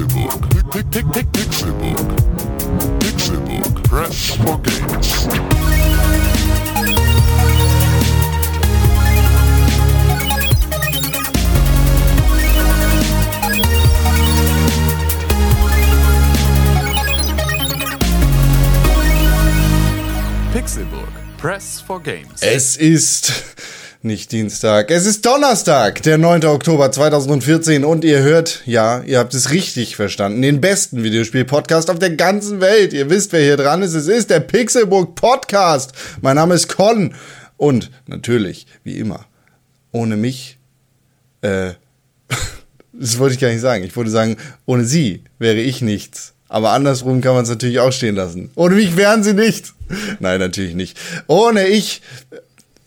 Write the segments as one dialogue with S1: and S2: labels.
S1: Pixelbook. Pixelbook. Pixelbook. Press for games.
S2: Pixelburg. Press for Games.
S3: Es ist nicht Dienstag, es ist Donnerstag, der 9. Oktober 2014 und ihr hört, ja, ihr habt es richtig verstanden, den besten Videospiel-Podcast auf der ganzen Welt. Ihr wisst, wer hier dran ist. Es ist der Pixelburg Podcast. Mein Name ist Con und natürlich, wie immer, ohne mich, äh, das wollte ich gar nicht sagen. Ich wollte sagen, ohne sie wäre ich nichts. Aber andersrum kann man es natürlich auch stehen lassen. Ohne mich wären sie nichts. Nein, natürlich nicht. Ohne ich,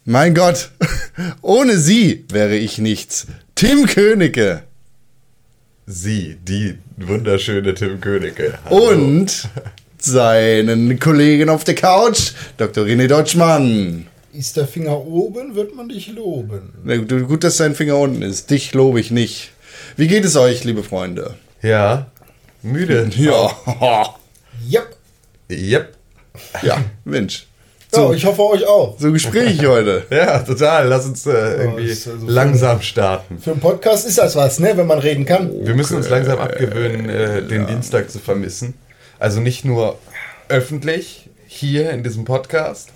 S3: mein Gott, ohne sie wäre ich nichts. Tim Königke.
S4: Sie, die wunderschöne Tim Königke. Hallo.
S3: Und seinen Kollegen auf der Couch, Dr. René Deutschmann.
S5: Ist der Finger oben, wird man dich loben.
S3: Na gut, Gut, dass dein Finger unten ist. Dich lobe ich nicht. Wie geht es euch, liebe Freunde?
S4: Ja, müde.
S3: Ja.
S5: Yep.
S4: Yep.
S3: Ja, Mensch.
S5: So,
S3: So,
S5: ich hoffe euch auch.
S3: so Gespräch heute.
S4: Ja, total. Lass uns äh, irgendwie
S5: ist also
S4: langsam starten.
S5: Für einen Podcast ist das was, ne, wenn man reden kann.
S4: Wir müssen uns langsam abgewöhnen, äh, den Dienstag zu vermissen. Also nicht nur öffentlich hier in diesem Podcast,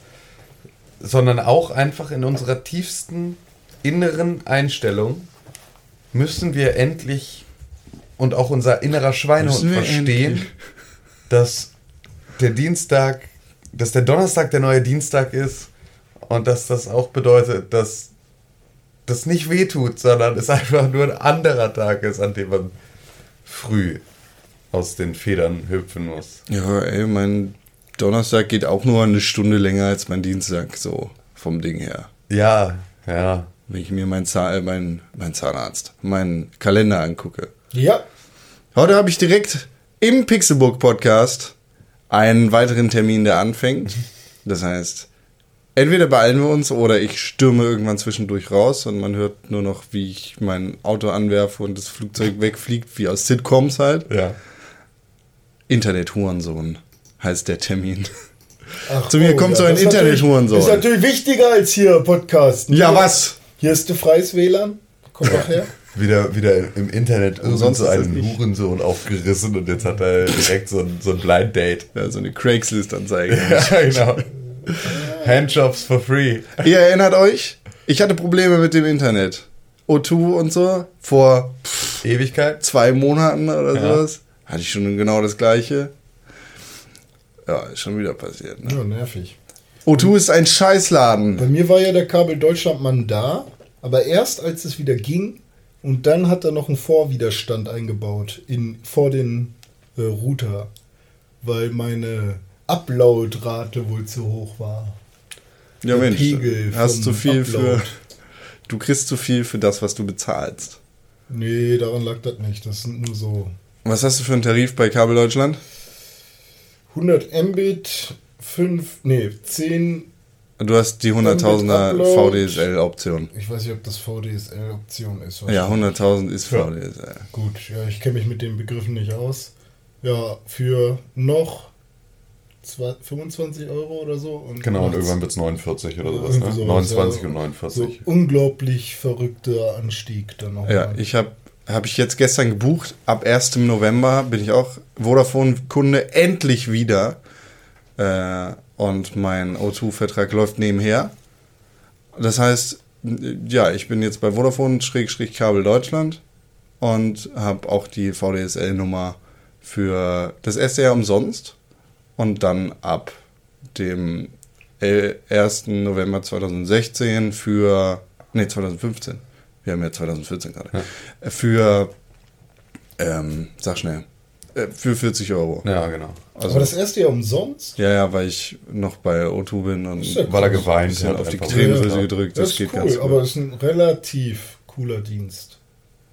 S4: sondern auch einfach in unserer tiefsten inneren Einstellung müssen wir endlich und auch unser innerer Schweinehund verstehen,
S3: endlich.
S4: dass der Dienstag, dass der Donnerstag der neue Dienstag ist und dass das auch bedeutet, dass das nicht wehtut, sondern es einfach nur ein anderer Tag ist, an dem man früh aus den Federn hüpfen muss.
S3: Ja, ey, mein Donnerstag geht auch nur eine Stunde länger als mein Dienstag, so vom Ding her.
S4: Ja, ja.
S3: Wenn ich mir mein, Zahn, äh, mein, mein Zahnarzt, meinen Kalender angucke.
S5: Ja.
S3: Heute habe ich direkt im Pixelbook Podcast einen weiteren Termin, der anfängt. Das heißt, entweder beeilen wir uns oder ich stürme irgendwann zwischendurch raus und man hört nur noch, wie ich mein Auto anwerfe und das Flugzeug wegfliegt, wie aus Sitcoms halt.
S4: Ja.
S3: Internet-Hurensohn heißt der Termin.
S5: Ach,
S3: Zu mir kommt so ein Internet-Hurensohn.
S5: Ist natürlich wichtiger als hier Podcast.
S3: Ja, was?
S5: Hier ist du freies WLAN. Komm doch her.
S4: Wieder, wieder im Internet
S3: Umsonst
S4: so
S3: ist das
S4: einen. Hurensohn aufgerissen und jetzt hat er direkt so ein, so ein Blind Date.
S3: Ja, so eine Craigslist-Anzeige.
S4: Ja, genau. Handjobs for free.
S3: Ihr erinnert euch? Ich hatte Probleme mit dem Internet. O2 und so. Vor
S4: Ewigkeit.
S3: zwei Monaten oder
S4: Ja.
S3: sowas. Hatte ich schon genau das gleiche. Ja, ist schon wieder passiert. Ne?
S5: Ja, nervig.
S3: O2 ist ein Scheißladen.
S5: Bei mir war ja der Kabel Deutschlandmann da, aber erst als es wieder ging und dann hat er noch einen Vorwiderstand eingebaut in, vor den äh, Router, weil meine Upload-Rate wohl zu hoch war.
S3: Ja,
S5: der
S3: Mensch.
S5: Pegel
S3: Hast zu viel
S5: Upload.
S3: für. Du kriegst zu viel für das, was du bezahlst.
S5: Nee, daran lag das nicht. Das sind nur so
S3: Was hast du für einen Tarif bei Kabel Deutschland?
S5: 100 Mbit, 5, nee, 10,
S3: Du hast die 100.000er
S5: Upload.
S3: VDSL-Option.
S5: ich weiß nicht, ob das VDSL-Option ist.
S3: Ja,
S5: wahrscheinlich.
S3: 100.000 ist
S4: Ja.
S3: VDSL.
S5: Gut, ja, ich kenne mich mit den Begriffen nicht aus. Ja, für noch zwei- 25 Euro oder so. Und
S4: Genau, und irgendwann wird es 49 oder sowas, ne?
S5: sowas,
S4: 29
S5: ja.
S4: und
S5: So
S4: 49.
S5: unglaublich verrückter Anstieg dann noch.
S3: Ja, ich habe hab ich jetzt gestern gebucht. Ab 1. November bin ich auch Vodafone-Kunde endlich wieder. Äh, und mein O2-Vertrag läuft nebenher. Das heißt, ja, ich bin jetzt bei Vodafone-Kabel Deutschland und habe auch die VDSL-Nummer für das erste Jahr umsonst. Und dann ab dem äh, 1. November 2016 für, nee, 2015. Wir haben ja 2014 gerade. Äh, Für, ähm, sag schnell, äh, für 40 Euro.
S4: Ja, genau.
S3: Also,
S5: Aber das erste Jahr umsonst?
S3: ja, ja, weil ich noch bei O2 bin und
S5: ja
S4: Weil er geweint hat.
S3: auf die. Tränendrüse
S4: Ja.
S3: gedrückt.
S5: Das,
S3: Das, geht
S5: cool,
S3: ganz gut.
S5: aber es ist ein relativ cooler Dienst.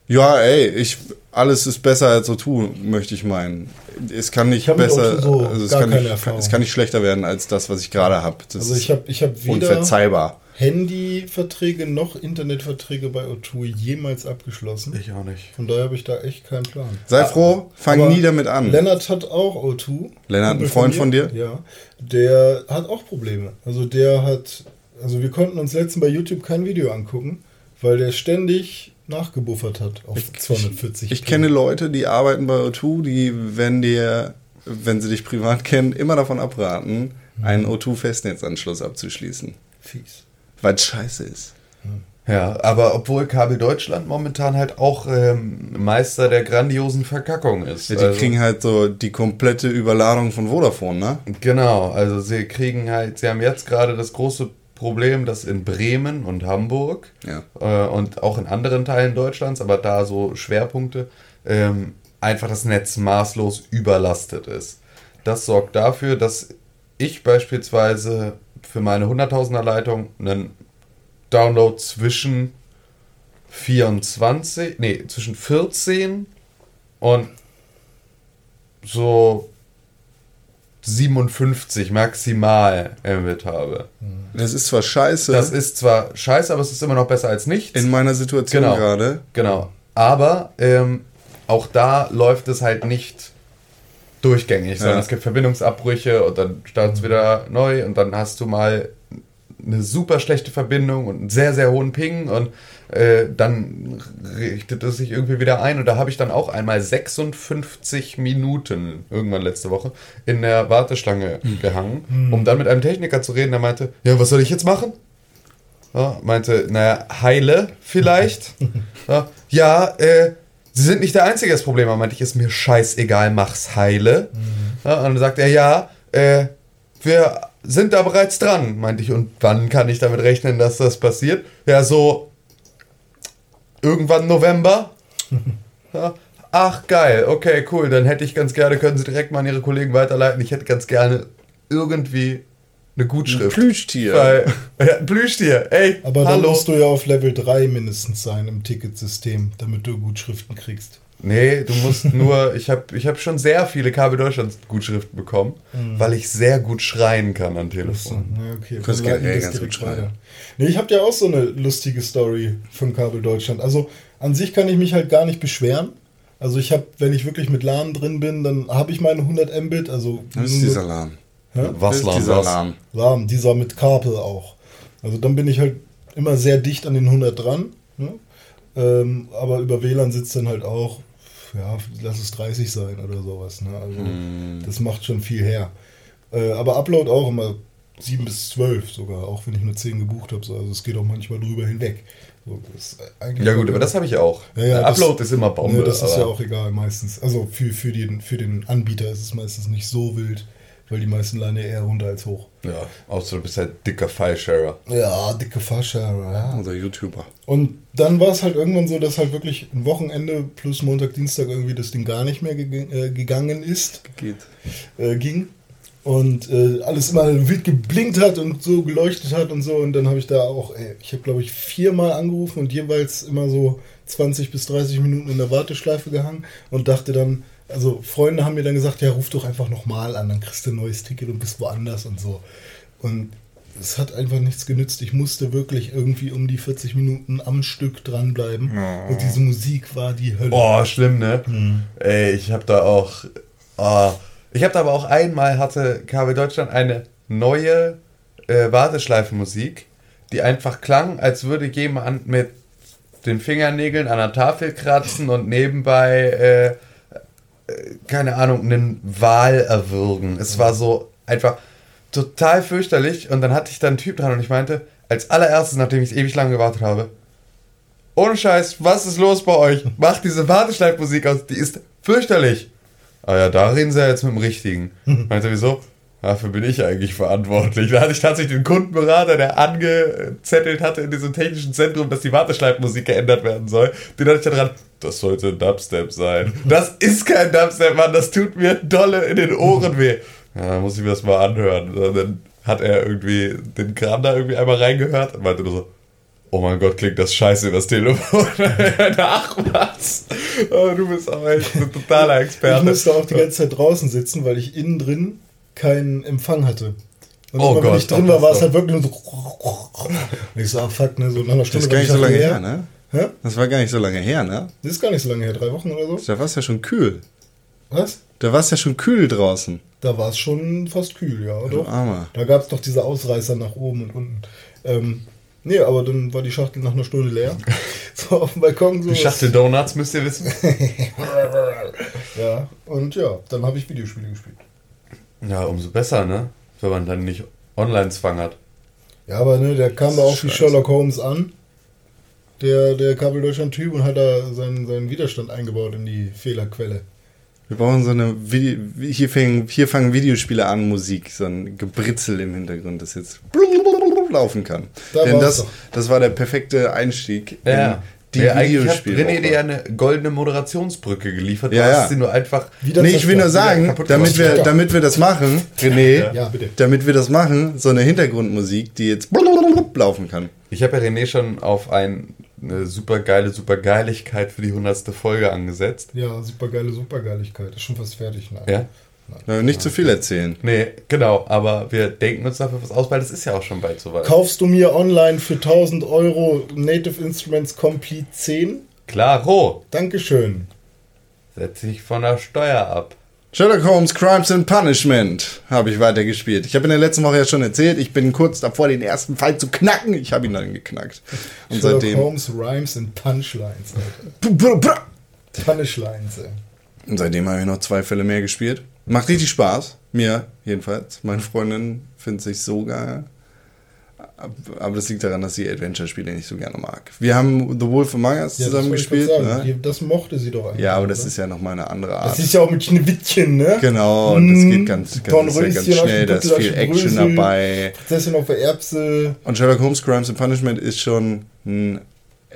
S3: Ja, ey, ich, alles ist besser als O2, möchte ich meinen. Es kann nicht besser,
S5: O2 so
S3: also es kann nicht, es kann nicht schlechter werden als das, was ich gerade habe.
S5: Also ich habe ich hab weder,
S3: unverzeihbar.
S5: Handyverträge noch Internetverträge bei O2 jemals abgeschlossen.
S4: Ich auch nicht.
S5: Von daher habe ich da echt keinen Plan.
S3: Sei froh, fang nie damit an.
S5: Lennart hat auch O2.
S3: Lennart, ein Freund von dir?
S5: Ja. Der hat auch Probleme. Also der hat, also wir konnten uns letztens bei YouTube kein Video angucken, weil der ständig nachgebuffert hat auf 240.
S3: Ich kenne Leute, die arbeiten bei O2, die, wenn dir, wenn sie dich privat kennen, immer davon abraten, einen O2-Festnetzanschluss abzuschließen.
S5: Fies.
S3: Weil es scheiße ist.
S4: Ja, aber obwohl Kabel Deutschland momentan halt auch ähm, Meister der grandiosen Verkackung ist.
S3: Ja, die
S4: Also-
S3: kriegen halt so die komplette Überladung von Vodafone, ne?
S4: Genau, also sie kriegen halt, sie haben jetzt gerade das große Problem, dass in Bremen und Hamburg
S3: Ja.
S4: äh, und auch in anderen Teilen Deutschlands, aber da so Schwerpunkte, ähm, einfach das Netz maßlos überlastet ist. Das sorgt dafür, dass ich beispielsweise für meine 100.000er Leitung einen Download zwischen 24, nee, zwischen 14 und so 57 maximal Mbit habe.
S3: Das ist zwar scheiße
S4: Das ist zwar scheiße, aber es ist immer noch besser als nichts.
S3: in meiner Situation
S4: Genau.
S3: gerade.
S4: Genau. Aber ähm, auch da läuft es halt nicht durchgängig, sondern
S3: Ja.
S4: es gibt Verbindungsabbrüche und dann startet es wieder neu und dann hast du mal eine super schlechte Verbindung und einen sehr, sehr hohen Ping und äh, dann richtet es sich irgendwie wieder ein und da habe ich dann auch einmal 56 Minuten, irgendwann letzte Woche, in der Warteschlange gehangen, um dann mit einem Techniker zu reden, der meinte, ja, was soll ich jetzt machen? Ja, meinte, naja, heile vielleicht. ja, ja äh, Sie sind nicht der Einzige, das Problem war. Meinte ich, ist mir scheißegal, mach's heile. Ja, und dann sagt er, ja, äh, wir sind da bereits dran. Meinte ich, und wann kann ich damit rechnen, dass das passiert? Ja, so irgendwann November. Ja. Ach, geil, okay, cool. Dann hätte ich ganz gerne, können Sie direkt mal an Ihre Kollegen weiterleiten. Ich hätte ganz gerne irgendwie eine Gutschrift.
S3: Plüschtier.
S4: Weil, ja, ein Plüschtier, ey,
S5: Aber dann
S4: hallo.
S5: musst du ja auf Level 3 mindestens sein im Ticketsystem, damit du Gutschriften kriegst.
S4: Nee, du musst nur, ich habe ich hab schon sehr viele Kabel Deutschlands Gutschriften bekommen, weil ich sehr gut schreien kann am Telefon.
S5: ja, okay. das
S3: ganz
S5: direkt
S3: gut schreien.
S5: weiter. Nee, ich habe ja auch so eine lustige Story von Kabel Deutschland. Also an sich kann ich mich halt gar nicht beschweren. Also ich habe, wenn ich wirklich mit LAN drin bin, dann habe ich meine 100 Mbit, also
S3: Das ist dieser Alarm.
S4: Was Lan,
S3: dieser
S4: was?
S5: Warm, dieser mit Kabel auch. Also dann bin ich halt immer sehr dicht an den 100 dran. Ne? Ähm, aber über WLAN sitzt dann halt auch, ja, lass es 30 sein oder sowas. Ne? Also das macht schon viel her. Äh, aber Upload auch immer 7 bis 12 sogar, auch wenn ich nur 10 gebucht habe. So. Also es geht auch manchmal drüber hinweg. So,
S4: Ja gut, aber das habe ich auch.
S5: Ja, ja, das-
S4: Upload ist immer Bombe.
S5: Ne, das ist
S4: aber-
S5: ja auch egal meistens. Also für, für, den, für den Anbieter ist es meistens nicht so wild, weil die meisten ja eher runter als hoch.
S4: Ja, außer du bist halt dicker File-Sharer.
S5: Ja, dicke Fahrschere, ja.
S3: Unser YouTuber.
S5: Und dann war es halt irgendwann so, dass halt wirklich ein Wochenende plus Montag, Dienstag irgendwie das Ding gar nicht mehr geg äh, gegangen ist,
S3: Geht.
S5: äh, ging. Und äh, alles immer wild geblinkt hat und so geleuchtet hat und so. Und dann habe ich da auch, ey, ich habe glaube ich viermal angerufen und jeweils immer so 20 bis 30 Minuten in der Warteschleife gehangen und dachte dann, also Freunde haben mir dann gesagt, ja, ruf doch einfach nochmal an, dann kriegst du ein neues Ticket und bist woanders und so. Und es hat einfach nichts genützt. Ich musste wirklich irgendwie um die 40 Minuten am Stück dranbleiben. Und diese Musik war die Hölle.
S4: Boah, schlimm, ne?
S5: Hm.
S4: Ey, ich habe da auch. ah. ich habe da aber auch einmal hatte KW Deutschland eine neue äh, Warteschleifenmusik, die einfach klang, als würde jemand mit den Fingernägeln an der Tafel kratzen und nebenbei, äh, keine Ahnung, einen Wal erwürgen. Es war so einfach total fürchterlich. Und dann hatte ich da einen Typ dran und ich meinte, als allererstes, nachdem ich ewig lange gewartet habe, ohne Scheiß, was ist los bei euch? Macht diese Warteschleifmusik aus, die ist fürchterlich. Ah ja, da reden sie ja jetzt mit dem Richtigen. Meinte wieso? Dafür bin ich eigentlich verantwortlich. Da hatte ich tatsächlich den Kundenberater, der angezettelt hatte in diesem technischen Zentrum, dass die Warteschleifmusik geändert werden soll. Den hatte ich da dran. Das sollte ein Dubstep sein. Das ist kein Dubstep, Mann. Das tut mir dolle in den Ohren weh. Ja, muss ich mir das mal anhören. Und dann hat er irgendwie den Kram da irgendwie einmal reingehört und meinte nur so, Oh mein Gott, klingt das scheiße in das Telefon. Ach was. Oh, du bist aber echt ein totaler
S5: Ich
S4: Experte.
S5: musste auch die ganze Zeit draußen sitzen, weil ich innen drin keinen Empfang hatte. Und
S4: Oh
S5: immer, wenn
S4: Gott,
S5: ich drin
S4: doch,
S5: war, war es
S4: doch.
S5: halt wirklich nur so. Und ich so, ah, fuck, ne, so nach einer
S3: Das
S5: Stunde.
S3: ist gar nicht so
S5: war
S3: lange her,
S5: leer.
S3: ne?
S5: Hä?
S3: Das war gar nicht so lange her, ne?
S5: Das ist gar nicht so lange her, drei Wochen oder so.
S3: Da war es ja schon kühl.
S5: Was?
S3: Da war es ja schon kühl draußen.
S5: Da war es schon fast kühl, ja, doch.
S3: Armer.
S5: Da gab es doch diese Ausreißer nach oben und unten. Ähm, nee, aber dann war die Schachtel nach einer Stunde leer. so auf dem Balkon so.
S4: Die Schachtel Donuts müsst ihr wissen.
S5: Ja, und ja, dann habe ich Videospiele gespielt.
S4: Ja, umso besser, ne? Wenn man dann nicht Online-Zwang hat.
S5: Ja, aber ne, der kam da auch wie. Sherlock Holmes an. Der, der Kabel Deutschland-Typ und hat da seinen, seinen Widerstand eingebaut in die Fehlerquelle.
S3: Wir brauchen so eine Vide hier, fangen, hier fangen Videospiele an Musik, so ein Gebritzel im Hintergrund, das jetzt laufen kann.
S5: Da
S3: Denn das,
S5: doch.
S3: das war der perfekte Einstieg
S4: Ja.
S3: Die
S4: hat
S3: Videospiele.
S4: René dir eine goldene Moderationsbrücke geliefert. Du
S3: Ja,
S4: hast
S3: ja.
S4: sie nur einfach.
S5: Wieder
S3: Nee, ich will nur sagen, damit wir, damit wir das machen, René,
S5: Ja, bitte.
S3: damit wir das machen, so eine Hintergrundmusik, die jetzt laufen kann.
S4: Ich habe ja René schon auf ein, eine super geile Supergeiligkeit für die 100. Folge angesetzt.
S5: Ja, super geile Supergeiligkeit. Ist schon fast fertig. Nein.
S4: Ja?
S3: Äh, Nicht zu viel erzählen.
S4: Nee, genau. Aber wir denken uns dafür was aus, weil das ist ja auch schon bald soweit.
S5: Kaufst du mir online für 1000 Euro Native Instruments Complete 10?
S4: Klaro.
S5: Dankeschön.
S4: Setz dich von der Steuer ab.
S3: Sherlock Holmes Crimes and Punishment habe ich weitergespielt. Ich habe in der letzten Woche ja schon erzählt, ich bin kurz davor, den ersten Fall zu knacken. Ich habe ihn dann geknackt. Und
S5: Sherlock
S3: seitdem.
S5: Holmes Rhymes and Punchlines. Alter. Punchlines, ey.
S3: Und seitdem habe ich noch zwei Fälle mehr gespielt. Macht richtig Spaß. Mir jedenfalls. Meine Freundin findet sich so geil. Aber das liegt daran, dass sie Adventure-Spiele nicht so gerne mag. Wir haben The Wolf Among Us
S5: Ja,
S3: zusammen
S5: das
S3: gespielt. Ne?
S5: Das mochte sie doch eigentlich.
S3: Ja, aber das
S5: oder?
S3: ist ja nochmal eine andere Art.
S5: Das ist ja auch mit Schneewittchen, ne?
S3: Genau, und das geht ganz, ganz, ist ja ganz schnell, da ist viel
S5: Aschenputtel,
S3: Action dabei.
S5: Prinzessin auf der Erbse.
S3: Und Sherlock Holmes Crimes and Punishment ist schon ein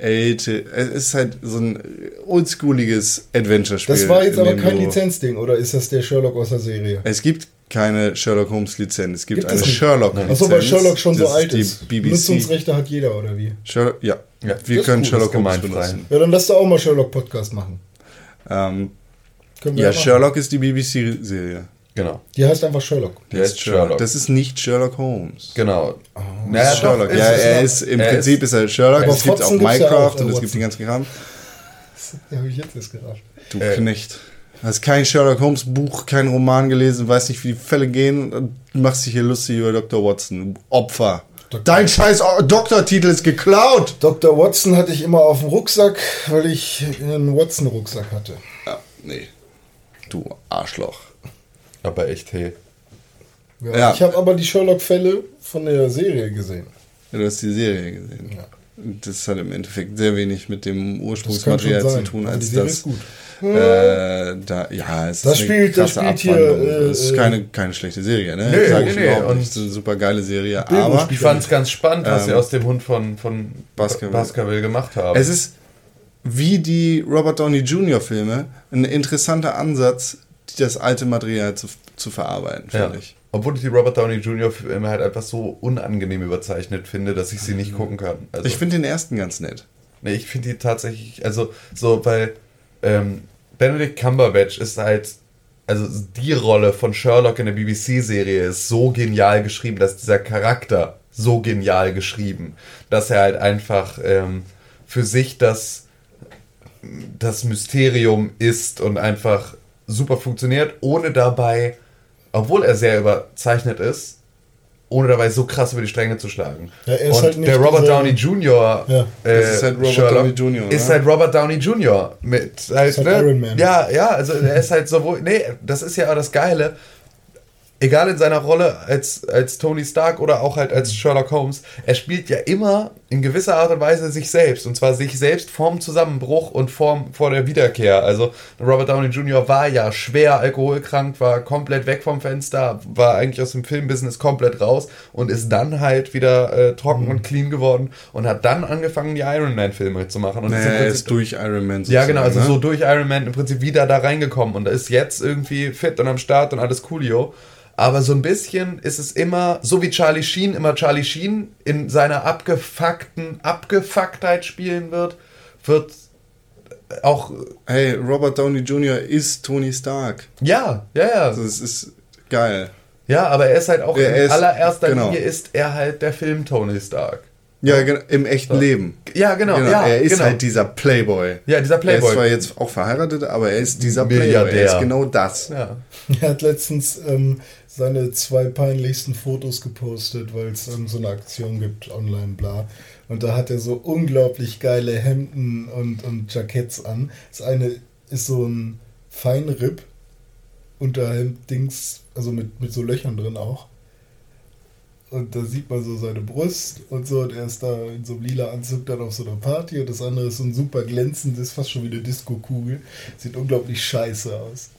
S3: älte, es ist halt so ein oldschooliges Adventure-Spiel.
S5: Das war jetzt aber kein
S3: du-
S5: Lizenzding, oder ist das der Sherlock aus der Serie?
S3: Es gibt keine Sherlock Holmes Lizenz, es gibt,
S5: Gibt
S3: eine
S5: es nicht?
S3: Sherlock-Lizenz.
S5: Achso, weil Sherlock schon so alt
S3: die
S5: ist.
S3: BBC.
S5: Nutzungsrechte hat jeder, oder wie?
S3: Sherlock, ja.
S4: Ja,
S3: wir
S5: das
S3: können
S5: gut,
S3: Sherlock Holmes benutzen.
S5: Ja, dann lass da auch mal Sherlock-Podcast machen.
S3: Ähm, ja,
S5: machen.
S3: Sherlock ist die BBC-Serie.
S4: Genau.
S5: Die heißt einfach Sherlock.
S4: Der ist Sherlock.
S3: Das ist nicht Sherlock Holmes.
S4: Genau.
S5: Oh,
S4: naja,
S3: Das ist Sherlock.
S4: doch,
S3: ja, er
S4: ist-
S3: ist im
S4: er
S3: Prinzip ist er Sherlock.
S5: Aber
S3: Es gibt auch Minecraft
S5: auch,
S3: und es gibt den ganzen Kram.
S5: Ja, habe ich jetzt erst gerafft.
S3: Du
S4: Äh.
S3: Knecht. Hast kein Sherlock Holmes Buch, kein Roman gelesen, weißt nicht, wie die Fälle gehen und machst dich hier lustig über Dr. Watson. Du Opfer.
S5: Dr.
S3: Dein scheiß Doktortitel ist geklaut.
S5: Dr. Watson hatte ich immer auf dem Rucksack, weil ich einen Watson-Rucksack hatte.
S3: Ja, nee. Du Arschloch.
S4: Aber echt, hey.
S5: Ja,
S3: Ja.
S5: Ich habe aber die Sherlock-Fälle von der Serie gesehen.
S3: Ja, du hast die Serie gesehen.
S5: Ja.
S3: Das hat im Endeffekt sehr wenig mit dem
S5: Das
S3: Ursprungsmaterial zu tun,
S5: die
S3: als das.
S5: ist gut.
S3: Äh, da, ja, es
S5: Das
S3: ist
S5: spielt- das
S3: krasse
S5: spielt hier, äh,
S3: es ist keine, keine schlechte Serie, ne?
S4: Nö,
S3: Sag
S4: nee,
S3: ich
S4: nee,
S3: überhaupt
S4: und-
S3: nicht. Es ist eine super geile Serie,
S5: Bilbo
S3: aber
S4: Ich fand es ganz spannend, was
S3: Ähm,
S4: sie aus dem Hund von, von
S3: Baskerville.
S4: Baskerville gemacht haben.
S3: Es ist wie die Robert Downey Jr. Filme ein interessanter Ansatz, das alte Material zu, zu verarbeiten,
S4: ja.
S3: finde ich.
S4: Obwohl ich die Robert Downey Jr. Filme halt einfach so unangenehm überzeichnet finde, dass ich sie nicht gucken kann. Also,
S3: Ich finde den ersten ganz nett.
S4: nee, ich finde die tatsächlich, also so, weil ähm, Benedict Cumberbatch ist halt, also die Rolle von Sherlock in der BBC-Serie ist so genial geschrieben, dass dieser Charakter so genial geschrieben, dass er halt einfach ähm, für sich das, das Mysterium ist und einfach super funktioniert, ohne dabei, obwohl er sehr überzeichnet ist, ohne dabei so krass über die Stränge zu schlagen.
S5: Ja, er ist
S4: und
S5: halt nicht
S4: der Robert Downey Jr.
S5: Ja.
S4: Äh,
S3: ist halt Robert
S4: Sherlock
S3: Downey Jr.,
S4: Ist
S3: ne?
S4: halt Robert Downey Jr. mit halt,
S5: halt
S4: ne?
S5: Iron Man.
S4: Ja, ja, also er ist halt sowohl, nee, das ist ja auch das Geile. Egal in seiner Rolle als, als Tony Stark oder auch halt als Sherlock Holmes, er spielt ja immer in gewisser Art und Weise sich selbst. Und zwar sich selbst vorm Zusammenbruch und vorm, vor der Wiederkehr. Also Robert Downey Jr. war ja schwer alkoholkrank, war komplett weg vom Fenster, war eigentlich aus dem Filmbusiness komplett raus und ist dann halt wieder äh, trocken
S3: Mhm.
S4: und clean geworden und hat dann angefangen, die Iron Man-Filme zu machen. Und
S3: Naja, er
S4: Prinzip-
S3: ist durch Iron Man
S4: ja, genau, also
S3: sozusagen,
S4: so durch Iron Man im Prinzip wieder da reingekommen und ist jetzt irgendwie fit und am Start und alles coolio. Aber so ein bisschen ist es immer, so wie Charlie Sheen immer Charlie Sheen in seiner abgefuckten Abgefucktheit spielen wird, wird auch,
S3: Hey, Robert Downey Jr. ist Tony Stark.
S4: ja, ja, ja.
S3: Also es ist geil.
S4: Ja, aber er ist halt auch
S3: Er
S4: in
S3: ist-
S4: allererster
S3: genau.
S4: Linie ist er halt der Film Tony Stark.
S3: Ja, gen- im echten Leben.
S4: Ja, genau. Ja,
S3: er ist
S4: genau.
S3: halt dieser Playboy.
S4: Ja, dieser
S3: Er ist
S4: Playboy.
S3: zwar jetzt auch verheiratet, aber er ist dieser Playboy.
S4: Milliardär.
S3: Er ist genau das.
S4: Ja.
S5: Er hat letztens ähm, seine zwei peinlichsten Fotos gepostet, weil es ähm, so eine Aktion gibt, online, bla. Und da hat er so unglaublich geile Hemden und, und Jacketts an. Das eine ist so ein Feinripp Unterhemd-Dings, also mit, mit so Löchern drin auch. Und da sieht man so seine Brust und so. Und er ist da in so einem lila Anzug dann auf so einer Party. Und das andere ist so ein super glänzendes, fast schon wie eine Disco-Kugel. Sieht unglaublich scheiße aus.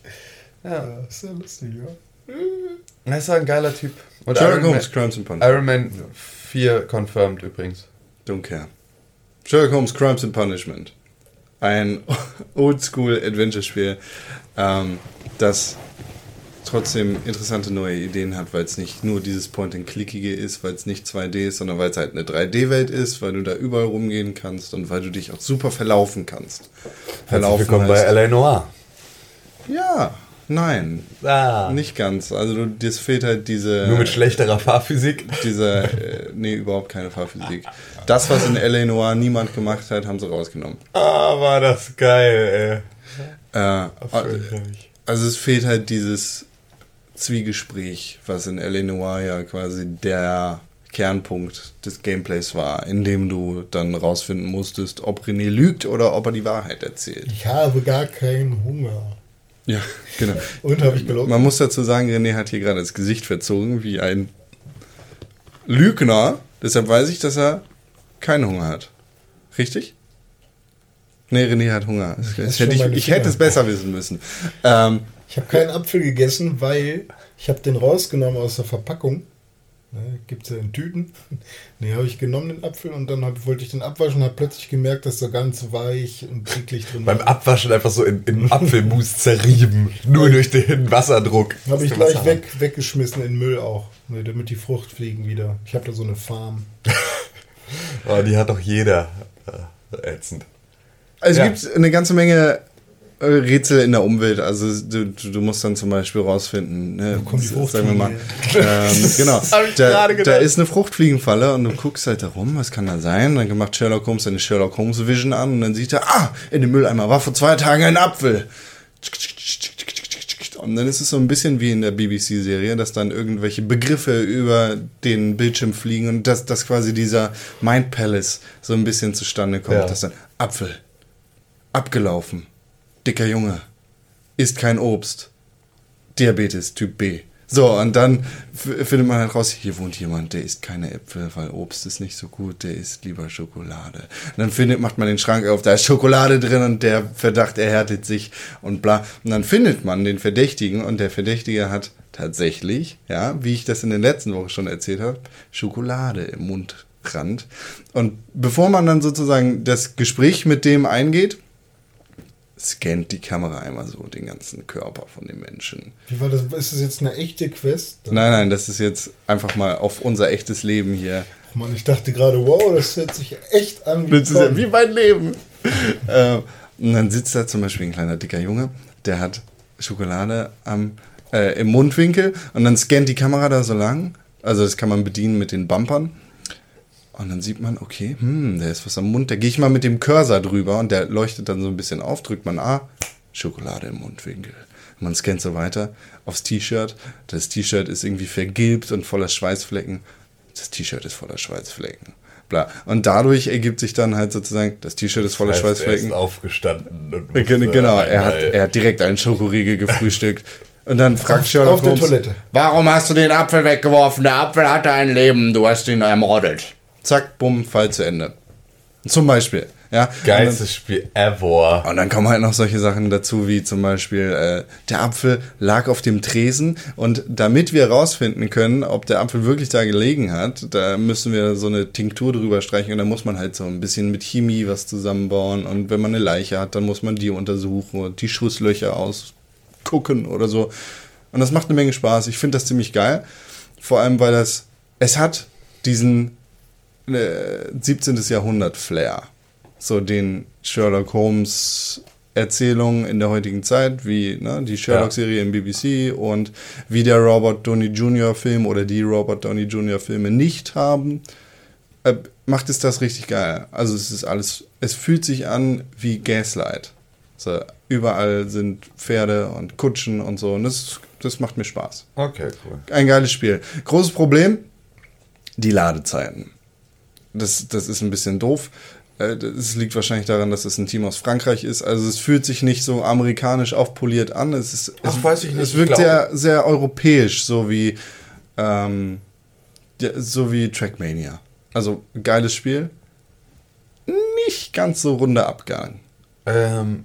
S4: ja.
S5: Ja, ist ja lustig, ja.
S4: Er ist ein geiler Typ. Und
S3: Sherlock
S4: Iron
S3: Holmes, Crimes and Punishment.
S4: Iron Man 4 confirmed übrigens.
S3: Don't care. Sherlock Holmes, Crimes and Punishment. Ein Oldschool-Adventure-Spiel, ähm, das trotzdem interessante neue Ideen hat, weil es nicht nur dieses Point-and-Clickige ist, weil es nicht 2D ist, sondern weil es halt eine 3D-Welt ist, weil du da überall rumgehen kannst und weil du dich auch super verlaufen kannst.
S4: Herzlich willkommen bei
S3: heißt-
S4: L.A. Noir.
S3: Ja, nein,
S4: Ah.
S3: nicht ganz. Also du, dir fehlt halt diese...
S4: Nur mit schlechterer Fahrphysik.
S3: Dieser, äh, nee, überhaupt keine Fahrphysik. Das, was in L.A. Noir niemand gemacht hat, haben sie rausgenommen.
S4: Ah, war das geil,
S3: Äh,
S4: ey. Erfolgreich.
S3: also es fehlt halt dieses Zwiegespräch, was in L.A. Noir ja quasi der Kernpunkt des Gameplays war, in dem du dann rausfinden musstest, ob René lügt oder ob er die Wahrheit erzählt.
S5: Ich habe gar keinen Hunger.
S3: Ja, genau.
S5: Und habe ich gelogen?
S3: Man muss dazu sagen, René hat hier gerade das Gesicht verzogen wie ein Lügner. Deshalb weiß ich, dass er keinen Hunger hat. Richtig? Nee, René hat Hunger. Hätte ich, ich hätte es besser wissen müssen. Ähm,
S5: Ich habe keinen Apfel gegessen, weil ich habe den rausgenommen aus der Verpackung. Ne, Gibt es ja in Tüten. Ne, habe ich genommen den Apfel und dann hab, wollte ich den abwaschen und habe plötzlich gemerkt, dass er ganz weich und eklig drin
S4: Beim
S5: war.
S4: Abwaschen einfach so in, in Apfelmus zerrieben. Nur durch den Wasserdruck.
S5: Habe ich gleich
S4: Wasser.
S5: weg, weggeschmissen in Müll auch, ne, damit die Fruchtfliegen wieder. Ich habe da so eine Farm.
S4: Oh, die hat doch jeder. Äh, ätzend.
S3: also
S4: Ja.
S3: es gibt eine ganze Menge Rätsel in der Umwelt. Also du, du du musst dann zum Beispiel rausfinden, ne,
S5: kommen die
S3: sagen wir mal, ähm, genau,
S4: hab ich
S3: da, da ist eine Fruchtfliegenfalle und du guckst halt da rum, was kann da sein? Dann macht Sherlock Holmes seine Sherlock Holmes Vision an und dann sieht er, ah, in dem Mülleimer war vor zwei Tagen ein Apfel. Und dann ist es so ein bisschen wie in der BBC-Serie, dass dann irgendwelche Begriffe über den Bildschirm fliegen und dass, dass quasi dieser Mind Palace so ein bisschen zustande kommt.
S4: Ja.
S3: Dass dann Apfel, abgelaufen, dicker Junge, isst kein Obst, Diabetes Typ B. So, und dann findet man halt raus, hier wohnt jemand, der isst keine Äpfel, weil Obst ist nicht so gut, der isst lieber Schokolade. Und dann findet, macht man den Schrank auf, da ist Schokolade drin und der Verdacht erhärtet sich und bla. Und dann findet man den Verdächtigen und der Verdächtige hat tatsächlich, ja, wie ich das in den letzten Wochen schon erzählt habe, Schokolade im Mundrand. Und bevor man dann sozusagen das Gespräch mit dem eingeht, scannt die Kamera einmal so den ganzen Körper von dem Menschen.
S5: Wie war das? Ist das jetzt eine echte Quest?
S3: Nein, nein, das ist jetzt einfach mal auf unser echtes Leben hier.
S5: Ach Mann, ich dachte gerade, wow, das hört sich echt an wie,
S3: Das ist ja
S5: Tom.
S3: wie mein Leben. äh, und dann sitzt da zum Beispiel ein kleiner dicker Junge, der hat Schokolade am, äh, im Mundwinkel und dann scannt die Kamera da so lang. Also das kann man bedienen mit den Bumpern. Und dann sieht man, okay, hm, der ist was am Mund. Da gehe ich mal mit dem Cursor drüber und der leuchtet dann so ein bisschen auf, drückt man A, Schokolade im Mundwinkel. Man scannt so weiter aufs T-Shirt. Das T-Shirt ist irgendwie vergilbt und voller Schweißflecken. Das T-Shirt ist voller Schweißflecken. Bla. Und dadurch ergibt sich dann halt sozusagen, das T-Shirt ist voller
S4: Heißt, er
S3: Schweißflecken.
S4: ist aufgestanden. Und
S3: Äh, Genau, er hat, er hat direkt einen Schokoriegel gefrühstückt. Und dann fragt Sherlock
S5: auf der
S3: Holmes,
S5: Toilette.
S3: warum hast du den Apfel weggeworfen? Der Apfel hatte ein Leben, du hast ihn ermordet. Zack, bumm, Fall zu Ende. Zum Beispiel. Ja,
S4: Geilstes Spiel ever.
S3: und dann kommen halt noch solche Sachen dazu, wie zum Beispiel, äh, der Apfel lag auf dem Tresen und damit wir rausfinden können, ob der Apfel wirklich da gelegen hat, da müssen wir so eine Tinktur drüber streichen und dann muss man halt so ein bisschen mit Chemie was zusammenbauen und wenn man eine Leiche hat, dann muss man die untersuchen und die Schusslöcher ausgucken oder so. Und das macht eine Menge Spaß. Ich finde das ziemlich geil. Vor allem, weil das, es hat diesen äh, 17. Jahrhundert Flair. So den Sherlock Holmes Erzählungen in der heutigen Zeit, wie ne, die Sherlock-Serie im BBC und wie der Robert Downey Jr. Film oder die Robert Downey Jr. Filme nicht haben, äh, macht es das richtig geil. Also es ist alles, es fühlt sich an wie Gaslight. So, überall sind Pferde und Kutschen und so und das, das macht mir Spaß.
S4: Okay, cool.
S3: Ein geiles Spiel. Großes Problem, die Ladezeiten. Das, das ist ein bisschen doof. Äh, Es liegt wahrscheinlich daran, dass es ein Team aus Frankreich ist. Also es fühlt sich nicht so amerikanisch aufpoliert an. Es, ist,
S4: Ach,
S3: es,
S4: weiß ich nicht.
S3: es wirkt sehr, sehr europäisch, so wie, ähm, so wie Trackmania. Also geiles Spiel. Nicht ganz so runder Abgang.
S4: Ähm,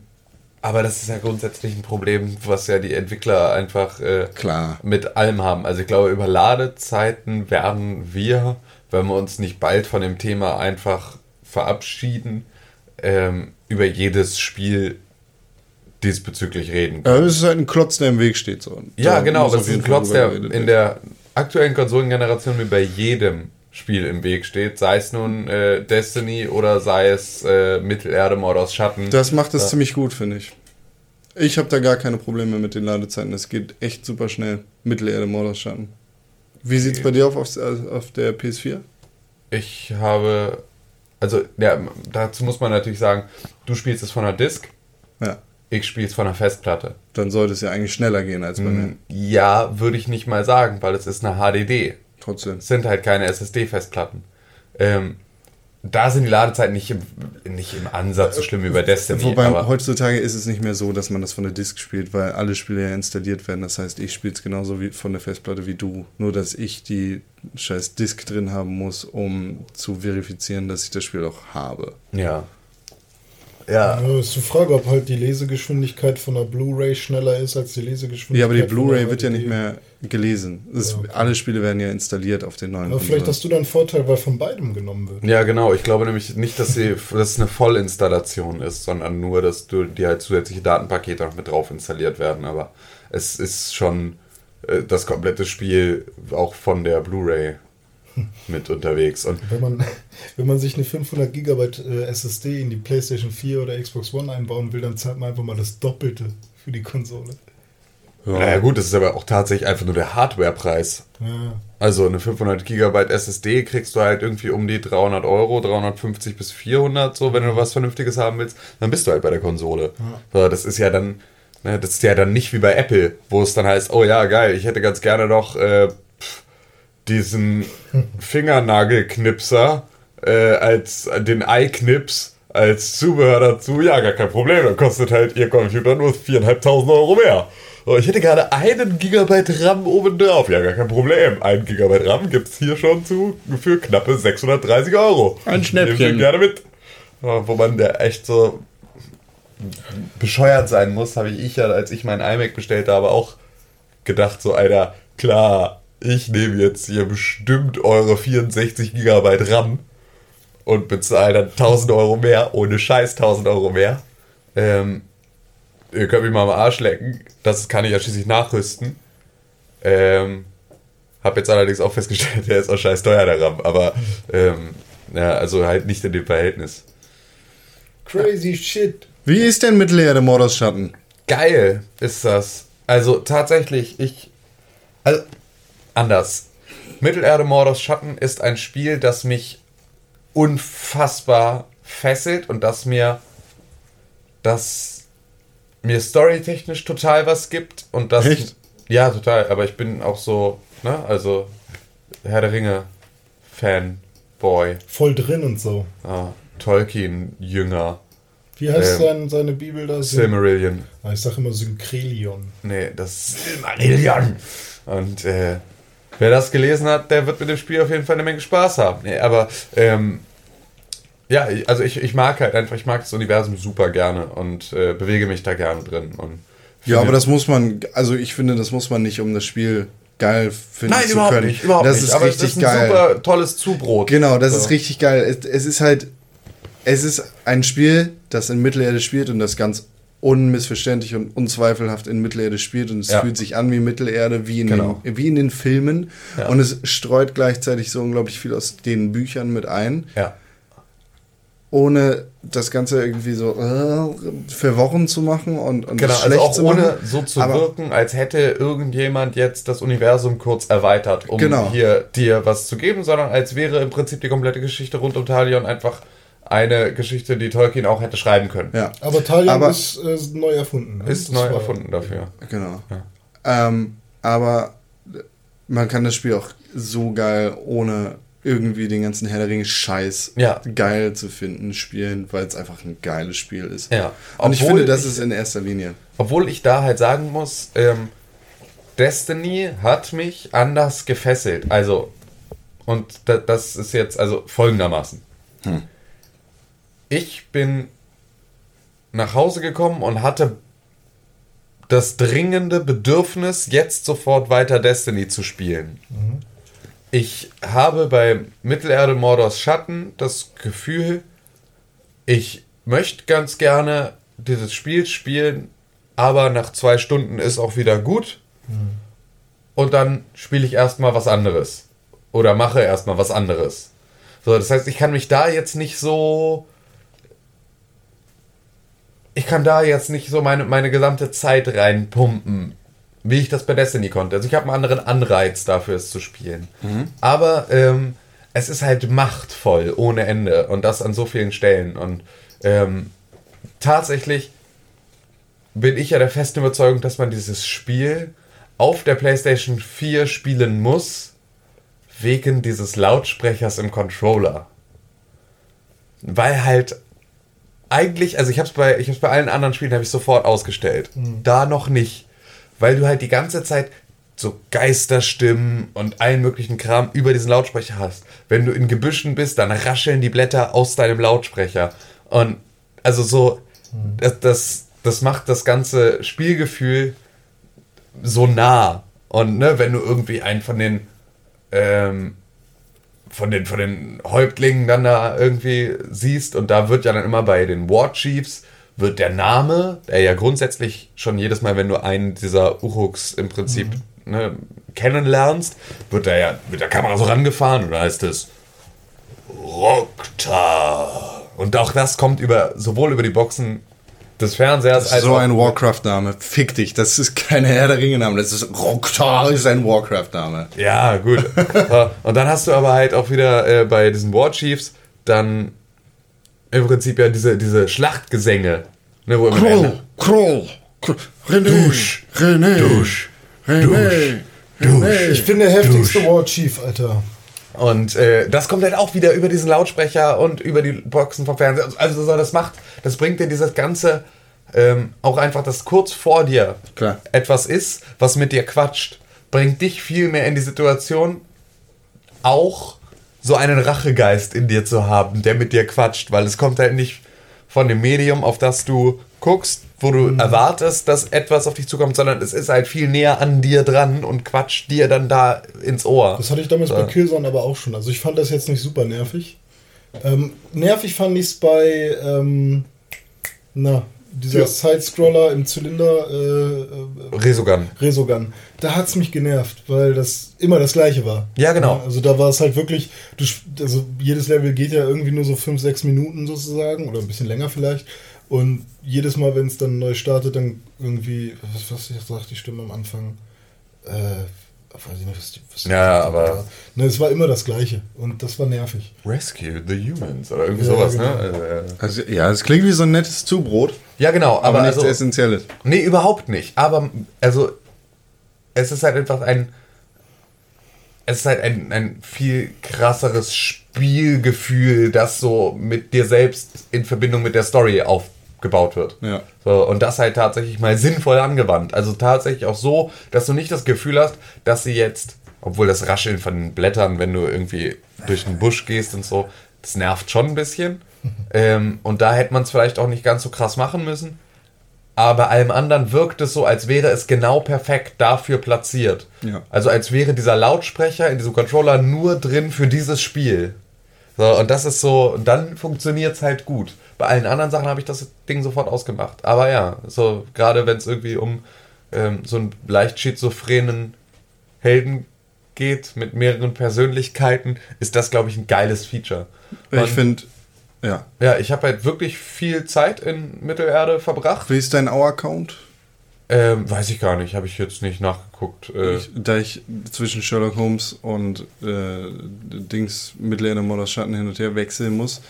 S4: aber das ist ja grundsätzlich ein Problem, was ja die Entwickler einfach äh,
S3: Klar.
S4: mit allem haben. Also ich glaube, über Ladezeiten werden wir, wenn wir uns nicht bald von dem Thema einfach verabschieden, ähm, über jedes Spiel diesbezüglich reden.
S3: Ja, es ist halt ein Klotz, der im Weg steht. So.
S4: Ja,
S3: da
S4: genau, es ist ein Klotz, der in der aktuellen Konsolengeneration mir bei jedem Spiel im Weg steht, sei es nun äh, Destiny oder sei es äh, Mittelerde Mord aus Schatten.
S3: Das macht es ziemlich gut, finde ich. Ich habe da gar keine Probleme mit den Ladezeiten. Es geht echt super schnell. Mittelerde Morderschatten. Wie sieht's bei dir auf, auf, auf der PS4?
S4: Ich habe, also ja, dazu muss man natürlich sagen, du spielst es von einer Disk,
S3: Ja.
S4: ich spiele es von einer Festplatte.
S3: Dann sollte es ja eigentlich schneller gehen als bei mir.
S4: Ja, würde ich nicht mal sagen, weil es ist eine HDD.
S3: Trotzdem.
S4: Es sind halt keine SSD-Festplatten. Ähm, da sind die Ladezeiten nicht im, nicht im Ansatz so schlimm wie bei Destiny.
S3: Wobei heutzutage ist es nicht mehr so, dass man das von der Disk spielt, weil alle Spiele ja installiert werden. Das heißt, ich spiele es genauso wie von der Festplatte wie du. Nur, dass ich die scheiß Disk drin haben muss, um zu verifizieren, dass ich das Spiel auch habe.
S4: ja. Ja.
S5: Ja, ist die Frage, ob halt die Lesegeschwindigkeit von der Blu-ray schneller ist als die Lesegeschwindigkeit.
S3: Ja, aber die Blu-ray wird ja
S5: HDD.
S3: nicht mehr gelesen. Es,
S5: Ja, okay.
S3: Alle Spiele werden ja installiert auf den neuen
S5: Aber vielleicht hast du da einen Vorteil, weil von beidem genommen wird.
S4: Ja, genau. Ich glaube nämlich nicht, dass, sie, dass es eine Vollinstallation ist, sondern nur, dass du die halt zusätzliche Datenpakete noch mit drauf installiert werden. Aber es ist schon äh, das komplette Spiel auch von der Blu-ray mit unterwegs. Und
S5: Wenn man, wenn man sich eine 500 Gigabyte äh, SSD in die PlayStation 4 oder Xbox One einbauen will, dann zahlt man einfach mal das Doppelte für die Konsole.
S4: naja, gut, das ist aber auch tatsächlich einfach nur der Hardwarepreis.
S5: Ja.
S4: Also eine 500 Gigabyte SSD kriegst du halt irgendwie um die 300 Euro, 350 bis 400, so wenn du was Vernünftiges haben willst, dann bist du halt bei der Konsole. So, das ist ja dann, ne, das ist ja dann nicht wie bei Apple, wo es dann heißt, oh ja, geil, ich hätte ganz gerne noch äh, diesen Fingernagelknipser äh, als den Eye-Knips als Zubehör dazu. Ja, gar kein Problem, dann kostet halt ihr Computer nur 4.500 Euro mehr. So, ich hätte gerade einen Gigabyte RAM oben drauf. Ja, gar kein Problem. Ein Gigabyte RAM gibt es hier schon zu für knappe 630 Euro.
S3: Ein Schnäppchen.
S4: Sie gerne mit. Wo man der echt so bescheuert sein muss, habe ich, ich ja, als ich mein iMac bestellt habe, auch gedacht, so, Alter, klar, ich nehme jetzt hier bestimmt eure 64 Gigabyte RAM und bezahle dann 1000 Euro mehr, ohne Scheiß 1000 Euro mehr. Ähm, ihr könnt mich mal am Arsch lecken, das kann ich ja schließlich nachrüsten. Ähm, hab jetzt allerdings auch festgestellt, der ist auch scheiß teuer, der RAM, aber ähm, ja, also halt nicht in dem Verhältnis.
S5: Crazy shit.
S3: Wie ist denn Mittelerde Morderschatten?
S4: Geil ist das. Also tatsächlich, ich. Also, anders. Mittelerde Mordors Schatten ist ein Spiel, das mich unfassbar fesselt und das mir. das mir storytechnisch total was gibt und das.
S3: Echt?
S4: Ja, total. Aber ich bin auch so, ne, also Herr der Ringe Fanboy,
S5: Voll drin und so.
S4: ah, Tolkien-Jünger,
S5: Wie heißt
S4: Ähm,
S5: sein, seine Bibel da?
S4: Silmarillion.
S5: Ah, ich sag immer Synkrelion.
S4: Nee, das Silmarillion. Und äh, wer das gelesen hat, der wird mit dem Spiel auf jeden Fall eine Menge Spaß haben. Nee, aber ähm, ja, also ich, ich mag halt einfach, ich mag das Universum super gerne und äh, bewege mich da gerne drin. Und
S3: Ja, aber das muss man, also ich finde, das muss man nicht, um das Spiel geil finden
S4: Nein,
S3: zu
S4: überhaupt
S3: können.
S4: nicht, überhaupt
S3: das
S4: nicht.
S3: ist
S4: aber
S3: richtig
S4: das ist ein
S3: geil.
S4: super tolles Zubrot.
S3: Genau, das
S4: So.
S3: ist richtig geil. Es, es ist halt, es ist ein Spiel, das in Mittelerde spielt und das ganz unmissverständlich und unzweifelhaft in Mittelerde spielt und es
S4: Ja.
S3: fühlt sich an wie Mittelerde, wie in,
S4: Genau.
S3: den, wie in den Filmen
S4: Ja.
S3: und es streut gleichzeitig so unglaublich viel aus den Büchern mit ein
S4: Ja.
S3: ohne das Ganze irgendwie so äh, für Wochen zu machen und, und
S4: Genau,
S3: das
S4: also
S3: schlecht
S4: auch ohne
S3: machen.
S4: so zu
S3: Aber-
S4: wirken, als hätte irgendjemand jetzt das Universum kurz erweitert, um
S3: Genau.
S4: hier dir was zu geben, sondern als wäre im Prinzip die komplette Geschichte rund um Talion einfach eine Geschichte, die Tolkien auch hätte schreiben können.
S3: Ja,
S5: Aber Talion
S3: Aber-
S5: ist äh, neu erfunden. ne?
S4: Ist
S5: Das
S4: neu erfunden dafür.
S3: genau. Ähm, aber man kann das Spiel auch so geil ohne irgendwie den ganzen Herr der Ringe Scheiß
S4: Ja.
S3: geil zu finden spielen, weil es einfach ein geiles Spiel ist.
S4: Ja.
S3: Und ich
S4: Obwohl
S3: finde, das
S4: ich-
S3: ist in erster Linie.
S4: Obwohl ich da halt sagen muss, ähm, Destiny hat mich anders gefesselt. Also, und da, das ist jetzt also folgendermaßen. Ich bin nach Hause gekommen und hatte das dringende Bedürfnis, jetzt sofort weiter Destiny zu spielen. Ich habe bei Mittelerde Mordors Schatten das Gefühl, ich möchte ganz gerne dieses Spiel spielen, aber nach zwei Stunden ist auch wieder gut. Und dann spiele ich erstmal was anderes. Oder mache erstmal was anderes. So, das heißt, ich kann mich da jetzt nicht so. Ich kann da jetzt nicht so meine, meine gesamte Zeit reinpumpen, wie ich das bei Destiny konnte. Also ich habe einen anderen Anreiz dafür, es zu spielen. Aber ähm, es ist halt machtvoll ohne Ende und das an so vielen Stellen. Und ähm, tatsächlich bin ich ja der festen Überzeugung, dass man dieses Spiel auf der PlayStation 4 spielen muss, wegen dieses Lautsprechers im Controller. Weil halt eigentlich, also ich habe es bei, ich hab's bei allen anderen Spielen habe ich sofort ausgestellt. Da noch nicht, weil du halt die ganze Zeit so Geisterstimmen und allen möglichen Kram über diesen Lautsprecher hast. Wenn du in Gebüschen bist, dann rascheln die Blätter aus deinem Lautsprecher. Und also so, das, das, das macht das ganze Spielgefühl so nah. Und ne, wenn du irgendwie einen von den ähm, von den, von den Häuptlingen dann da irgendwie siehst und da wird ja dann immer bei den War Chiefs wird der Name, der ja grundsätzlich schon jedes Mal, wenn du einen dieser Uruks im Prinzip ne, kennenlernst, wird der ja mit der Kamera so rangefahren und da heißt es Rokta. Und auch das kommt über sowohl über die Boxen des Fernsehers als
S3: so
S4: auch
S3: ein Warcraft-Name. Fick dich, das ist keine Herr der Ringe-Name. Das ist Roktar ist ein Warcraft-Name.
S4: Ja, gut. Und dann hast du aber halt auch wieder äh, bei diesen War Chiefs dann im Prinzip ja diese, diese Schlachtgesänge. Ne, wo immer der-
S3: Kroll, Kroll, René,
S4: Dusch,
S3: René,
S4: Dusch,
S3: René, René.
S5: Ich bin der heftigste War Chief, Alter.
S4: Und äh, das kommt halt auch wieder über diesen Lautsprecher und über die Boxen vom Fernseher. Also so, das macht, das bringt dir dieses ganze ähm, auch einfach, dass kurz vor dir
S3: Klar.
S4: etwas ist, was mit dir quatscht, bringt dich viel mehr in die Situation, auch so einen Rachegeist in dir zu haben, der mit dir quatscht, weil es kommt halt nicht von dem Medium, auf das du guckst, wo du erwartest, dass etwas auf dich zukommt, sondern es ist halt viel näher an dir dran und quatscht dir dann da ins Ohr.
S5: Das hatte ich damals
S4: So.
S5: bei Killzone aber auch schon. Also ich fand das jetzt nicht super nervig. Ähm, nervig fand ich es bei, ähm, na, dieser
S3: Ja.
S5: Side-Scroller im Zylinder äh, äh,
S4: Resogun.
S5: Resogun. Da hat es mich genervt, weil das immer das gleiche war.
S4: Ja, genau.
S5: Also da war es halt wirklich, du, also jedes Level geht ja irgendwie nur so 5, 6 Minuten sozusagen oder ein bisschen länger vielleicht. Und jedes Mal, wenn es dann neu startet, dann irgendwie, was, was sagt die Stimme am Anfang? Äh, weiß ich nicht, was die, was die
S4: Ja, aber-.
S5: Ne, es war immer das Gleiche und das war nervig.
S4: Rescue the Humans oder irgendwie
S5: Ja,
S4: sowas,
S5: genau.
S4: ne? Also, äh,
S3: Also, ja, es klingt wie so ein nettes Zubrot,
S4: ja, genau,
S3: aber,
S4: aber,
S3: nichts
S4: also,
S3: Essentielles.
S4: Nee, überhaupt nicht. Aber, also, es ist halt einfach ein. Es ist halt ein, ein viel krasseres Spielgefühl, das so mit dir selbst in Verbindung mit der Story aufgebaut wird.
S3: Ja.
S4: So, und das halt tatsächlich mal sinnvoll angewandt. Also tatsächlich auch so, dass du nicht das Gefühl hast, dass sie jetzt, obwohl das Rascheln von den Blättern, wenn du irgendwie durch den Busch gehst und so, das nervt schon ein bisschen. ähm, und da hätte man es vielleicht auch nicht ganz so krass machen müssen. Aber allem anderen wirkt es so, als wäre es genau perfekt dafür platziert.
S3: Ja.
S4: Also als wäre dieser Lautsprecher in diesem Controller nur drin für dieses Spiel. So, und das ist so, und dann funktioniert es halt gut. Bei allen anderen Sachen habe ich das Ding sofort ausgemacht. Aber ja, so gerade wenn es irgendwie um ähm, so einen leicht schizophrenen Helden geht mit mehreren Persönlichkeiten, ist das, glaube ich, ein geiles Feature.
S3: Ich
S4: Und-
S3: finde, Ja.
S4: Ja, ich habe halt wirklich viel Zeit in Mittelerde verbracht.
S3: Wie ist dein Au-Account?
S4: Ähm, weiß ich gar nicht, habe ich jetzt nicht nachgeguckt. Äh,
S3: Ich, da ich zwischen Sherlock Holmes und äh, Dings Mittelerde Mordor Schatten hin und her wechseln muss,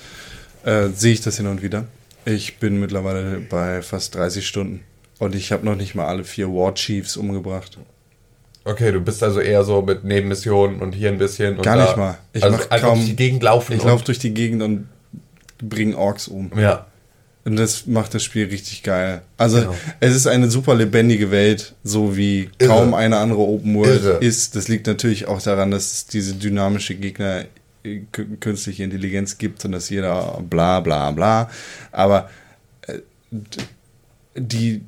S3: äh, sehe ich das hin und wieder. Ich bin mittlerweile bei fast 30 Stunden. Und ich habe noch nicht mal alle vier War Chiefs umgebracht.
S4: okay, du bist also eher so mit Nebenmissionen und hier ein bisschen. Und
S3: Gar
S4: da,
S3: nicht mal. Ich
S4: also
S3: mach
S4: einfach
S3: kaum-
S4: durch die Gegend laufen.
S3: Ich laufe durch die Gegend und bringe Orks um.
S4: Ja,
S3: Und das macht das Spiel richtig geil. Also
S4: Genau.
S3: es ist eine super lebendige Welt, so wie
S4: Irre.
S3: kaum eine andere Open World
S4: Irre.
S3: ist. Das liegt natürlich auch daran, dass es diese dynamische Gegner künstliche Intelligenz gibt und dass jeder bla bla bla. Aber äh, die,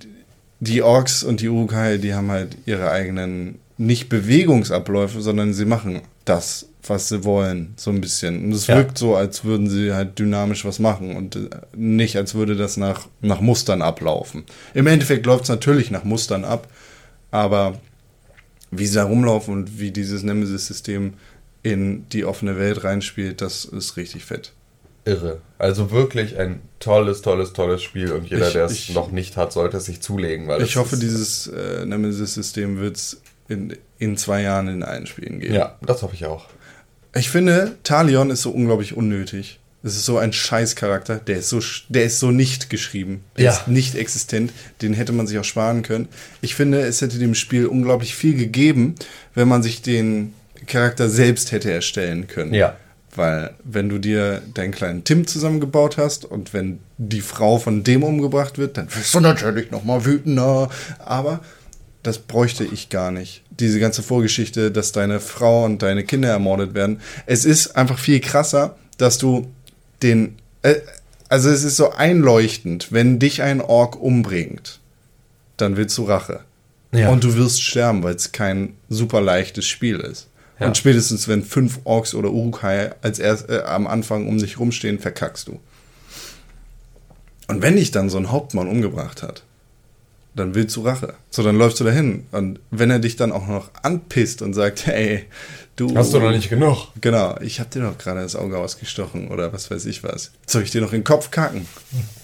S3: die Orks und die Urukai, die haben halt ihre eigenen, nicht Bewegungsabläufe, sondern sie machen das, was sie wollen, so ein bisschen. Und es
S4: Ja.
S3: wirkt so, als würden sie halt dynamisch was machen und äh, nicht, als würde das nach, nach Mustern ablaufen. Im Endeffekt läuft es natürlich nach Mustern ab, aber wie sie da rumlaufen und wie dieses Nemesis-System in die offene Welt reinspielt, das ist richtig fett.
S4: irre. Also wirklich ein tolles, tolles, tolles Spiel und jeder, der es noch nicht hat, sollte es sich zulegen. Weil
S3: Ich hoffe, dieses äh, Nemesis-System wird es in, in zwei Jahren in allen Spielen geben.
S4: Ja, das hoffe ich auch.
S3: Ich finde, Talion ist so unglaublich unnötig. Es ist so ein Scheißcharakter, der ist so, der ist so nicht geschrieben. Der
S4: Ja.
S3: ist nicht existent. Den hätte man sich auch sparen können. Ich finde, es hätte dem Spiel unglaublich viel gegeben, wenn man sich den Charakter selbst hätte erstellen können.
S4: Ja.
S3: Weil, wenn du dir deinen kleinen Tim zusammengebaut hast und wenn die Frau von dem umgebracht wird, dann wirst du natürlich nochmal wütender. Aber das bräuchte ich gar nicht. Diese ganze Vorgeschichte, dass deine Frau und deine Kinder ermordet werden. Es ist einfach viel krasser, dass du den. Äh, also, es ist so einleuchtend, wenn dich ein Ork umbringt, dann willst du Rache.
S4: Ja.
S3: Und du wirst sterben, weil es kein super leichtes Spiel ist.
S4: Ja.
S3: Und spätestens, wenn fünf Orks oder Urukai als erst, äh, am Anfang um dich rumstehen, verkackst du. Und wenn dich dann so ein Hauptmann umgebracht hat, dann willst du Rache. So, dann läufst du dahin. Und wenn er dich dann auch noch anpisst und sagt, hey, du.
S4: Hast du noch nicht genug?
S3: Genau, ich hab dir doch gerade das Auge ausgestochen oder was weiß ich was. Soll ich dir noch in den Kopf kacken?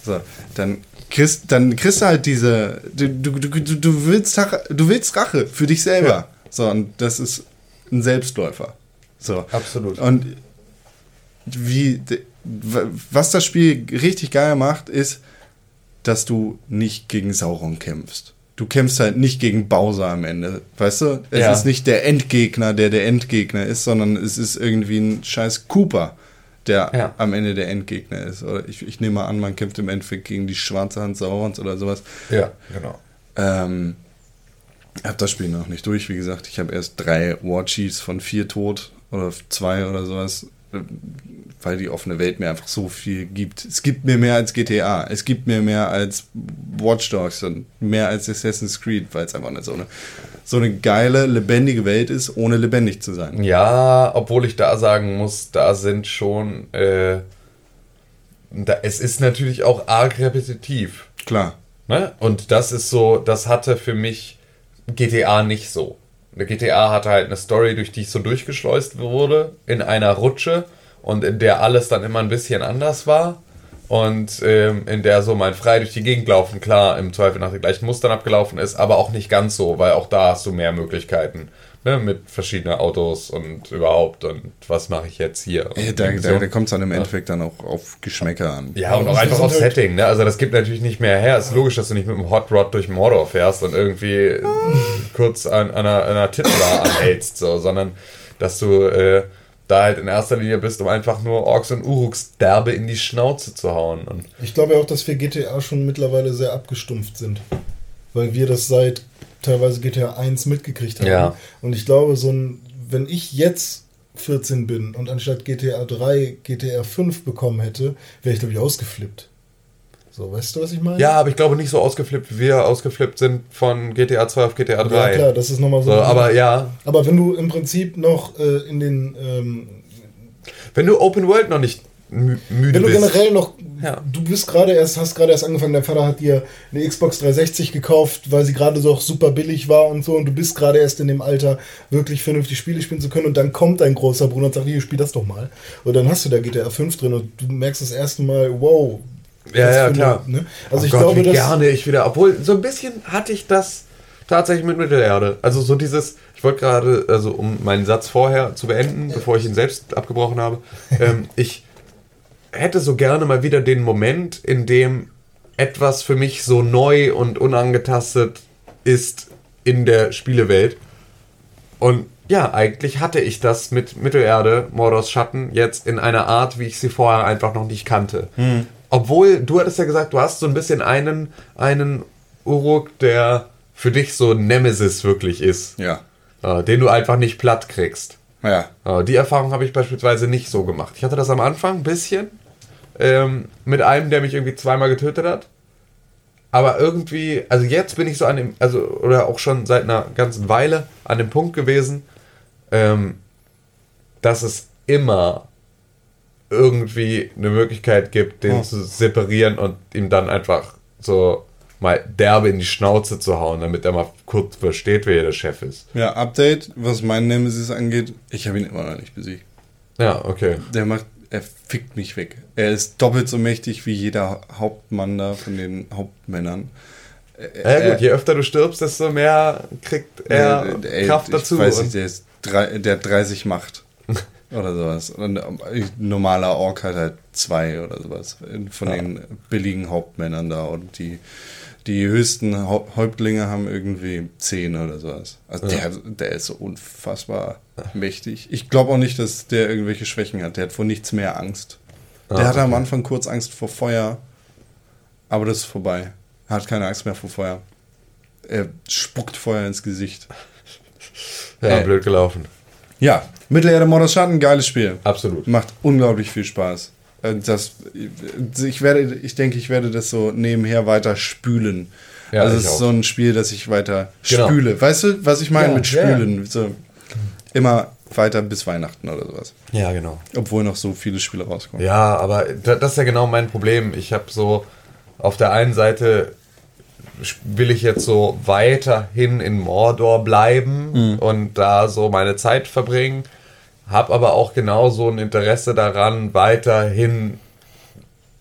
S3: So, dann kriegst, dann kriegst du halt diese. Du, du, du, du- willst, Rache- du willst Rache für dich selber.
S4: Ja.
S3: So, und das ist ein Selbstläufer. So.
S4: Absolut.
S3: Und wie, was das Spiel richtig geil macht, ist, dass du nicht gegen Sauron kämpfst. Du kämpfst halt nicht gegen Bowser am Ende, weißt du? Es
S4: Ja.
S3: ist nicht der Endgegner, der der Endgegner ist, sondern es ist irgendwie ein scheiß Cooper, der
S4: Ja.
S3: am Ende der Endgegner ist. Oder ich, ich nehme an, man kämpft im Endeffekt gegen die schwarze Hand Saurons oder sowas.
S4: Ja, genau.
S3: Ähm, habe das Spiel noch nicht durch, wie gesagt. Ich habe erst drei War Chiefs von vier tot oder zwei oder sowas, äh, weil die offene Welt mir einfach so viel gibt. Es gibt mir mehr als GTA, es gibt mir mehr als Watch Dogs und mehr als Assassin's Creed, weil es einfach nicht so eine, so eine geile, lebendige Welt ist, ohne lebendig zu sein.
S4: Ja, obwohl ich da sagen muss, da sind schon. Äh, da, es ist natürlich auch arg repetitiv.
S3: Klar.
S4: Ne? Und das ist so, das hatte für mich GTA nicht so. GTA hatte halt eine Story, durch die ich so durchgeschleust wurde, in einer Rutsche und in der alles dann immer ein bisschen anders war. Und ähm, in der so mein frei durch die Gegend laufen, klar, im Zweifel nach den gleichen Mustern abgelaufen ist, aber auch nicht ganz so, weil auch da hast du mehr Möglichkeiten. Ne? Mit verschiedenen Autos und überhaupt und was mache ich jetzt hier?
S3: Ja, da da, kommt es dann im Endeffekt dann auch auf Geschmäcker an.
S4: ja, und auch einfach auf
S5: halt-
S4: Setting, ne? Also das gibt natürlich nicht mehr her. Ist logisch, dass du nicht mit einem Hot Rod durch Mordor fährst und irgendwie kurz an, an einer, an einer Tittenbar anhältst, so, sondern dass du äh, da halt in erster Linie bist, um einfach nur Orks und Uruks derbe in die Schnauze zu hauen. Und
S5: Ich glaube ja auch, dass wir GTA schon mittlerweile sehr abgestumpft sind. Weil wir das seit teilweise GTA 1 mitgekriegt haben.
S4: Ja.
S5: Und ich glaube, so ein, wenn ich jetzt 14 bin und anstatt GTA 3 GTA 5 bekommen hätte, wäre ich, glaube ich, ausgeflippt. So, weißt du, was ich meine?
S4: ja, aber ich glaube nicht so ausgeflippt, wie wir ausgeflippt sind von GTA 2 auf GTA 3.
S5: Ja, klar, das ist nochmal so.
S4: so, aber ja,
S5: Aber wenn du im Prinzip noch äh, in den. Ähm,
S4: wenn du Open World noch nicht müde
S5: Wenn du
S4: bist.
S5: generell noch,
S4: Ja.
S5: du bist gerade erst, hast gerade erst angefangen, dein Vater hat dir eine Xbox 360 gekauft, weil sie gerade so auch super billig war und so und du bist gerade erst in dem Alter, wirklich vernünftig Spiele spielen zu können und dann kommt dein großer Bruder und sagt, hier, spiel das doch mal. Und dann hast du da GTA 5 drin und du merkst das erste Mal, wow.
S4: Ja, ja,
S5: für eine-
S4: klar.
S5: ne? Also
S4: oh
S5: ich
S4: Gott,
S5: glaube,
S4: wie
S5: dass...
S4: gerne ich wieder, obwohl so ein bisschen hatte ich das tatsächlich mit Mittelerde. Also so dieses, ich wollte gerade, also um meinen Satz vorher zu beenden, bevor ich ihn selbst abgebrochen habe, ähm, ich hätte so gerne mal wieder den Moment, in dem etwas für mich so neu und unangetastet ist in der Spielewelt. Und ja, eigentlich hatte ich das mit Mittelerde, Mordors Schatten, jetzt in einer Art, wie ich sie vorher einfach noch nicht kannte. Obwohl, du hattest ja gesagt, du hast so ein bisschen einen, einen Uruk, der für dich so Nemesis wirklich ist.
S3: Ja.
S4: Äh, den du einfach nicht platt kriegst.
S3: Ja.
S4: Äh, die Erfahrung habe ich beispielsweise nicht so gemacht. Ich hatte das am Anfang ein bisschen ähm, mit einem, der mich irgendwie zweimal getötet hat. Aber irgendwie, also jetzt bin ich so an dem, also, oder auch schon seit einer ganzen Weile an dem Punkt gewesen, ähm, dass es immer irgendwie eine Möglichkeit gibt, den
S3: Oh.
S4: zu separieren und ihm dann einfach so mal derbe in die Schnauze zu hauen, damit er mal kurz versteht, wer hier der Chef ist.
S3: Ja, Update, was mein Nemesis angeht, ich habe ihn immer noch nicht besiegt.
S4: Ja, okay.
S3: Der macht, er fickt mich weg. Er ist doppelt so mächtig wie jeder Hauptmann da von den Hauptmännern.
S4: Ja gut, je öfter du stirbst, desto mehr kriegt er
S3: Äh, ey,
S4: Kraft dazu.
S3: Ich weiß nicht, der, ist drei, der hat 30 Macht. oder sowas. Und ein normaler Ork hat halt zwei oder sowas. Von
S4: Ja.
S3: den billigen Hauptmännern da. Und die, die höchsten Häuptlinge haben irgendwie zehn oder sowas. Also der, der ist so unfassbar mächtig. Ich glaube auch nicht, dass der irgendwelche Schwächen hat. Der hat vor nichts mehr Angst. Der
S4: Ah,
S3: hatte am
S4: okay.
S3: Anfang kurz Angst vor Feuer. Aber das ist vorbei. Er hat keine Angst mehr vor Feuer. Er spuckt Feuer ins Gesicht.
S4: ja,
S3: äh,
S4: blöd gelaufen.
S3: Ja, Mittelerde Mordors Schatten, geiles Spiel.
S4: Absolut.
S3: Macht unglaublich viel Spaß. Äh, Das, ich, werde, ich denke, ich werde das so nebenher weiter spülen.
S4: Ja,
S3: also es ist
S4: auch.
S3: so ein Spiel, das ich weiter
S4: Genau.
S3: spüle. Weißt du, was ich meine
S4: Ja,
S3: mit spülen? So, immer weiter bis Weihnachten oder sowas.
S4: Ja, genau.
S3: Obwohl noch so viele Spiele rauskommen.
S4: Ja, aber da- das ist ja genau mein Problem. Ich habe so auf der einen Seite will ich jetzt so weiterhin in Mordor bleiben und da so meine Zeit verbringen, habe aber auch genauso ein Interesse daran, weiterhin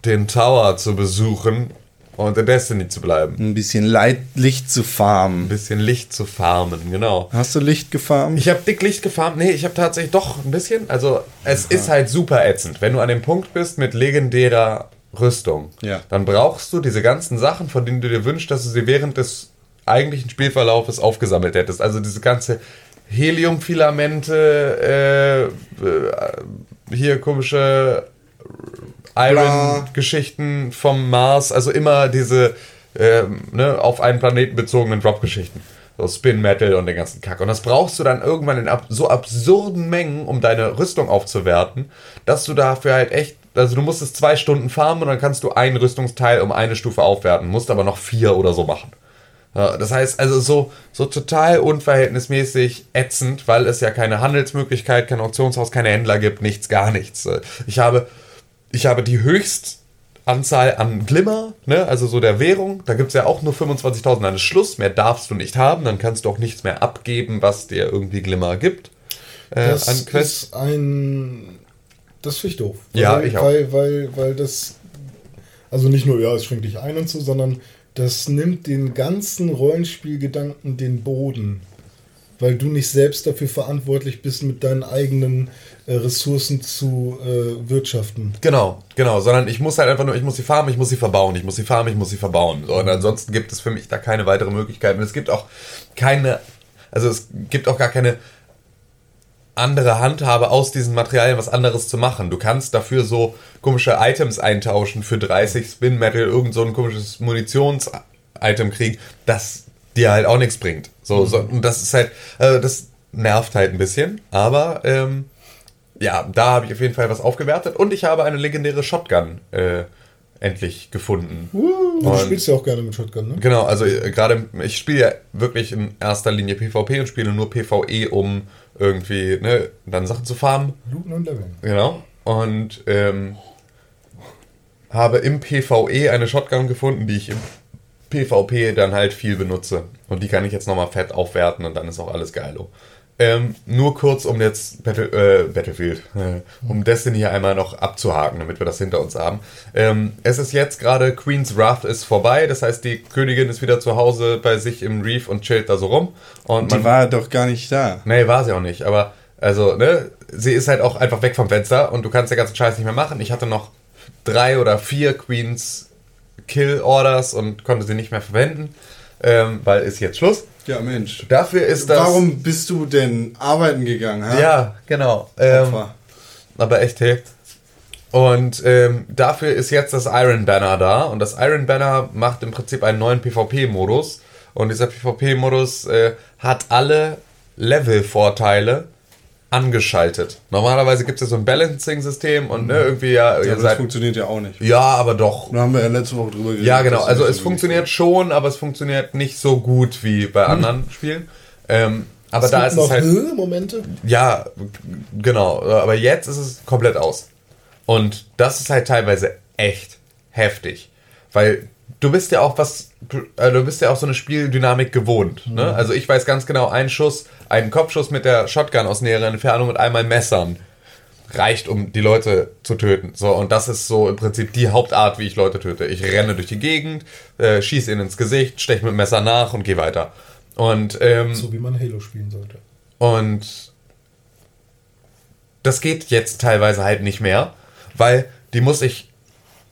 S4: den Tower zu besuchen und in Destiny zu bleiben.
S3: Ein bisschen Leid, Licht zu
S4: Ein
S3: farmen.
S4: bisschen Licht zu farmen, genau.
S3: Hast du Licht gefarmt?
S4: Ich habe dick Licht gefarmt. Nee, ich habe tatsächlich doch ein bisschen. Also, es ist halt super ätzend. Wenn du an dem Punkt bist mit legendärer Rüstung,
S3: Ja.
S4: dann brauchst du diese ganzen Sachen, von denen du dir wünschst, dass du sie während des eigentlichen Spielverlaufes aufgesammelt hättest. Also diese ganze Heliumfilamente, äh, äh, hier komische Iron-Geschichten vom Mars, also immer diese ähm, ne, auf einen Planeten bezogenen Drop-Geschichten. So Spin Metal und den ganzen Kack. Und das brauchst du dann irgendwann in ab so absurden Mengen, um deine Rüstung aufzuwerten, dass du dafür halt echt, also du musst es zwei Stunden farmen und dann kannst du ein Rüstungsteil um eine Stufe aufwerten, musst aber noch vier oder so machen. Ja, das heißt also so, so total unverhältnismäßig ätzend, weil es ja keine Handelsmöglichkeit, kein Auktionshaus, keine Händler gibt, nichts, gar nichts. Ich habe, ich habe die Höchstanzahl an Glimmer, ne, also so der Währung. Da gibt es ja auch nur 25.000 an Schluss. Mehr darfst du nicht haben. Dann kannst du auch nichts mehr abgeben, was dir irgendwie Glimmer gibt. Äh,
S5: Das
S4: an Quests.
S5: ist ein. Das finde ich doof.
S4: Ja,
S5: weil,
S4: ich auch.
S5: Weil, weil, weil das. Also nicht nur, ja, es schränkt dich ein und so, sondern das nimmt den ganzen Rollenspielgedanken den Boden. Weil du nicht selbst dafür verantwortlich bist, mit deinen eigenen äh, Ressourcen zu äh, wirtschaften.
S4: Genau, genau, sondern ich muss halt einfach nur, ich muss sie farmen, ich muss sie verbauen, ich muss sie farmen, ich muss sie verbauen. So, und ansonsten gibt es für mich da keine weitere Möglichkeit. Und es gibt auch keine, also es gibt auch gar keine andere Handhabe aus diesen Materialien was anderes zu machen. Du kannst dafür so komische Items eintauschen für 30 Spin Metal, irgend so ein komisches Munitions-Item kriegen, das dir halt auch nichts bringt. So, so, und das ist halt, äh, das nervt halt ein bisschen, aber ähm, ja, da habe ich auf jeden Fall was aufgewertet und ich habe eine legendäre Shotgun äh, endlich gefunden.
S5: Und du spielst ja auch gerne mit Shotgun, ne?
S4: Genau, also äh, gerade, ich spiele ja wirklich in erster Linie PvP und spiele nur PvE, um irgendwie, ne, dann Sachen zu farmen.
S5: Looten und Leveln.
S4: Genau. Und ähm, habe im PvE eine Shotgun gefunden, die ich im PvP dann halt viel benutze. Und die kann ich jetzt nochmal fett aufwerten und dann ist auch alles geilo. Ähm, nur kurz, um jetzt Battle, äh, Battlefield, äh, um Destiny hier einmal noch abzuhaken, damit wir das hinter uns haben. Ähm, es ist jetzt gerade Queen's Wrath ist vorbei, das heißt, die Königin ist wieder zu Hause bei sich im Reef und chillt da so rum. Und
S3: Die war doch gar nicht da.
S4: Nee, war sie auch nicht. Aber, also, ne, sie ist halt auch einfach weg vom Fenster und du kannst den ganzen Scheiß nicht mehr machen. Ich hatte noch drei oder vier Queens Kill Orders und konnte sie nicht mehr verwenden, ähm, weil ist jetzt Schluss.
S3: Ja, Mensch.
S4: Dafür ist das.
S3: Warum bist du denn arbeiten gegangen? Ha?
S4: Ja, genau. Ähm, aber echt, hey. Und ähm, dafür ist jetzt das Iron Banner da. Und das Iron Banner macht im Prinzip einen neuen PvP-Modus. Und dieser PvP-Modus äh, hat alle Level-Vorteile angeschaltet. Normalerweise gibt es ja so ein Balancing-System und ne, irgendwie ja,
S3: Ja, das
S4: seid.
S3: funktioniert ja auch nicht.
S4: Ja, aber doch.
S3: Da haben wir ja letzte Woche drüber geredet.
S4: Ja, genau. Also es funktioniert schon, aber es funktioniert nicht so gut wie bei anderen Spielen. Ähm, aber
S5: Es
S4: da ist
S5: noch
S4: es halt.
S5: Höhe-Momente.
S4: Ja, g- genau. Aber jetzt ist es komplett aus. Und das ist halt teilweise echt heftig. Weil du bist ja auch was, du, äh, du bist ja auch so eine Spieldynamik gewohnt. Ne? Also ich weiß ganz genau, ein Schuss, ein Kopfschuss mit der Shotgun aus näherer Entfernung und einmal Messern reicht, um die Leute zu töten. So, und das ist so im Prinzip die Hauptart, wie ich Leute töte. Ich renne durch die Gegend, äh, schieße ihnen ins Gesicht, steche mit dem Messer nach und gehe weiter. Und ähm,
S5: So wie man Halo spielen sollte.
S4: und das geht jetzt teilweise halt nicht mehr, weil die muss ich,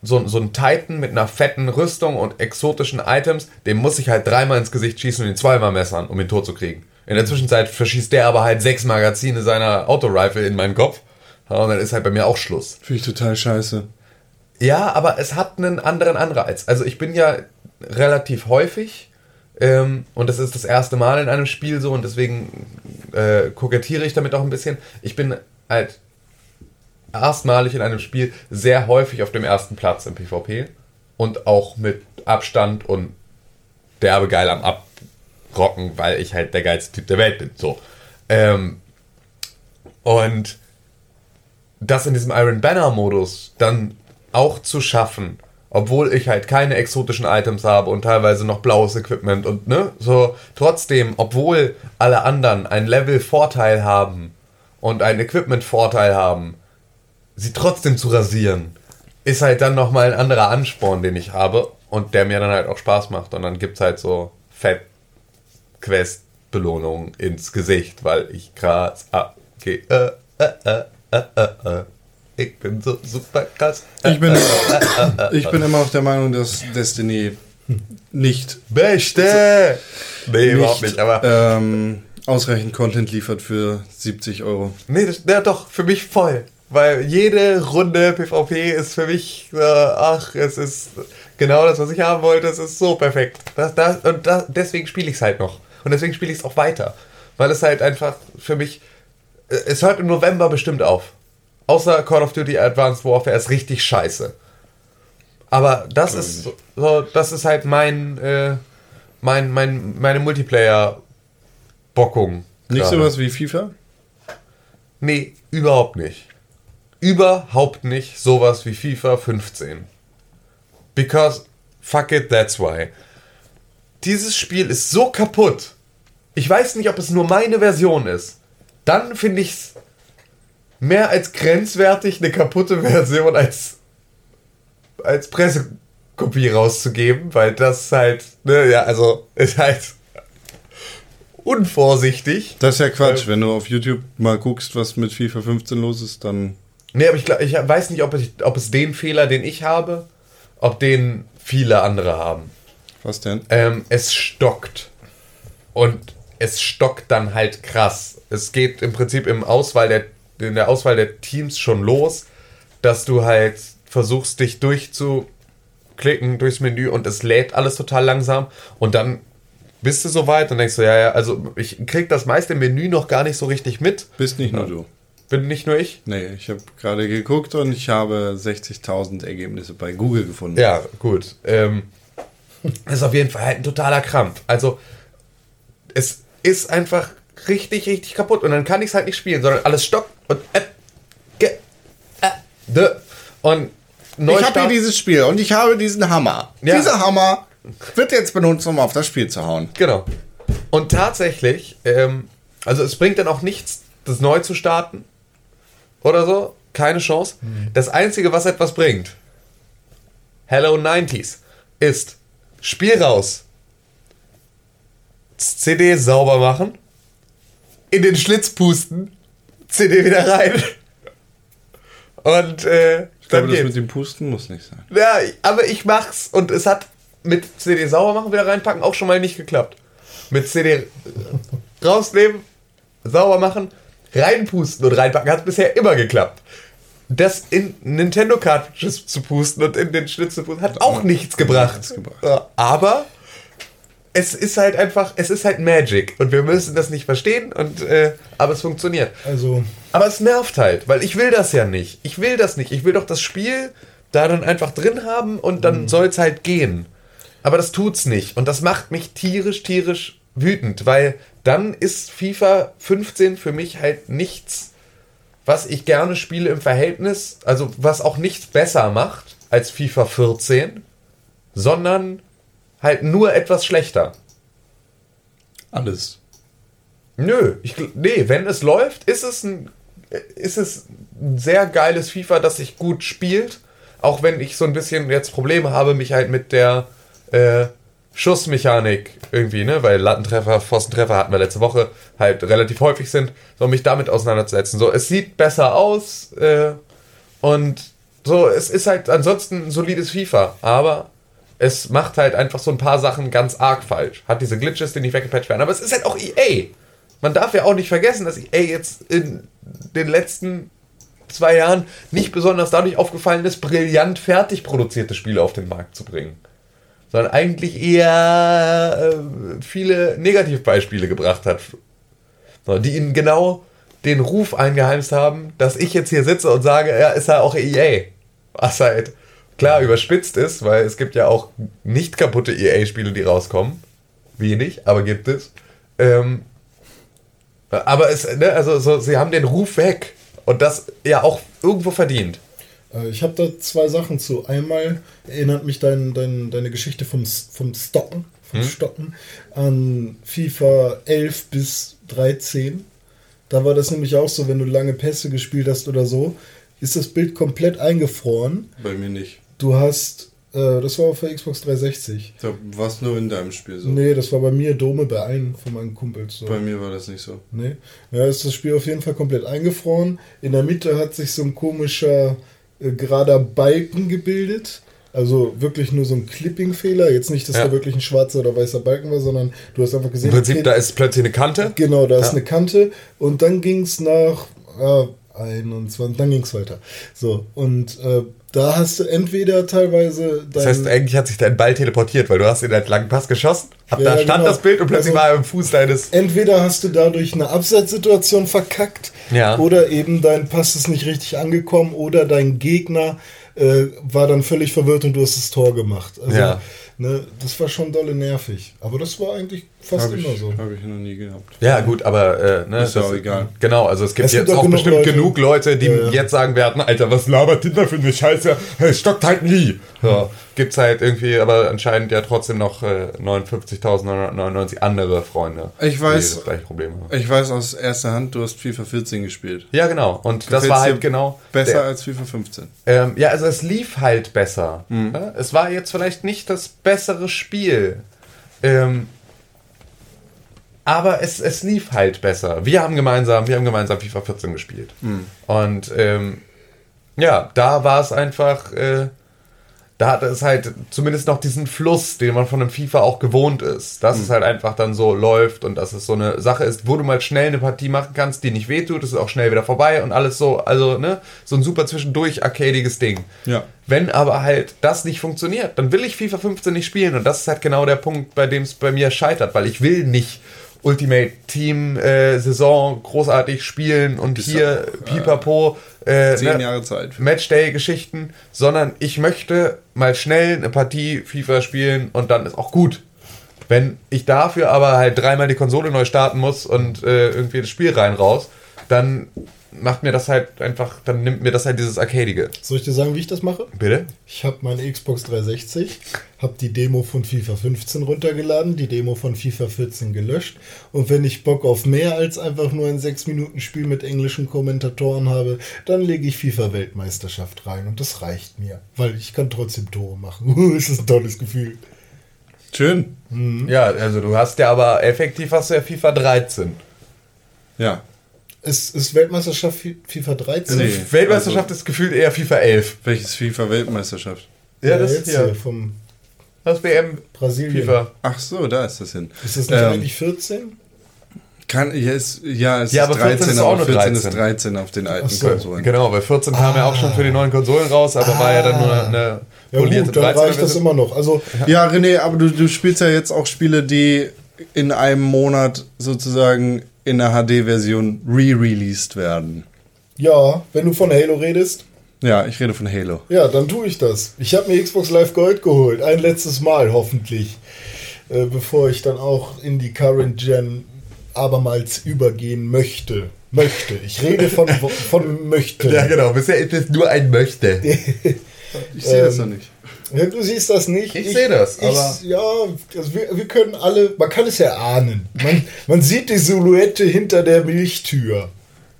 S4: so, so ein Titan mit einer fetten Rüstung und exotischen Items, dem muss ich halt dreimal ins Gesicht schießen und ihn zweimal messern, um ihn tot zu kriegen. In der Zwischenzeit verschießt der aber halt sechs Magazine seiner Autorifle in meinen Kopf. Und dann ist halt bei mir auch Schluss.
S3: Finde ich total scheiße.
S4: Ja, aber es hat einen anderen Anreiz. Also ich bin ja relativ häufig ähm, und das ist das erste Mal in einem Spiel so und deswegen äh, kokettiere ich damit auch ein bisschen. Ich bin halt erstmalig in einem Spiel sehr häufig auf dem ersten Platz im PvP und auch mit Abstand und derbe geil am Abrocken, weil ich halt der geilste Typ der Welt bin. So. Ähm, und das in diesem Iron Banner Modus dann auch zu schaffen, obwohl ich halt keine exotischen Items habe und teilweise noch blaues Equipment und ne, so trotzdem, obwohl alle anderen einen Level Vorteil haben und einen Equipment Vorteil haben, sie trotzdem zu rasieren, ist halt dann nochmal ein anderer Ansporn, den ich habe und der mir dann halt auch Spaß macht und dann gibt's halt so Fett Quest Belohnung ins Gesicht, weil ich krass abgehe. Äh, äh, äh, äh, äh, äh. Ich bin so super krass.
S3: Ich bin, ich bin immer noch der Meinung, dass Destiny nicht,
S4: Beste! Nee, überhaupt nicht, aber.
S3: ähm, ausreichend Content liefert für 70 Euro.
S4: Nee, das, ja doch, für mich voll. Weil jede Runde PvP ist für mich, äh, ach, es ist genau das, was ich haben wollte. Es ist so perfekt. Das, das, und das, deswegen spiele ich es halt noch. Und deswegen spiele ich es auch weiter. Weil es halt einfach für mich. äh, Es hört im November bestimmt auf. Außer Call of Duty Advanced Warfare ist richtig scheiße. Aber das ist so, das ist halt mein, äh, mein, mein, meine Multiplayer-Bockung.
S3: Nicht sowas wie FIFA?
S4: Nee, überhaupt nicht. Überhaupt nicht sowas wie FIFA 15. Because fuck it, that's why. Dieses Spiel ist so kaputt. Ich weiß nicht, ob es nur meine Version ist. Dann finde ich es mehr als grenzwertig, eine kaputte Version als, als Pressekopie rauszugeben, weil das halt, ne, ja, also ist halt unvorsichtig.
S3: Das ist ja Quatsch. Wenn du auf YouTube mal guckst, was mit FIFA 15 los ist, dann.
S4: Nee, aber ich, glaub, ich weiß nicht, ob, ich, ob es den Fehler, den ich habe, ob den viele andere haben.
S3: Was denn?
S4: Ähm, es stockt. Und es stockt dann halt krass. Es geht im Prinzip im Auswahl der, in der Auswahl der Teams schon los, dass du halt versuchst, dich durchzuklicken durchs Menü und es lädt alles total langsam und dann bist du soweit und denkst du, ja, ja, also ich krieg das meiste Menü noch gar nicht so richtig mit.
S3: Bist nicht nur du.
S4: Bin nicht nur ich.
S3: Nee, ich habe gerade geguckt und ich habe 60.000 Ergebnisse bei Google gefunden.
S4: Ja, gut. Ähm, das ist auf jeden Fall halt ein totaler Krampf. Also, es ist einfach richtig, richtig kaputt. Und dann kann ich es halt nicht spielen, sondern alles stockt und äh, ge, äh, de. Und
S3: Ich habe hier
S4: Neustart-
S3: dieses Spiel und ich habe diesen Hammer.
S4: Ja.
S3: Dieser Hammer wird jetzt benutzt, um auf das Spiel zu hauen.
S4: Genau. Und tatsächlich, ähm, also es bringt dann auch nichts, das neu zu starten oder so. Keine Chance. Das Einzige, was etwas bringt, Hello 90s, ist Spiel raus, CD sauber machen, in den Schlitz pusten, CD wieder rein. Und äh,
S3: Ich glaube,
S4: dann
S3: das mit dem Pusten muss nicht sein.
S4: Ja, aber ich mach's und es hat mit CD sauber machen, wieder reinpacken auch schon mal nicht geklappt. Mit CD rausnehmen, sauber machen, reinpusten und reinpacken hat bisher immer geklappt. Das in Nintendo Cartridges zu pusten und in den Schlitz zu pusten hat auch nichts gebracht.
S3: nichts gebracht.
S4: Aber es ist halt einfach, es ist halt Magic und wir müssen das nicht verstehen und äh, aber es funktioniert.
S5: Also,
S4: Aber es nervt halt, weil ich will das ja nicht. Ich will das nicht. Ich will doch das Spiel da dann einfach drin haben und
S3: Mhm.
S4: dann soll es halt gehen. Aber das tut's nicht. Und das macht mich tierisch, tierisch wütend, weil dann ist FIFA 15 für mich halt nichts, was ich gerne spiele im Verhältnis, also was auch nichts besser macht als FIFA 14, sondern halt nur etwas schlechter.
S3: Alles.
S4: Nö, ich, nee, wenn es läuft, ist es ein, ist es ein sehr geiles FIFA, das sich gut spielt. Auch wenn ich so ein bisschen jetzt Probleme habe, mich halt mit der äh, Schussmechanik irgendwie, ne, weil Lattentreffer, Pfostentreffer hatten wir letzte Woche halt relativ häufig sind, so mich damit auseinanderzusetzen. So, es sieht besser aus äh, und so, es ist halt ansonsten ein solides FIFA, aber es macht halt einfach so ein paar Sachen ganz arg falsch. Hat diese Glitches, die nicht weggepatcht werden. Aber es ist halt auch EA. Man darf ja auch nicht vergessen, dass EA jetzt in den letzten zwei Jahren nicht besonders dadurch aufgefallen ist, brillant fertig produzierte Spiele auf den Markt zu bringen. Sondern eigentlich eher äh, viele Negativbeispiele gebracht hat. Die ihnen genau den Ruf eingeheimst haben, dass ich jetzt hier sitze und sage, ja, ist ja auch EA. Was halt klar überspitzt ist, weil es gibt ja auch nicht kaputte EA-Spiele, die rauskommen. Wenig, aber gibt es. Ähm, aber es, ne, also so, sie haben den Ruf weg. Und das ja auch irgendwo verdient.
S5: Äh, ich habe da zwei Sachen zu. Einmal erinnert mich dein, dein, deine Geschichte vom, vom Stocken, vom Stocken an FIFA 11 bis 13. Da war das nämlich auch so, wenn du lange Pässe gespielt hast oder so, ist das Bild komplett eingefroren.
S3: Bei mir nicht.
S5: Du hast, äh, das war auf der Xbox 360.
S3: Da war es nur in deinem Spiel so.
S5: Nee, das war bei mir Dome bei einem von meinen Kumpels so.
S3: Bei mir war das nicht so.
S5: Nee. Ja, ist das Spiel auf jeden Fall komplett eingefroren. In der Mitte hat sich so ein komischer äh, gerader Balken gebildet. Also wirklich nur so ein Clipping-Fehler. Jetzt nicht, dass
S4: Ja.
S5: da wirklich ein schwarzer oder weißer Balken war, sondern du hast einfach gesehen,
S4: Im Prinzip,
S5: okay,
S4: da ist plötzlich eine Kante.
S5: Genau, da ist
S4: Ja.
S5: eine Kante und dann ging es nach äh, 21, dann ging es weiter. So, und äh, da hast du entweder teilweise
S4: Das heißt, eigentlich hat sich dein Ball teleportiert, weil du hast in einen langen Pass geschossen. Ab
S5: Ja,
S4: da stand
S5: genau.
S4: das Bild und plötzlich
S5: Also-
S4: war er im Fuß deines.
S5: entweder hast du dadurch eine Abseitssituation verkackt
S4: Ja.
S5: oder eben dein Pass ist nicht richtig angekommen oder dein Gegner äh, war dann völlig verwirrt und du hast das Tor gemacht. Also,
S4: Ja.
S5: Ne, das war schon dolle nervig. Aber das war eigentlich fast
S3: Habe ich,
S5: immer so.
S3: hab ich noch nie gehabt.
S4: Ja, gut, aber äh, ne,
S3: Ist ja auch egal.
S4: Genau, also es gibt
S5: Es gibt
S4: jetzt
S5: auch genug
S4: bestimmt
S5: Leute-
S4: genug Leute, die
S5: Ja, ja.
S4: jetzt sagen werden, Alter, was labert Tinder für eine Scheiße? Es stockt halt nie. So, gibt's halt irgendwie, aber anscheinend ja trotzdem noch äh, 59.999 andere Freunde,
S3: Ich weiß-
S4: die das gleiche Problem haben.
S3: Ich weiß aus erster Hand, du hast FIFA 14 gespielt.
S4: Ja, genau. Und das
S3: Gefällt's
S4: war halt genau
S3: Besser
S4: der-
S3: als FIFA 15.
S4: Ähm, ja, also es lief halt besser.
S3: Mhm.
S4: Ja, es war jetzt vielleicht nicht das bessere Spiel. Ähm, aber es, es lief halt besser. Wir haben gemeinsam, wir haben gemeinsam FIFA 14 gespielt.
S3: Mhm.
S4: Und ähm, ja, da war es einfach, äh, da hatte es halt zumindest noch diesen Fluss, den man von einem FIFA auch gewohnt ist. Dass es halt einfach dann so läuft und dass es so eine Sache ist, wo du mal schnell eine Partie machen kannst, die nicht wehtut, es ist auch schnell wieder vorbei und alles so, also, ne, so ein super zwischendurch arcadiges Ding.
S3: Ja.
S4: Wenn aber halt das nicht funktioniert, dann will ich FIFA 15 nicht spielen und das ist halt genau der Punkt, bei dem es bei mir scheitert, weil ich will nicht Ultimate Team äh, Saison großartig spielen und hier pipapo äh,
S3: Zehn
S4: ne,
S3: Jahre Zeit.
S4: Matchday-Geschichten, sondern ich möchte mal schnell eine Partie FIFA spielen und dann ist auch gut. Wenn ich dafür aber halt dreimal die Konsole neu starten muss und äh, irgendwie das Spiel rein raus, dann macht mir das halt einfach, dann nimmt mir das halt dieses Arcadige.
S5: Soll ich dir sagen, wie ich das mache?
S4: Bitte?
S5: Ich habe meine Xbox 360, habe die Demo von FIFA 15 runtergeladen, die Demo von FIFA 14 gelöscht und wenn ich Bock auf mehr als einfach nur ein 6 Minuten Spiel mit englischen Kommentatoren habe, dann lege ich FIFA Weltmeisterschaft rein und das reicht mir, weil ich kann trotzdem Tore machen. das ist ein tolles Gefühl.
S3: Schön.
S4: Ja, also du hast ja aber effektiv hast du ja FIFA 13.
S3: Ja.
S5: Ist, ist Weltmeisterschaft Fi- FIFA 13?
S3: Nee.
S4: Weltmeisterschaft ist gefühlt eher FIFA 11.
S3: Welches FIFA-Weltmeisterschaft?
S4: Ja, das
S5: jetzt
S4: hier.
S5: vom
S4: Das WM
S5: Brasilien.
S4: FIFA.
S3: Ach so, da ist das hin.
S5: Ist das nicht
S3: Ähm,
S5: eigentlich 14?
S3: Kann, ja, es, ja, es
S4: Ja,
S3: ist
S4: aber 14 ist auch
S3: aber
S4: nur
S3: 14 ist
S4: 13.
S3: 13 auf den alten
S5: so,
S3: Konsolen.
S4: Genau, weil 14 kam ja auch schon für die neuen Konsolen raus, aber war ja dann nur eine
S5: Ja
S4: polierte
S5: gut, dann
S4: 13er
S5: reicht das immer noch. Also
S3: Ja, René, aber du, du spielst ja jetzt auch Spiele, die in einem Monat sozusagen in der HD-Version re-released werden.
S5: ja, wenn du von Halo redest,
S3: Ja, ich rede von Halo.
S5: Ja, dann tue ich das. Ich habe mir Xbox Live Gold geholt. Ein letztes Mal, hoffentlich. Äh, bevor ich dann auch in die Current Gen abermals übergehen möchte. Möchte. Ich rede von, von möchte.
S4: Ja, genau. Bisher ist es nur ein Möchte.
S3: Ich sehe das
S5: Ähm,
S3: noch nicht.
S5: Ja, du siehst das nicht.
S4: Ich sehe das,
S5: ich,
S4: aber-
S5: Ja, also wir, wir können alle, man kann es ja ahnen. Man, man sieht die Silhouette hinter der Milchtür.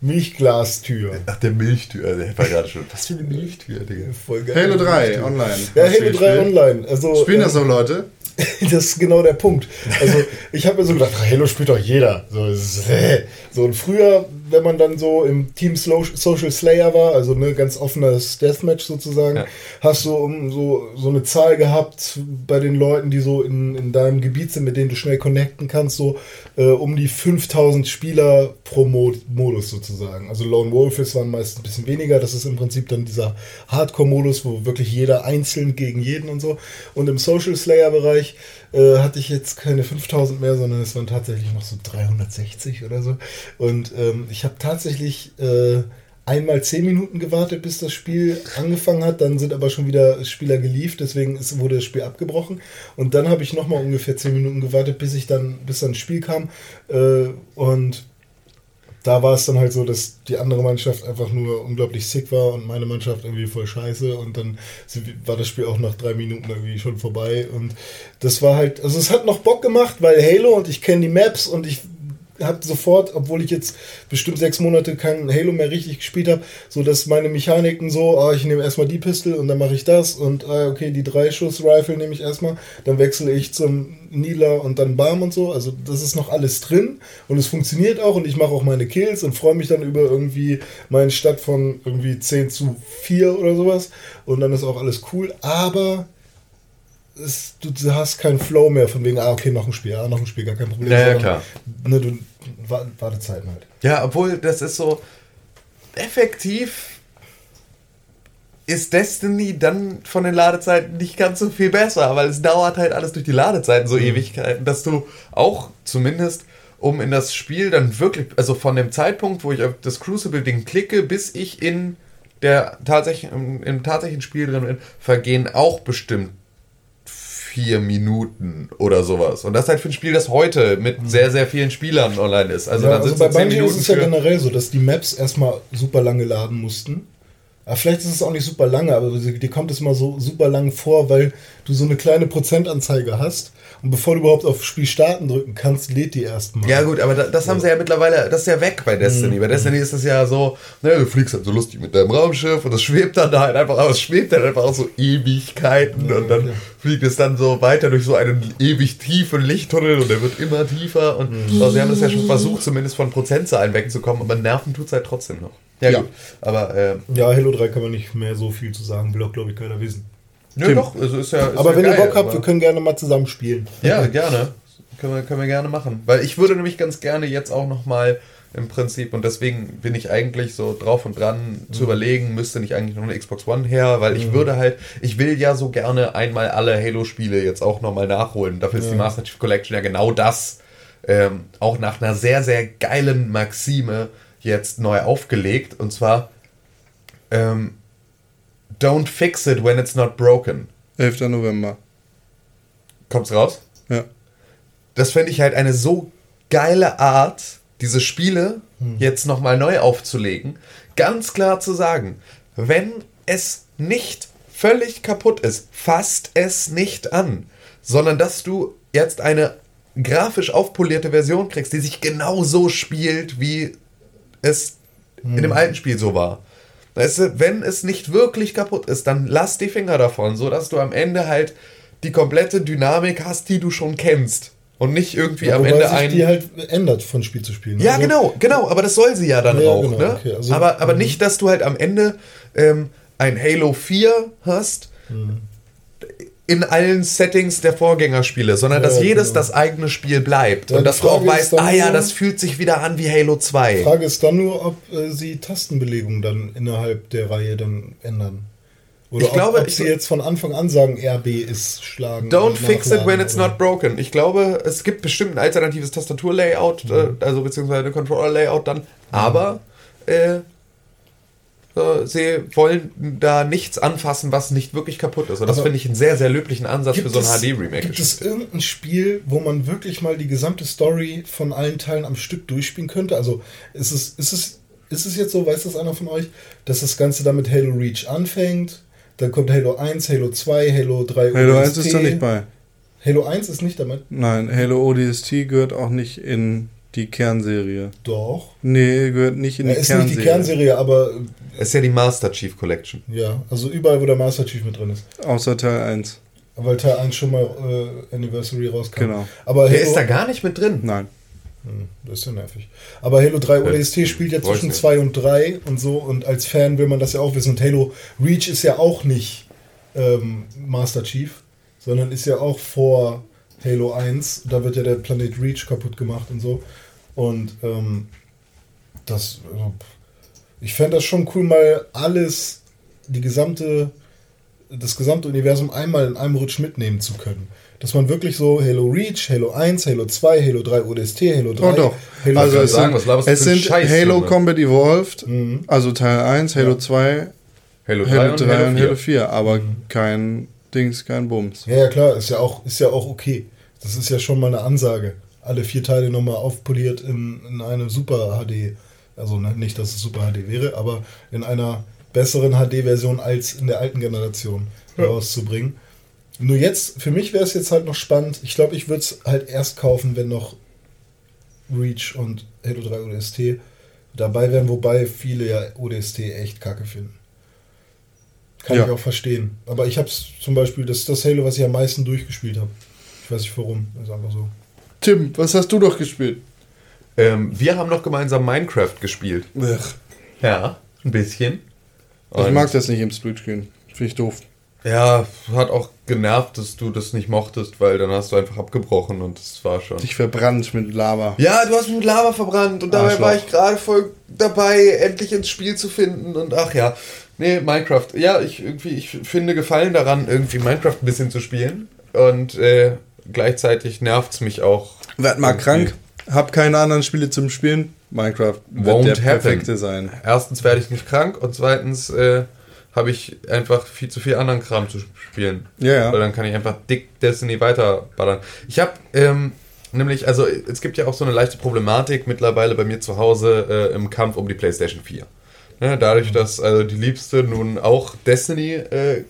S5: Milchglastür.
S4: Ach, der Milchtür. Der war gerade schon. Was für eine Milchtür, Digga.
S5: Voll geil.
S3: Halo 3 online.
S5: Ja, Halo 3
S3: gespielt?
S5: online. Also,
S3: Spielen das
S5: ähm,
S3: noch Leute?
S5: Das ist genau der Punkt. Also ich habe mir so gedacht, Halo spielt doch jeder. So, äh. so und früher, wenn man dann so im Team Social Slayer war, also ne ganz offenes Deathmatch sozusagen,
S4: Ja.
S5: hast du um, so so eine Zahl gehabt bei den Leuten, die so in, in deinem Gebiet sind, mit denen du schnell connecten kannst, so äh, um die 5000 Spieler pro Mod Modus sozusagen. Also Lone Wolfes waren meist ein bisschen weniger. Das ist im Prinzip dann dieser Hardcore-Modus, wo wirklich jeder einzeln gegen jeden und so. Und im Social Slayer-Bereich äh, hatte ich jetzt keine 5000 mehr, sondern es waren tatsächlich noch so 360 oder so. Und ähm, ich habe tatsächlich äh, einmal 10 Minuten gewartet, bis das Spiel angefangen hat. Dann sind aber schon wieder Spieler geliefert, deswegen ist, wurde das Spiel abgebrochen. Und dann habe ich nochmal ungefähr 10 Minuten gewartet, bis ich dann, bis dann ein Spiel kam. Äh, und da war es dann halt so, dass die andere Mannschaft einfach nur unglaublich sick war und meine Mannschaft irgendwie voll scheiße und dann war das Spiel auch nach drei Minuten irgendwie schon vorbei und das war halt, also es hat noch Bock gemacht, weil Halo und ich kenne die Maps und ich habe sofort, obwohl ich jetzt bestimmt sechs Monate kein Halo mehr richtig gespielt habe, so dass meine Mechaniken so, ah, ich nehme erstmal die Pistol und dann mache ich das und ah, okay, die Drei-Schuss-Rifle nehme ich erstmal, dann wechsle ich zum Needler und dann Bam und so. Also das ist noch alles drin und es funktioniert auch und ich mache auch meine Kills und freue mich dann über irgendwie meinen Stadt von irgendwie 10 zu 4 oder sowas und dann ist auch alles cool, aber es, du, hast keinen Flow mehr von wegen, ah, okay, noch ein Spiel, ah, noch ein Spiel, gar kein Problem.
S4: Ja, ja, klar.
S5: Ne, du, Wartezeiten halt.
S4: Ja, obwohl das ist so effektiv ist Destiny dann von den Ladezeiten nicht ganz so viel besser, weil es dauert halt alles durch die Ladezeiten so Ewigkeiten, dass du auch zumindest um in das Spiel dann wirklich, also von dem Zeitpunkt, wo ich auf das Crucible-Ding klicke, bis ich in der tatsächlich im, im tatsächlichen Spiel drin bin, vergehen auch bestimmt vier Minuten oder sowas. Und das halt für ein Spiel, das heute mit sehr, sehr vielen Spielern online ist. Also
S5: ja,
S4: dann
S5: also bei Bungie ist es ja generell so, dass die Maps erstmal super lange laden mussten. Aber vielleicht ist es auch nicht super lange, aber dir kommt es mal so super lang vor, weil du so eine kleine Prozentanzeige hast und bevor du überhaupt auf Spiel starten drücken kannst, lädt die erstmal.
S4: Ja gut, aber da, das haben sie ja mittlerweile, das ist ja weg bei Destiny.
S5: Mhm.
S4: Bei Destiny ist das ja so, ne, du fliegst halt so lustig mit deinem Raumschiff und das schwebt dann da halt einfach aus, es schwebt dann einfach auch so Ewigkeiten und dann
S5: ja.
S4: fliegt es dann so weiter durch so einen ewig tiefen Lichttunnel und der wird immer tiefer und
S5: Mhm.
S4: also sie haben das ja schon versucht, zumindest von Prozentzahlen wegzukommen, aber nerven tut es halt trotzdem noch. Ja,
S3: Ja.
S4: gut, aber äh,
S5: Ja, Halo 3 kann man nicht mehr so viel zu sagen, will auch, glaube ich, keiner wissen.
S4: Nö, doch, also ist ja ist
S5: aber
S4: ja
S5: wenn
S4: geil,
S5: ihr Bock habt,
S4: aber-
S5: wir können gerne mal zusammen spielen.
S4: Ja, gerne. Können wir, können wir gerne machen. Weil ich würde nämlich ganz gerne jetzt auch nochmal im Prinzip, und deswegen bin ich eigentlich so drauf und dran zu überlegen, müsste nicht eigentlich noch eine Xbox One her, weil ich würde halt, ich will ja so gerne einmal alle Halo-Spiele jetzt auch nochmal nachholen. Dafür ist die Master Chief Collection ja genau das. Ähm, auch nach einer sehr, sehr geilen Maxime jetzt neu aufgelegt. Und zwar ähm, Don't fix it when it's not broken.
S3: 11. November.
S4: Kommt's raus?
S3: Ja.
S4: das fände ich halt eine so geile Art, diese Spiele jetzt nochmal neu aufzulegen, ganz klar zu sagen, wenn es nicht völlig kaputt ist, fasst es nicht an, sondern dass du jetzt eine grafisch aufpolierte Version kriegst, die sich genau so spielt, wie es in dem alten Spiel so war. Weißt du, wenn es nicht wirklich kaputt ist, dann lass die Finger davon, so dass du am Ende halt die komplette Dynamik hast, die du schon kennst. Und nicht irgendwie
S5: Ja,
S4: am Ende
S5: sich
S4: ein.
S5: die halt ändert von Spiel zu Spiel. ne?
S4: Ja,
S5: Also,
S4: genau, genau, aber das soll sie ja dann
S5: Ja,
S4: auch,
S5: genau,
S4: ne?
S5: okay, also-
S4: aber aber
S5: mhm.
S4: nicht, dass du halt am Ende ähm, ein Halo 4 hast
S5: Mhm.
S4: In allen Settings der Vorgängerspiele, sondern
S5: Ja,
S4: dass jedes
S5: genau.
S4: das eigene Spiel bleibt
S5: Ja,
S4: und
S5: die
S4: dass du auch
S5: Frage
S4: weißt, ah ja, das fühlt sich wieder an wie Halo 2.
S5: Frage ist dann nur, ob äh, sie Tastenbelegung dann innerhalb der Reihe dann ändern. Oder
S4: Ich glaube,
S5: ob, ob
S4: ich-
S5: sie jetzt von Anfang an sagen, RB ist schlagen.
S4: Don't fix it when it's
S5: oder-
S4: not broken. Ich glaube, es gibt bestimmt ein alternatives Tastaturlayout,
S5: Mhm.
S4: äh, also beziehungsweise ein Controller-Layout dann, aber äh, äh, sie wollen da nichts anfassen, was nicht wirklich kaputt ist. Und das finde ich einen sehr, sehr löblichen Ansatz für so ein
S5: es-
S4: HD-Remake.
S5: Gibt es irgendein Spiel, wo man wirklich mal die gesamte Story von allen Teilen am Stück durchspielen könnte? Also ist es, ist es, ist es jetzt so, weiß das einer von euch, dass das Ganze dann mit Halo Reach anfängt? Dann kommt Halo 1, Halo 2, Halo 3
S3: Halo
S5: ODST.
S3: 1 ist da nicht bei.
S5: Halo 1 ist nicht damit?
S3: Nein, Halo ODST gehört auch nicht in die Kernserie.
S5: Doch.
S3: Nee, gehört nicht in
S5: Ja,
S3: die
S5: ist
S3: Kernserie.
S5: nicht die Kernserie, aber
S4: Es ist ja die Master Chief Collection.
S5: ja, also überall, wo der Master Chief mit drin ist.
S3: Außer Teil 1.
S5: Weil Teil 1 schon mal äh, Anniversary rauskam.
S3: Genau.
S5: Aber
S4: Der
S5: Halo,
S4: ist da gar nicht mit drin.
S3: Nein.
S5: Hm, Das ist ja nervig. Aber Halo 3 ODST spielt ja zwischen
S4: nicht.
S5: 2 und 3 und so. Und als Fan will man das ja auch wissen. Und Halo Reach ist ja auch nicht ähm, Master Chief, sondern ist ja auch vor Halo 1. Da wird ja der Planet Reach kaputt gemacht und so. Und ähm, das, also, ich fände das schon cool, mal alles, die gesamte, das gesamte Universum einmal in einem Rutsch mitnehmen zu können. Dass man wirklich so Halo Reach, Halo 1, Halo 2, Halo 3 ODST, Halo 3,
S3: Oh doch.
S5: Halo
S3: Also es
S4: sagen,
S3: sind,
S4: was laberst du
S3: es sind
S4: Scheiß,
S3: Halo
S4: Junge?
S3: Combat Evolved,
S5: Mhm.
S3: also Teil 1, Halo 2,
S4: Halo 3,
S3: Halo
S4: und
S3: 3
S4: Halo
S3: und
S4: 4.
S3: Halo 4, aber kein Dings, kein Bums.
S5: Ja, ja, klar, ist ja auch, ist ja auch okay. Das ist ja schon mal eine Ansage. Alle vier Teile nochmal aufpoliert in, in eine Super HD. Also ne, nicht, dass es Super HD wäre, aber in einer besseren HD-Version als in der alten Generation herauszubringen. Nur jetzt, für mich wäre es jetzt halt noch spannend. Ich glaube, ich würde es halt erst kaufen, wenn noch Reach und Halo 3 ODST dabei wären, wobei viele ja ODST echt kacke finden. Kann
S3: Ja.
S5: ich auch verstehen. Aber ich habe es zum Beispiel, das ist das Halo, was ich am meisten durchgespielt habe. Ich weiß nicht warum, ist einfach so.
S3: Tim, was hast du doch gespielt?
S4: Ähm, wir haben noch gemeinsam Minecraft gespielt. Ja, ein bisschen.
S3: Ich
S4: Und-
S3: mag das nicht im Splitscreen. Finde ich doof.
S4: Ja, hat auch genervt, dass du das nicht mochtest, weil dann hast du einfach abgebrochen und das war schon.
S3: Dich verbrannt mit Lava.
S4: Ja, du hast mich mit Lava verbrannt und dabei
S3: Arschloch.
S4: war ich gerade voll dabei, endlich ins Spiel zu finden und ach ja. Nee, Minecraft. Ja, ich irgendwie, ich finde Gefallen daran, irgendwie Minecraft ein bisschen zu spielen und äh, gleichzeitig nervt's mich auch.
S3: Werd mal
S4: irgendwie.
S3: krank, hab keine anderen Spiele zum Spielen. Minecraft wird
S4: Won't
S3: der
S4: happen.
S3: perfekte sein.
S4: Erstens werde ich nicht krank und zweitens äh, habe ich einfach viel zu viel anderen Kram zu spielen.
S3: Ja, ja.
S4: Weil dann kann ich einfach dick Destiny weiterballern. Ich habe ähm, nämlich, also es gibt ja auch so eine leichte Problematik mittlerweile bei mir zu Hause äh, im Kampf um die PlayStation 4. Ne, dadurch, dass also die Liebste nun auch Destiny äh,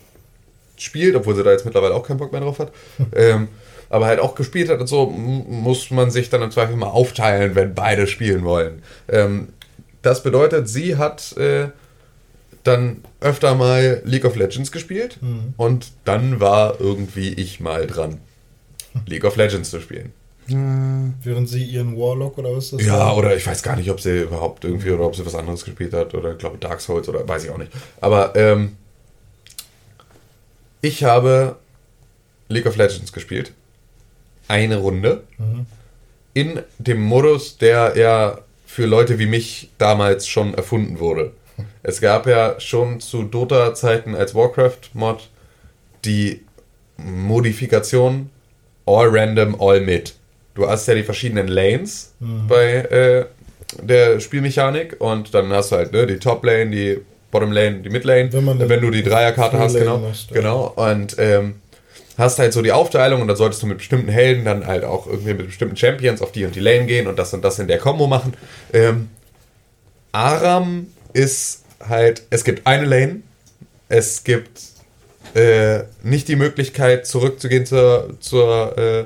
S4: spielt, obwohl sie da jetzt mittlerweile auch keinen Bock mehr drauf hat, ähm, aber halt auch gespielt hat und so, muss man sich dann im Zweifel mal aufteilen, wenn beide spielen wollen. Ähm, das bedeutet, sie hat äh, dann öfter mal League of Legends gespielt und dann war irgendwie ich mal dran, League of Legends zu spielen.
S5: Während sie ihren Warlock oder was ist das?
S4: Ja,
S5: war?
S4: oder ich weiß gar nicht, ob sie überhaupt irgendwie oder ob sie was anderes gespielt hat oder ich glaube Dark Souls oder weiß ich auch nicht. Aber ähm, ich habe League of Legends gespielt. Eine Runde. In dem Modus, der ja für Leute wie mich damals schon erfunden wurde. Es gab ja schon zu Dota-Zeiten als Warcraft-Mod die Modifikation All Random, All Mid. Du hast ja die verschiedenen Lanes bei äh, der Spielmechanik und dann hast du halt ne, die Top Lane, die Bottom Lane, die Mid Lane.
S5: Wenn
S4: wenn, du die Dreierkarte hast, genau.
S5: ja.
S4: Genau. Und ähm, hast halt so die Aufteilung und dann solltest du mit bestimmten Helden dann halt auch irgendwie mit bestimmten Champions auf die und die Lane gehen und das und das in der Combo machen. Ähm, Aram ist halt, es gibt eine Lane, es gibt äh, nicht die Möglichkeit zurückzugehen zur, zur, äh,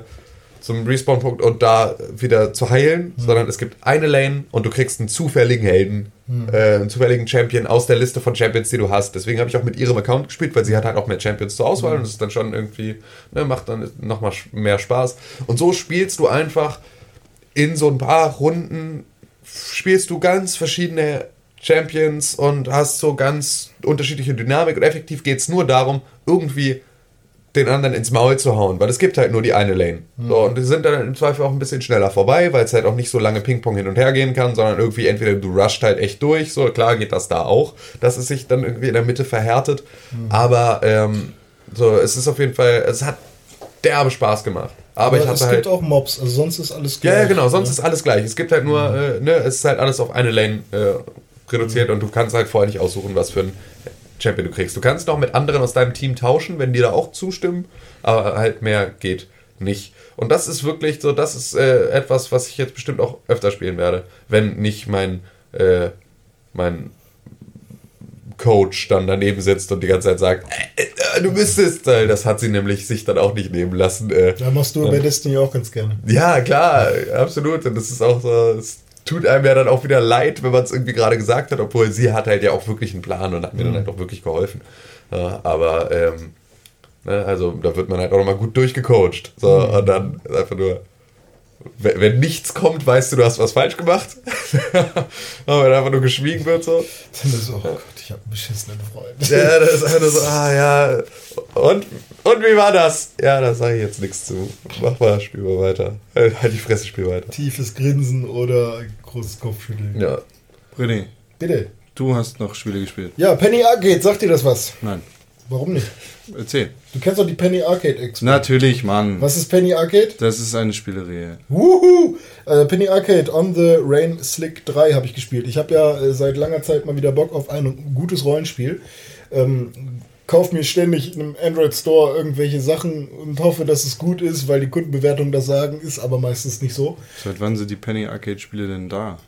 S4: zum Respawn-Punkt und da wieder zu heilen, sondern es gibt eine Lane und du kriegst einen zufälligen Helden, äh, einen zufälligen Champion aus der Liste von Champions, die du hast. Deswegen habe ich auch mit ihrem Account gespielt, weil sie hat halt auch mehr Champions zur Auswahl und das ist dann schon irgendwie, ne, macht dann nochmal mehr Spaß. Und so spielst du einfach in so ein paar Runden spielst du ganz verschiedene Champions und hast so ganz unterschiedliche Dynamik und effektiv geht es nur darum, irgendwie den anderen ins Maul zu hauen, weil es gibt halt nur die eine Lane. So, und die sind dann im Zweifel auch ein bisschen schneller vorbei, weil es halt auch nicht so lange Ping-Pong hin und her gehen kann, sondern irgendwie entweder du rusht halt echt durch, so klar geht das da auch, dass es sich dann irgendwie in der Mitte verhärtet, aber ähm, so, es ist auf jeden Fall, es hat derbe Spaß gemacht. Aber, ich
S5: es
S4: hatte
S5: gibt
S4: halt.
S5: auch Mobs, also sonst ist alles
S4: Ja, ja,
S5: gleich,
S4: genau, sonst
S5: ne?
S4: ist alles gleich. Es gibt halt nur, äh, ne, es ist halt alles auf eine Lane äh, reduziert und du kannst halt vorher nicht aussuchen, was für ein Champion du kriegst. Du kannst noch mit anderen aus deinem Team tauschen, wenn die da auch zustimmen, aber halt mehr geht nicht. Und das ist wirklich so, das ist äh, etwas, was ich jetzt bestimmt auch öfter spielen werde, wenn nicht mein, äh, mein Coach dann daneben sitzt und die ganze Zeit sagt, äh, äh, du müsstest, äh, das hat sie nämlich sich dann auch nicht nehmen lassen. Äh,
S5: Da machst du bei Destiny auch ganz gerne.
S4: ja, klar, absolut. Und das ist auch so, es tut einem ja dann auch wieder leid, wenn man es irgendwie gerade gesagt hat, obwohl sie hat halt ja auch wirklich einen Plan und hat mir dann halt auch wirklich geholfen. Ja, aber, ähm, ne, also da wird man halt auch nochmal gut durchgecoacht. So, und dann ist einfach nur, wenn, wenn nichts kommt, weißt du, du hast was falsch gemacht. aber wenn einfach nur geschwiegen wird, so.
S5: Dann ist so, oh Gott, ich habe einen beschissenen Freund.
S4: Ja, das ist einfach so, ah ja. Und, und wie war das? Ja, da sage ich jetzt nichts zu. Mach mal, spiel mal weiter. Äh, Halt die Fresse, spiel weiter.
S5: Tiefes Grinsen oder großes Kopfschütteln.
S4: Ja.
S3: René,
S5: Bitte.
S3: du hast noch Spiele gespielt.
S5: Ja, Penny Arcade, sagt dir das was?
S3: Nein.
S5: Warum nicht?
S3: Erzähl.
S5: Du kennst doch die Penny Arcade Expo.
S3: Natürlich, Mann.
S5: Was ist Penny Arcade?
S3: Das ist eine Spielereihe.
S5: Wuhu! Äh, Penny Arcade On the Rain Slick 3 habe ich gespielt. Ich habe ja äh, seit langer Zeit mal wieder Bock auf ein gutes Rollenspiel. Ähm, kauf mir ständig in einem Android Store irgendwelche Sachen und hoffe, dass es gut ist, weil die Kundenbewertungen das sagen, ist aber meistens nicht so.
S3: Seit wann sind die Penny Arcade Spiele denn da?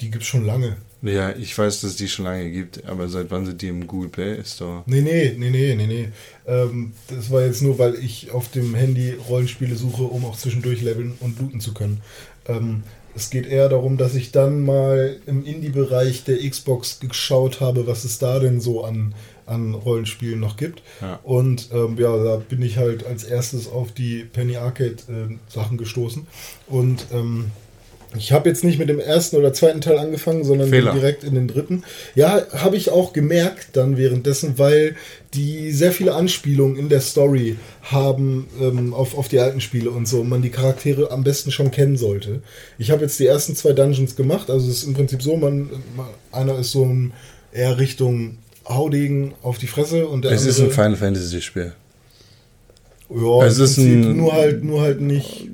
S5: Die gibt's schon lange.
S3: Ja, ich weiß, dass es die schon lange gibt, aber seit wann sind die im Google Play Store?
S5: Nee, nee, nee, nee, nee, nee. Ähm, das war jetzt nur, weil ich auf dem Handy Rollenspiele suche, um auch zwischendurch leveln und looten zu können. Ähm, es geht eher darum, dass ich dann mal im Indie-Bereich der Xbox geschaut habe, was es da denn so an, an Rollenspielen noch gibt.
S3: Ja.
S5: Und ähm, ja, da bin ich halt als erstes auf die Penny Arcade äh, Sachen gestoßen. Und ähm, ich habe jetzt nicht mit dem ersten oder zweiten Teil angefangen, sondern
S3: Fehler.
S5: direkt in den dritten. Ja, habe ich auch gemerkt dann währenddessen, weil die sehr viele Anspielungen in der Story haben ähm, auf, auf die alten Spiele und so, und man die Charaktere am besten schon kennen sollte. Ich habe jetzt die ersten zwei Dungeons gemacht, also es ist im Prinzip so, man, einer ist so ein eher Richtung Haudegen auf die Fresse und der
S3: Es ist ein Final Fantasy Spiel.
S5: ja,
S3: es ist ein-
S5: nur halt nur halt nicht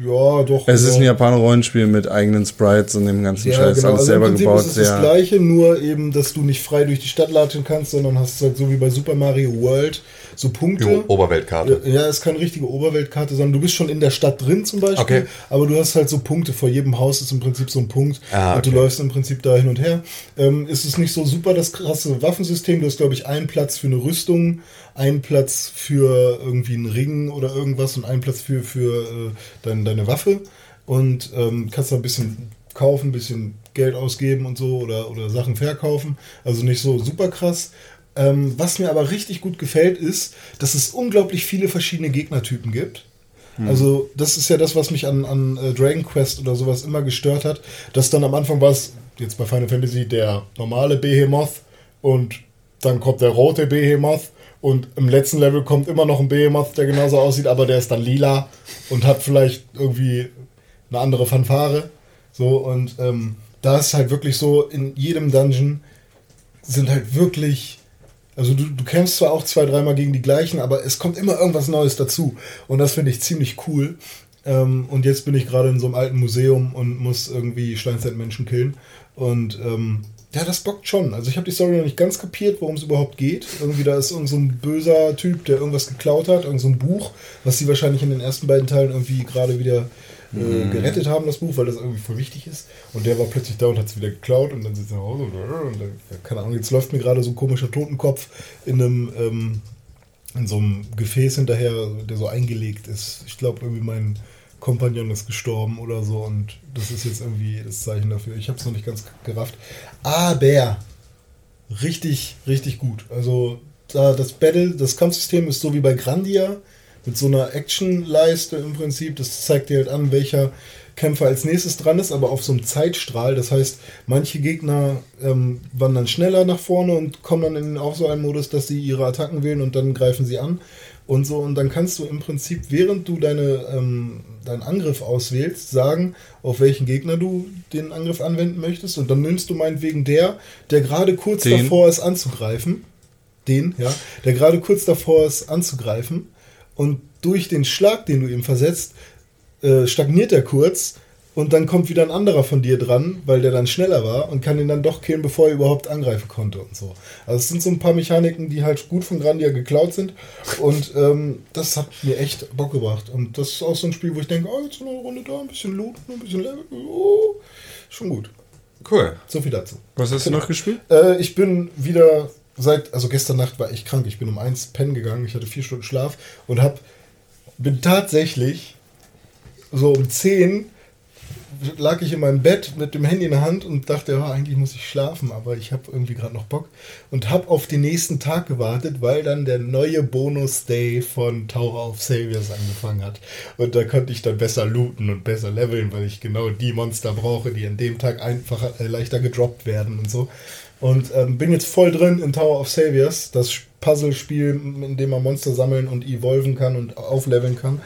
S5: ja, doch.
S3: Es
S5: ja.
S3: ist ein Japaner-Rollenspiel mit eigenen Sprites und dem ganzen
S5: Ja,
S3: Scheiß.
S5: genau.
S3: Alles
S5: Also im
S3: selber
S5: Prinzip
S3: gebaut.
S5: ist es das
S3: Sehr,
S5: gleiche, nur eben, dass du nicht frei durch die Stadt latschen kannst, sondern hast halt so wie bei Super Mario World so Punkte.
S4: Jo, Oberweltkarte.
S5: Ja, es ist keine richtige Oberweltkarte, sondern du bist schon in der Stadt drin zum Beispiel,
S4: Okay.
S5: aber du hast halt so Punkte. Vor jedem Haus ist im Prinzip so ein Punkt
S4: Ah,
S5: und du
S4: okay.
S5: läufst im Prinzip da hin und her. Ähm, ist es nicht so super das krasse Waffensystem? Du hast, glaube ich, einen Platz für eine Rüstung, einen Platz für irgendwie einen Ring oder irgendwas und einen Platz für, für äh, dein, deine Waffe und ähm, kannst da ein bisschen kaufen, ein bisschen Geld ausgeben und so oder, oder Sachen verkaufen. Also nicht so super krass. Ähm, was mir aber richtig gut gefällt, ist, dass es unglaublich viele verschiedene Gegnertypen gibt. Also, das ist ja das, was mich an, an äh, Dragon Quest oder sowas immer gestört hat. Dass dann am Anfang war es, jetzt bei Final Fantasy, der normale Behemoth und dann kommt der rote Behemoth und im letzten Level kommt immer noch ein Behemoth, der genauso aussieht, aber der ist dann lila und hat vielleicht irgendwie eine andere Fanfare. So, und ähm, da ist halt wirklich so, in jedem Dungeon sind halt wirklich also du, du kämpfst zwar auch zwei, dreimal gegen die gleichen, aber es kommt immer irgendwas Neues dazu. Und das finde ich ziemlich cool. Ähm, und jetzt bin ich gerade in so einem alten Museum und muss irgendwie Steinzeitmenschen killen. Und ähm, ja, das bockt schon. Also ich habe die Story noch nicht ganz kapiert, worum es überhaupt geht. Irgendwie da ist irgend so böser Typ, der irgendwas geklaut hat, irgend so Buch, was sie wahrscheinlich in den ersten beiden Teilen irgendwie gerade wieder äh, gerettet haben, das Buch, weil das irgendwie voll wichtig ist. Und der war plötzlich da und hat es wieder geklaut und dann sie nach Hause und, und dann, ja, keine Ahnung, jetzt läuft mir gerade so ein komischer Totenkopf in einem, ähm, in so einem Gefäß hinterher, der so eingelegt ist. Ich glaube, irgendwie mein Kompagnon ist gestorben oder so und das ist jetzt irgendwie das Zeichen dafür. Ich habe es noch nicht ganz gerafft. Aber richtig, richtig gut. Also da das Battle, das Kampfsystem ist so wie bei Grandia mit so einer Actionleiste im Prinzip. Das zeigt dir halt an, welcher Kämpfer als nächstes dran ist, aber auf so einem Zeitstrahl. Das heißt, manche Gegner ähm, wandern schneller nach vorne und kommen dann in auch so einen Modus, dass sie ihre Attacken wählen und dann greifen sie an und so. Und dann kannst du im Prinzip, während du deine, ähm, deinen Angriff auswählst, sagen, auf welchen Gegner du den Angriff anwenden möchtest. Und dann nimmst du meinetwegen der, der gerade kurz
S3: Den.
S5: davor ist anzugreifen. Den, ja, der gerade kurz davor ist anzugreifen. Und durch den Schlag, den du ihm versetzt, äh, stagniert er kurz und dann kommt wieder ein anderer von dir dran, weil der dann schneller war und kann ihn dann doch killen, bevor er überhaupt angreifen konnte und so. Also es sind so ein paar Mechaniken, die halt gut von Grandia geklaut sind und ähm, das hat mir echt Bock gebracht. Und das ist auch so ein Spiel, wo ich denke, oh, jetzt noch eine Runde da, ein bisschen looten, ein bisschen Level, oh, schon gut.
S4: Cool.
S5: So viel dazu.
S3: Was hast du noch gespielt?
S5: Äh, ich bin wieder seit, also gestern Nacht war ich krank. Ich bin um eins pennen gegangen. Ich hatte vier Stunden Schlaf und hab, bin tatsächlich so um 10 lag ich in meinem Bett mit dem Handy in der Hand und dachte, ja, eigentlich muss ich schlafen, aber ich habe irgendwie gerade noch Bock und habe auf den nächsten Tag gewartet, weil dann der neue Bonus-Day von Tower of Saviors angefangen hat. Und da konnte ich dann besser looten und besser leveln, weil ich genau die Monster brauche, die an dem Tag einfacher, äh, leichter gedroppt werden und so. Und ähm, bin jetzt voll drin in Tower of Saviors, das Puzzle-Spiel, in dem man Monster sammeln und evolven kann und aufleveln kann.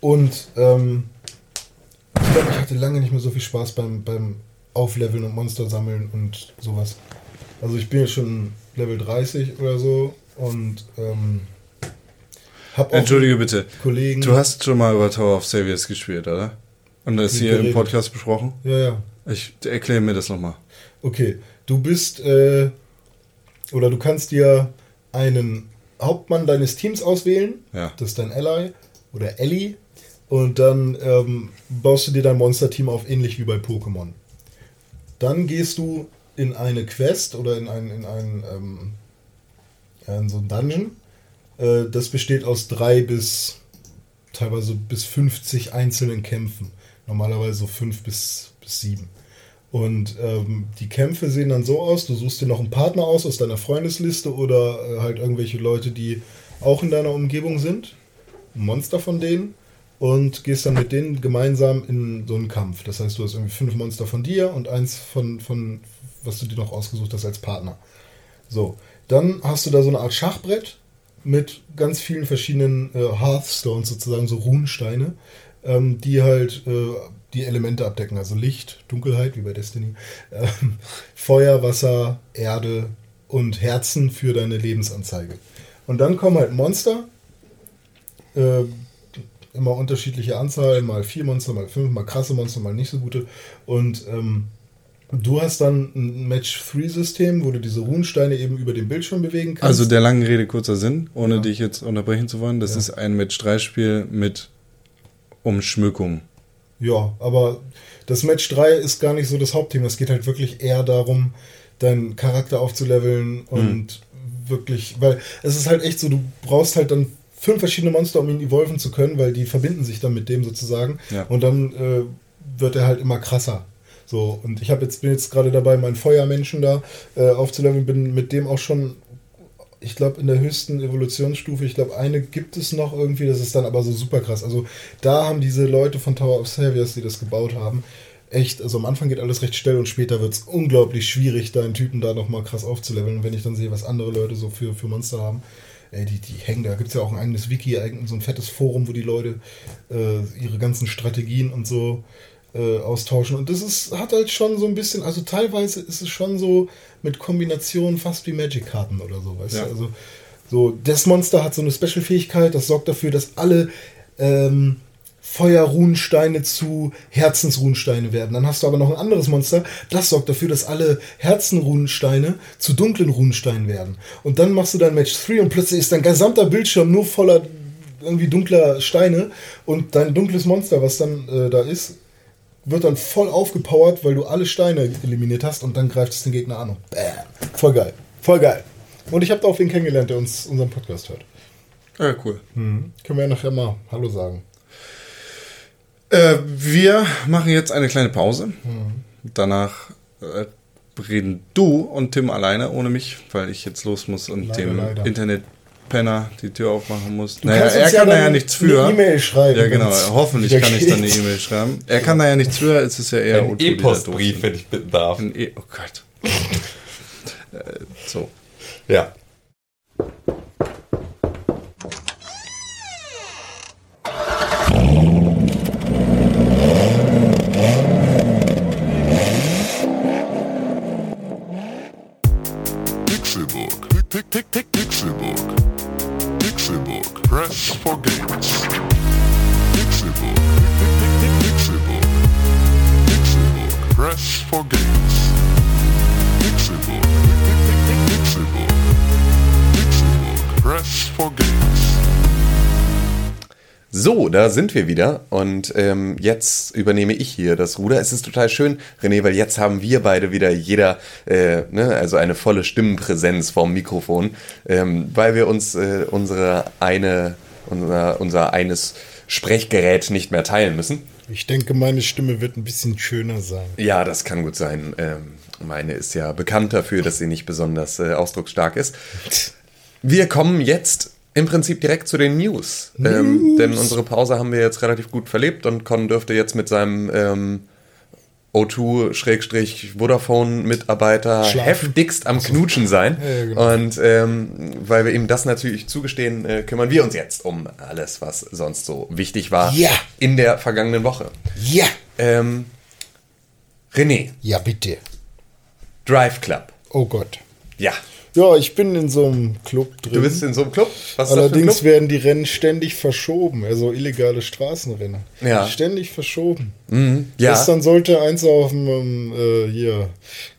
S5: Und ähm, ich glaube, ich hatte lange nicht mehr so viel Spaß beim, beim Aufleveln und Monster sammeln und sowas. Also ich bin jetzt schon Level 30 oder so und ähm, hab auch
S3: Entschuldige bitte.
S5: Kollegen.
S3: Du hast schon mal über Tower of Saviors gespielt, oder? Und das hier im
S5: geredet.
S3: Podcast besprochen?
S5: Ja, ja.
S3: Ich erkläre mir das nochmal.
S5: Okay, du bist äh, oder du kannst dir einen Hauptmann deines Teams auswählen.
S3: Ja.
S5: Das ist dein Ally oder Ellie. Und dann ähm, baust du dir dein Monsterteam auf, ähnlich wie bei Pokémon. Dann gehst du in eine Quest oder in einen, in einen ähm, in so einen Dungeon. Äh, das besteht aus drei bis teilweise bis 50 einzelnen Kämpfen. Normalerweise so fünf bis, bis sieben. Und ähm, die Kämpfe sehen dann so aus, du suchst dir noch einen Partner aus aus deiner Freundesliste oder äh, halt irgendwelche Leute, die auch in deiner Umgebung sind, ein Monster von denen und gehst dann mit denen gemeinsam in so einen Kampf. Das heißt, du hast irgendwie fünf Monster von dir und eins von, von was du dir noch ausgesucht hast als Partner. So, dann hast du da so eine Art Schachbrett mit ganz vielen verschiedenen äh, Hearthstones sozusagen, so Runensteine, ähm, die halt äh, die Elemente abdecken, also Licht, Dunkelheit, wie bei Destiny, ähm, Feuer, Wasser, Erde und Herzen für deine Lebensanzeige. Und dann kommen halt Monster, äh, immer unterschiedliche Anzahl, mal vier Monster, mal fünf, mal krasse Monster, mal nicht so gute. Und ähm, du hast dann ein Match-3-System, wo du diese Runensteine eben über den Bildschirm bewegen kannst.
S3: Also der langen Rede kurzer Sinn, ohne
S5: Ja.
S3: dich jetzt unterbrechen zu wollen. Das
S5: Ja.
S3: ist ein Match-3-Spiel mit Umschmückung.
S5: Ja, aber das Match 3 ist gar nicht so das Hauptthema. Es geht halt wirklich eher darum, deinen Charakter aufzuleveln und wirklich, weil es ist halt echt so, du brauchst halt dann fünf verschiedene Monster, um ihn evolven zu können, weil die verbinden sich dann mit dem sozusagen.
S3: Ja.
S5: Und dann äh, wird er halt immer krasser. So, und ich habe jetzt, bin jetzt gerade dabei, meinen Feuermenschen da äh, aufzuleveln, bin mit dem auch schon, ich glaube, in der höchsten Evolutionsstufe, ich glaube, eine gibt es noch irgendwie, das ist dann aber so super krass. Also da haben diese Leute von Tower of Saviors, die das gebaut haben, echt, also am Anfang geht alles recht schnell und später wird es unglaublich schwierig, da einen Typen da nochmal krass aufzuleveln. Und wenn ich dann sehe, was andere Leute so für, für Monster haben, ey, die, die hängen, da gibt es ja auch ein eigenes Wiki, so ein fettes Forum, wo die Leute äh, ihre ganzen Strategien und so äh, austauschen. Und das ist, hat halt schon so ein bisschen, also teilweise ist es schon so mit Kombinationen fast wie Magic-Karten oder so, weißt
S3: Ja.
S5: du? Also so, das Monster hat so eine Special-Fähigkeit, das sorgt dafür, dass alle ähm, Feuerrunensteine zu Herzensrunensteine werden. Dann hast du aber noch ein anderes Monster, das sorgt dafür, dass alle Herzenrunensteine zu dunklen Runensteinen werden. Und dann machst du dein Match 3 und plötzlich ist dein gesamter Bildschirm nur voller irgendwie dunkler Steine und dein dunkles Monster, was dann äh, da ist, wird dann voll aufgepowert, weil du alle Steine eliminiert hast und dann greift es den Gegner an und bam. Voll geil. Voll geil. Und ich habe da auch wen kennengelernt, der uns unseren Podcast hört.
S3: Ja, cool.
S5: Können wir ja nachher mal Hallo sagen.
S3: Äh, wir machen jetzt eine kleine Pause. Danach äh, reden du und Tim alleine ohne mich, weil ich jetzt los muss und
S5: Leider,
S3: dem
S5: leider.
S3: Internetpenner die Tür aufmachen muss.
S5: Du
S3: naja, er kann
S5: ja
S3: da ja nichts für.
S5: eine E-Mail schreiben,
S3: Ja, genau. Hoffentlich kann ich dann eine
S5: geht.
S3: E-Mail schreiben. Er kann da ja nichts für. Es ist ja eher
S4: Ein E-Postbrief, wenn ich bitten darf.
S3: Ein E oh Gott. äh, so.
S4: Ja.
S1: Pick, pick, pick, Pixelbook. Pixelbook. Press for games. Pixelbook. Pick, pick, pick, pick, Pixelbook. Pixelbook. Press for games. Pixelbook. Pick, pick, pick, pick, Pixelbook. Pixelbook. Press for games.
S4: So, da sind wir wieder und ähm, jetzt übernehme ich hier das Ruder. Es ist total schön, René, weil jetzt haben wir beide wieder jeder, äh, ne, also eine volle Stimmenpräsenz vorm Mikrofon, ähm, weil wir uns äh, unsere eine, unser, unser eines Sprechgerät nicht mehr teilen müssen.
S5: Ich denke, meine Stimme wird ein bisschen schöner sein.
S4: Ja, das kann gut sein. Ähm, meine ist ja bekannt dafür, dass sie nicht besonders äh, ausdrucksstark ist. Wir kommen jetzt im Prinzip direkt zu den News. Ähm, denn unsere Pause haben wir jetzt relativ gut verlebt und Con dürfte jetzt mit seinem ähm, O2-Vodafone-Mitarbeiter
S5: Schlafen.
S4: heftigst am Knutschen sein.
S5: Ja, genau.
S4: Und ähm, weil wir ihm das natürlich zugestehen, äh, kümmern wir uns jetzt um alles, was sonst so wichtig war
S5: Ja.
S4: in der vergangenen Woche.
S5: Ja!
S4: Ähm, René,
S5: Ja, bitte.
S4: Drive Club.
S5: Oh Gott.
S4: Ja.
S5: Ja, ich bin in so einem Club drin.
S4: Du bist in so einem Club? Was
S5: Allerdings
S4: Club?
S5: werden die Rennen ständig verschoben, also illegale Straßenrennen.
S4: Ja.
S5: Ständig verschoben.
S4: Ja.
S5: Gestern sollte eins auf dem ähm, äh, hier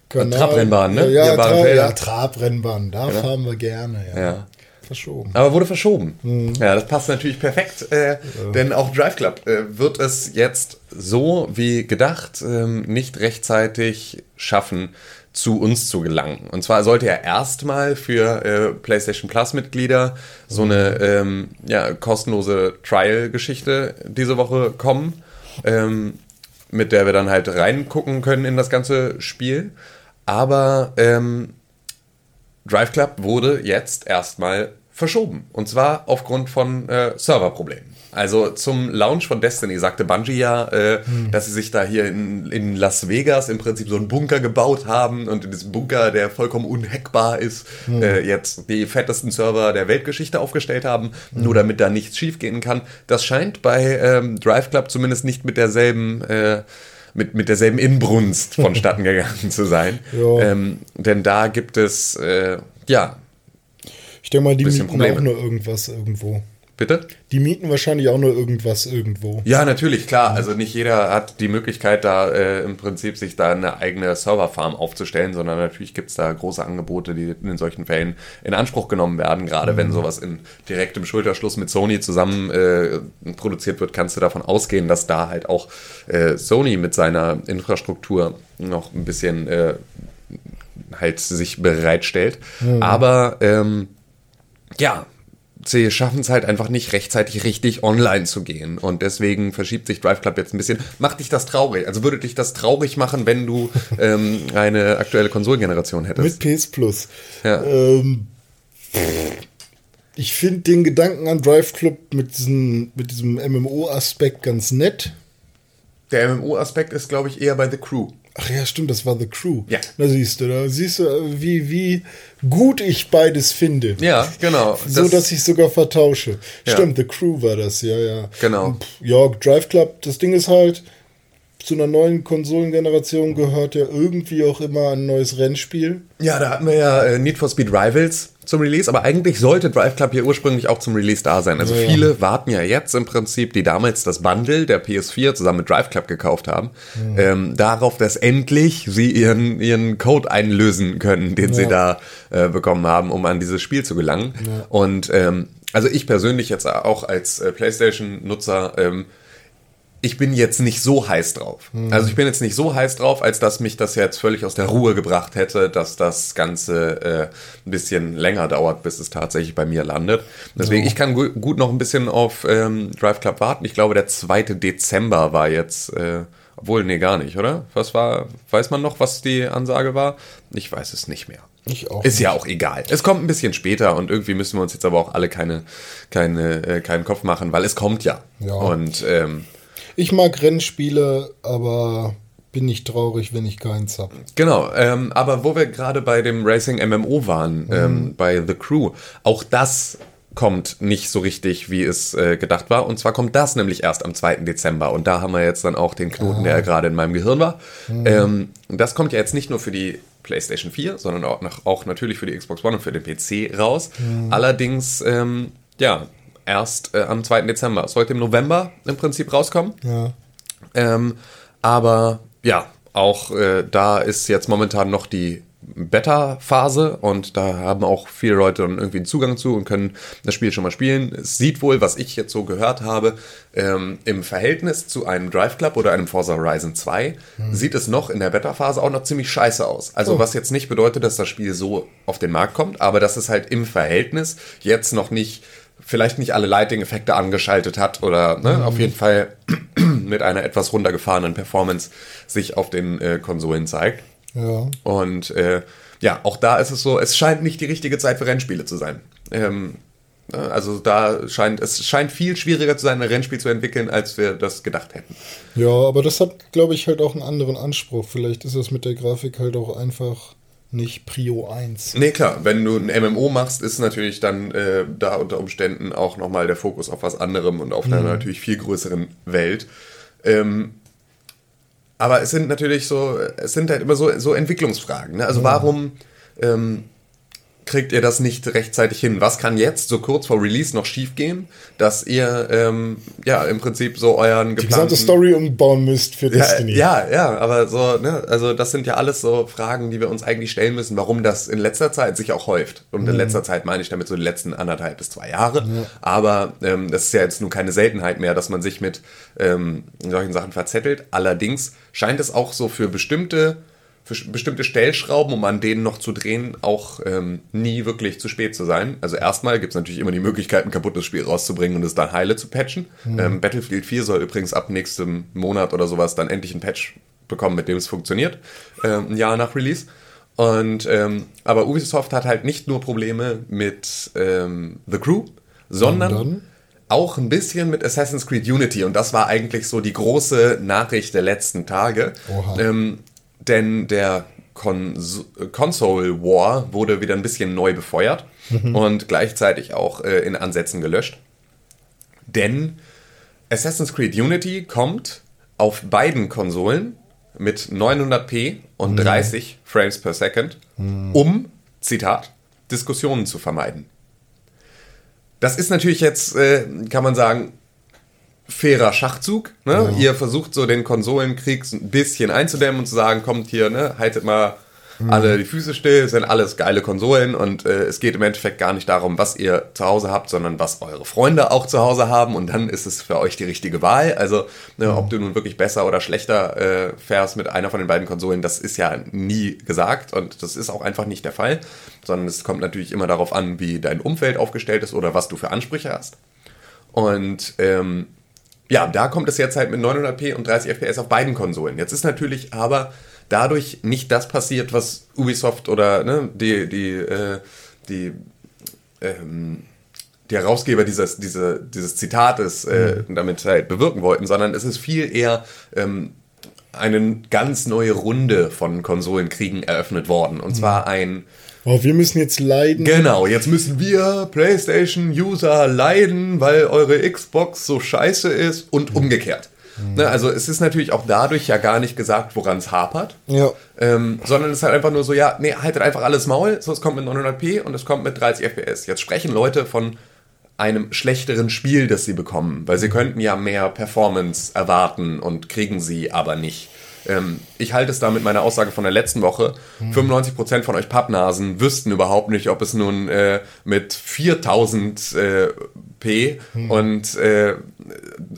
S5: Kanal.
S4: Trabrennbahn, ne?
S5: Ja, ja, Tra ja Trabrennbahn. Da fahren wir gerne. Ja.
S4: Ja.
S5: Verschoben.
S4: Aber wurde verschoben.
S5: Mhm.
S4: Ja, das passt natürlich perfekt, äh, denn auch Drive Club äh, wird es jetzt so wie gedacht ähm, nicht rechtzeitig schaffen, zu uns zu gelangen. Und zwar sollte ja erstmal für äh, PlayStation Plus Mitglieder so eine ähm, ja, kostenlose Trial-Geschichte diese Woche kommen, ähm, mit der wir dann halt reingucken können in das ganze Spiel. Aber ähm, Drive Club wurde jetzt erstmal verschoben. Und zwar aufgrund von äh, Serverproblemen. Also zum Launch von Destiny sagte Bungie ja, äh, dass sie sich da hier in, in Las Vegas im Prinzip so einen Bunker gebaut haben und in diesem Bunker, der vollkommen unhackbar ist, äh, jetzt die fettesten Server der Weltgeschichte aufgestellt haben, nur damit da nichts schiefgehen kann. Das scheint bei ähm, Drive Club zumindest nicht mit derselben äh, mit, mit derselben Inbrunst vonstatten gegangen zu sein. Ähm, denn da gibt es, äh, ja,
S5: Ich denke mal, die mieten
S4: Probleme.
S5: auch nur irgendwas irgendwo.
S4: Bitte?
S5: Die mieten wahrscheinlich auch nur irgendwas irgendwo.
S4: Ja, natürlich, klar. Also nicht jeder hat die Möglichkeit, da äh, im Prinzip sich da eine eigene Serverfarm aufzustellen, sondern natürlich gibt es da große Angebote, die in solchen Fällen in Anspruch genommen werden. Gerade wenn sowas in direktem Schulterschluss mit Sony zusammen äh, produziert wird, kannst du davon ausgehen, dass da halt auch äh, Sony mit seiner Infrastruktur noch ein bisschen äh, halt sich bereitstellt. Aber ähm, ja, sie schaffen es halt einfach nicht rechtzeitig richtig online zu gehen. Und deswegen verschiebt sich Drive Club jetzt ein bisschen. Macht dich das traurig? Also würde dich das traurig machen, wenn du ähm, eine aktuelle Konsolengeneration hättest?
S5: Mit PS Plus.
S4: Ja.
S5: Ähm, ich finde den Gedanken an Drive Club mit diesem, mit diesem MMO-Aspekt ganz nett.
S4: Der MMO-Aspekt ist, glaube ich, eher bei The Crew.
S5: Ach ja, stimmt, das war The Crew.
S4: Ja.
S5: Da siehst du, da siehst du, wie, wie gut ich beides finde.
S4: Ja, genau.
S5: So,
S4: Das-
S5: dass ich sogar vertausche.
S4: Ja.
S5: Stimmt, The Crew war das, ja, ja.
S4: Genau.
S5: Und, Ja, Drive Club, das Ding ist halt, zu einer neuen Konsolengeneration gehört ja irgendwie auch immer ein neues Rennspiel.
S4: Ja, da hatten wir ja äh, Need for Speed Rivals zum Release, aber eigentlich sollte Drive Club hier ursprünglich auch zum Release da sein. Also
S5: Ja, ja.
S4: viele warten ja jetzt im Prinzip, die damals das Bundle der PS4 zusammen mit Drive Club gekauft haben, ähm, darauf, dass endlich sie ihren, ihren Code einlösen können, den sie da äh, bekommen haben, um an dieses Spiel zu gelangen. Und ähm, also ich persönlich jetzt auch als äh, PlayStation-Nutzer, ähm, ich bin jetzt nicht so heiß drauf. Also ich bin jetzt nicht so heiß drauf, als dass mich das jetzt völlig aus der Ruhe gebracht hätte, dass das Ganze äh, ein bisschen länger dauert, bis es tatsächlich bei mir landet. Deswegen, ich kann gu gut noch ein bisschen auf ähm, Drive Club warten. Ich glaube, der 2. Dezember war jetzt, äh, obwohl, nee, gar nicht, oder? Was war, weiß man noch, was die Ansage war? Ich weiß es nicht mehr.
S5: Ich auch.
S4: Ist ja auch egal. Es kommt ein bisschen später und irgendwie müssen wir uns jetzt aber auch alle keine, keine, äh, keinen Kopf machen, weil es kommt ja.
S5: Ja.
S4: Und ähm,
S5: Ich mag Rennspiele, aber bin nicht traurig, wenn ich keins habe.
S4: Genau, ähm, aber wo wir gerade bei dem Racing MMO waren, ähm, bei The Crew, auch das kommt nicht so richtig, wie es äh, gedacht war. Und zwar kommt das nämlich erst am 2. Dezember. Und da haben wir jetzt dann auch den Knoten, der gerade in meinem Gehirn war. Ähm, und das kommt ja jetzt nicht nur für die PlayStation 4, sondern auch, nach, auch natürlich für die Xbox One und für den PC raus. Allerdings, ähm, ja, erst äh, am 2. Dezember. Es sollte im November im Prinzip rauskommen.
S5: Ja.
S4: Ähm, aber ja, auch äh, da ist jetzt momentan noch die Beta-Phase und da haben auch viele Leute dann irgendwie einen Zugang zu und können das Spiel schon mal spielen. Es sieht wohl, was ich jetzt so gehört habe, ähm, im Verhältnis zu einem Drive Club oder einem Forza Horizon 2 sieht es noch in der Beta-Phase auch noch ziemlich scheiße aus. Also
S5: Oh.
S4: was jetzt nicht bedeutet, dass das Spiel so auf den Markt kommt, aber dass es halt im Verhältnis jetzt noch nicht vielleicht nicht alle Lighting-Effekte angeschaltet hat oder ne, auf jeden Fall mit einer etwas runtergefahrenen Performance sich auf den äh, Konsolen zeigt.
S5: Ja.
S4: Und äh, ja, auch da ist es so, es scheint nicht die richtige Zeit für Rennspiele zu sein. Ähm, äh, also da scheint es scheint viel schwieriger zu sein, ein Rennspiel zu entwickeln, als wir das gedacht hätten.
S5: Ja, aber das hat, glaube ich, halt auch einen anderen Anspruch. Vielleicht ist es mit der Grafik halt auch einfach nicht Prio 1.
S4: Nee, klar, wenn du ein MMO machst, ist natürlich dann äh, da unter Umständen auch nochmal der Fokus auf was anderem und auf einer natürlich viel größeren Welt. Ähm, aber es sind natürlich so, es sind halt immer so, so Entwicklungsfragen. Ne? Also warum ähm, kriegt ihr das nicht rechtzeitig hin? Was kann jetzt so kurz vor Release noch schiefgehen, dass ihr ähm, ja im Prinzip so euren
S5: Die
S4: geplanten
S5: gesamte Story umbauen müsst für
S4: ja,
S5: Destiny.
S4: ja, ja, aber so, ne, also das sind ja alles so Fragen, die wir uns eigentlich stellen müssen, warum das in letzter Zeit sich auch häuft. Und in letzter Zeit meine ich damit so die letzten anderthalb bis zwei Jahre. Aber ähm, das ist ja jetzt nun keine Seltenheit mehr, dass man sich mit ähm, solchen Sachen verzettelt. Allerdings scheint es auch so für bestimmte für bestimmte Stellschrauben, um an denen noch zu drehen, auch ähm, nie wirklich zu spät zu sein. Also erstmal gibt es natürlich immer die Möglichkeit, ein kaputtes Spiel rauszubringen und es dann heile zu patchen. Ähm, Battlefield 4 soll übrigens ab nächstem Monat oder sowas dann endlich ein Patch bekommen, mit dem es funktioniert, ähm, ein Jahr nach Release. Und ähm, aber Ubisoft hat halt nicht nur Probleme mit ähm, The Crew, sondern
S5: Sondern?
S4: auch ein bisschen mit Assassin's Creed Unity. Und das war eigentlich so die große Nachricht der letzten Tage.
S5: Oha.
S4: Ähm, denn der Cons Console War wurde wieder ein bisschen neu befeuert und gleichzeitig auch äh, in Ansätzen gelöscht. Denn Assassin's Creed Unity kommt auf beiden Konsolen mit 900p und 30 Frames per Second, um, Zitat, Diskussionen zu vermeiden. Das ist natürlich jetzt, äh, kann man sagen, fairer Schachzug. Ne? Ihr versucht so den Konsolenkrieg so ein bisschen einzudämmen und zu sagen, kommt hier, ne, haltet mal alle die Füße still, sind alles geile Konsolen und äh, es geht im Endeffekt gar nicht darum, was ihr zu Hause habt, sondern was eure Freunde auch zu Hause haben und dann ist es für euch die richtige Wahl. Also ne, ob du nun wirklich besser oder schlechter äh, fährst mit einer von den beiden Konsolen, das ist ja nie gesagt und das ist auch einfach nicht der Fall, sondern es kommt natürlich immer darauf an, wie dein Umfeld aufgestellt ist oder was du für Ansprüche hast. Und ähm, ja, da kommt es jetzt halt mit 900p und 30 FPS auf beiden Konsolen. Jetzt ist natürlich aber dadurch nicht das passiert, was Ubisoft oder ne, die, die, äh, die, ähm, die Herausgeber dieses, diese, dieses Zitates äh, damit halt bewirken wollten, sondern es ist viel eher ähm, eine ganz neue Runde von Konsolenkriegen eröffnet worden. Und zwar ein
S5: Oh, wir müssen jetzt leiden.
S4: Genau, jetzt müssen wir PlayStation-User leiden, weil eure Xbox so scheiße ist und umgekehrt. Ne, also es ist natürlich auch dadurch ja gar nicht gesagt, woran es hapert,
S5: Ja.
S4: ähm, sondern es ist halt einfach nur so, ja, nee, haltet einfach alles Maul, so es kommt mit 900p und es kommt mit 30 FPS. Jetzt sprechen Leute von einem schlechteren Spiel, das sie bekommen, weil sie könnten ja mehr Performance erwarten und kriegen sie aber nicht. Ähm, ich halte es da mit meiner Aussage von der letzten Woche. 95% von euch Pappnasen wüssten überhaupt nicht, ob es nun äh, mit 4000 äh, P und äh,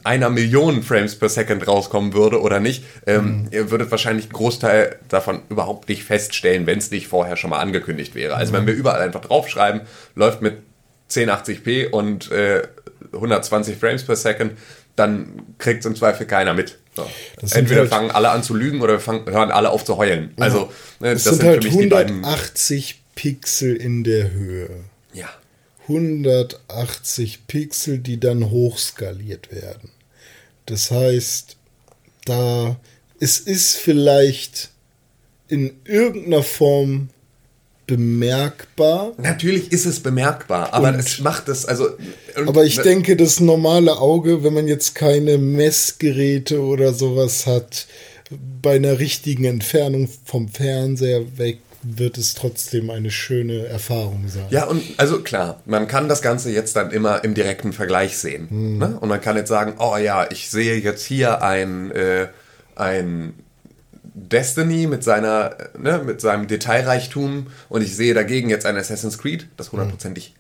S4: einer Million Frames per Second rauskommen würde oder nicht. Ähm, Ihr würdet wahrscheinlich einen Großteil davon überhaupt nicht feststellen, wenn es nicht vorher schon mal angekündigt wäre. Also wenn wir überall einfach draufschreiben, läuft mit 1080p und äh, 120 Frames per Second, dann kriegt es im Zweifel keiner mit.
S5: Das sind
S4: Entweder
S5: halt-
S4: fangen alle an zu lügen oder fangen, hören alle auf zu heulen. Also ne,
S5: Es
S4: das
S5: sind
S4: sind,
S5: halt
S4: für mich die beiden.
S5: 180 Pixel in der Höhe.
S4: Ja.
S5: 180 Pixel, die dann hochskaliert werden. Das heißt, da es ist vielleicht in irgendeiner Form bemerkbar,
S4: Natürlich ist es bemerkbar, aber
S5: Und-
S4: es macht es, also.
S5: aber ich denke, das normale Auge, wenn man jetzt keine Messgeräte oder sowas hat, bei einer richtigen Entfernung vom Fernseher weg, wird es trotzdem eine schöne Erfahrung sein.
S4: Ja, und also klar, man kann das Ganze jetzt dann immer im direkten Vergleich sehen. Ne? Und man kann jetzt sagen, oh ja, ich sehe jetzt hier ein, äh, ein Destiny mit seiner, ne, mit seinem Detailreichtum und ich sehe dagegen jetzt ein Assassin's Creed, das hundertprozentig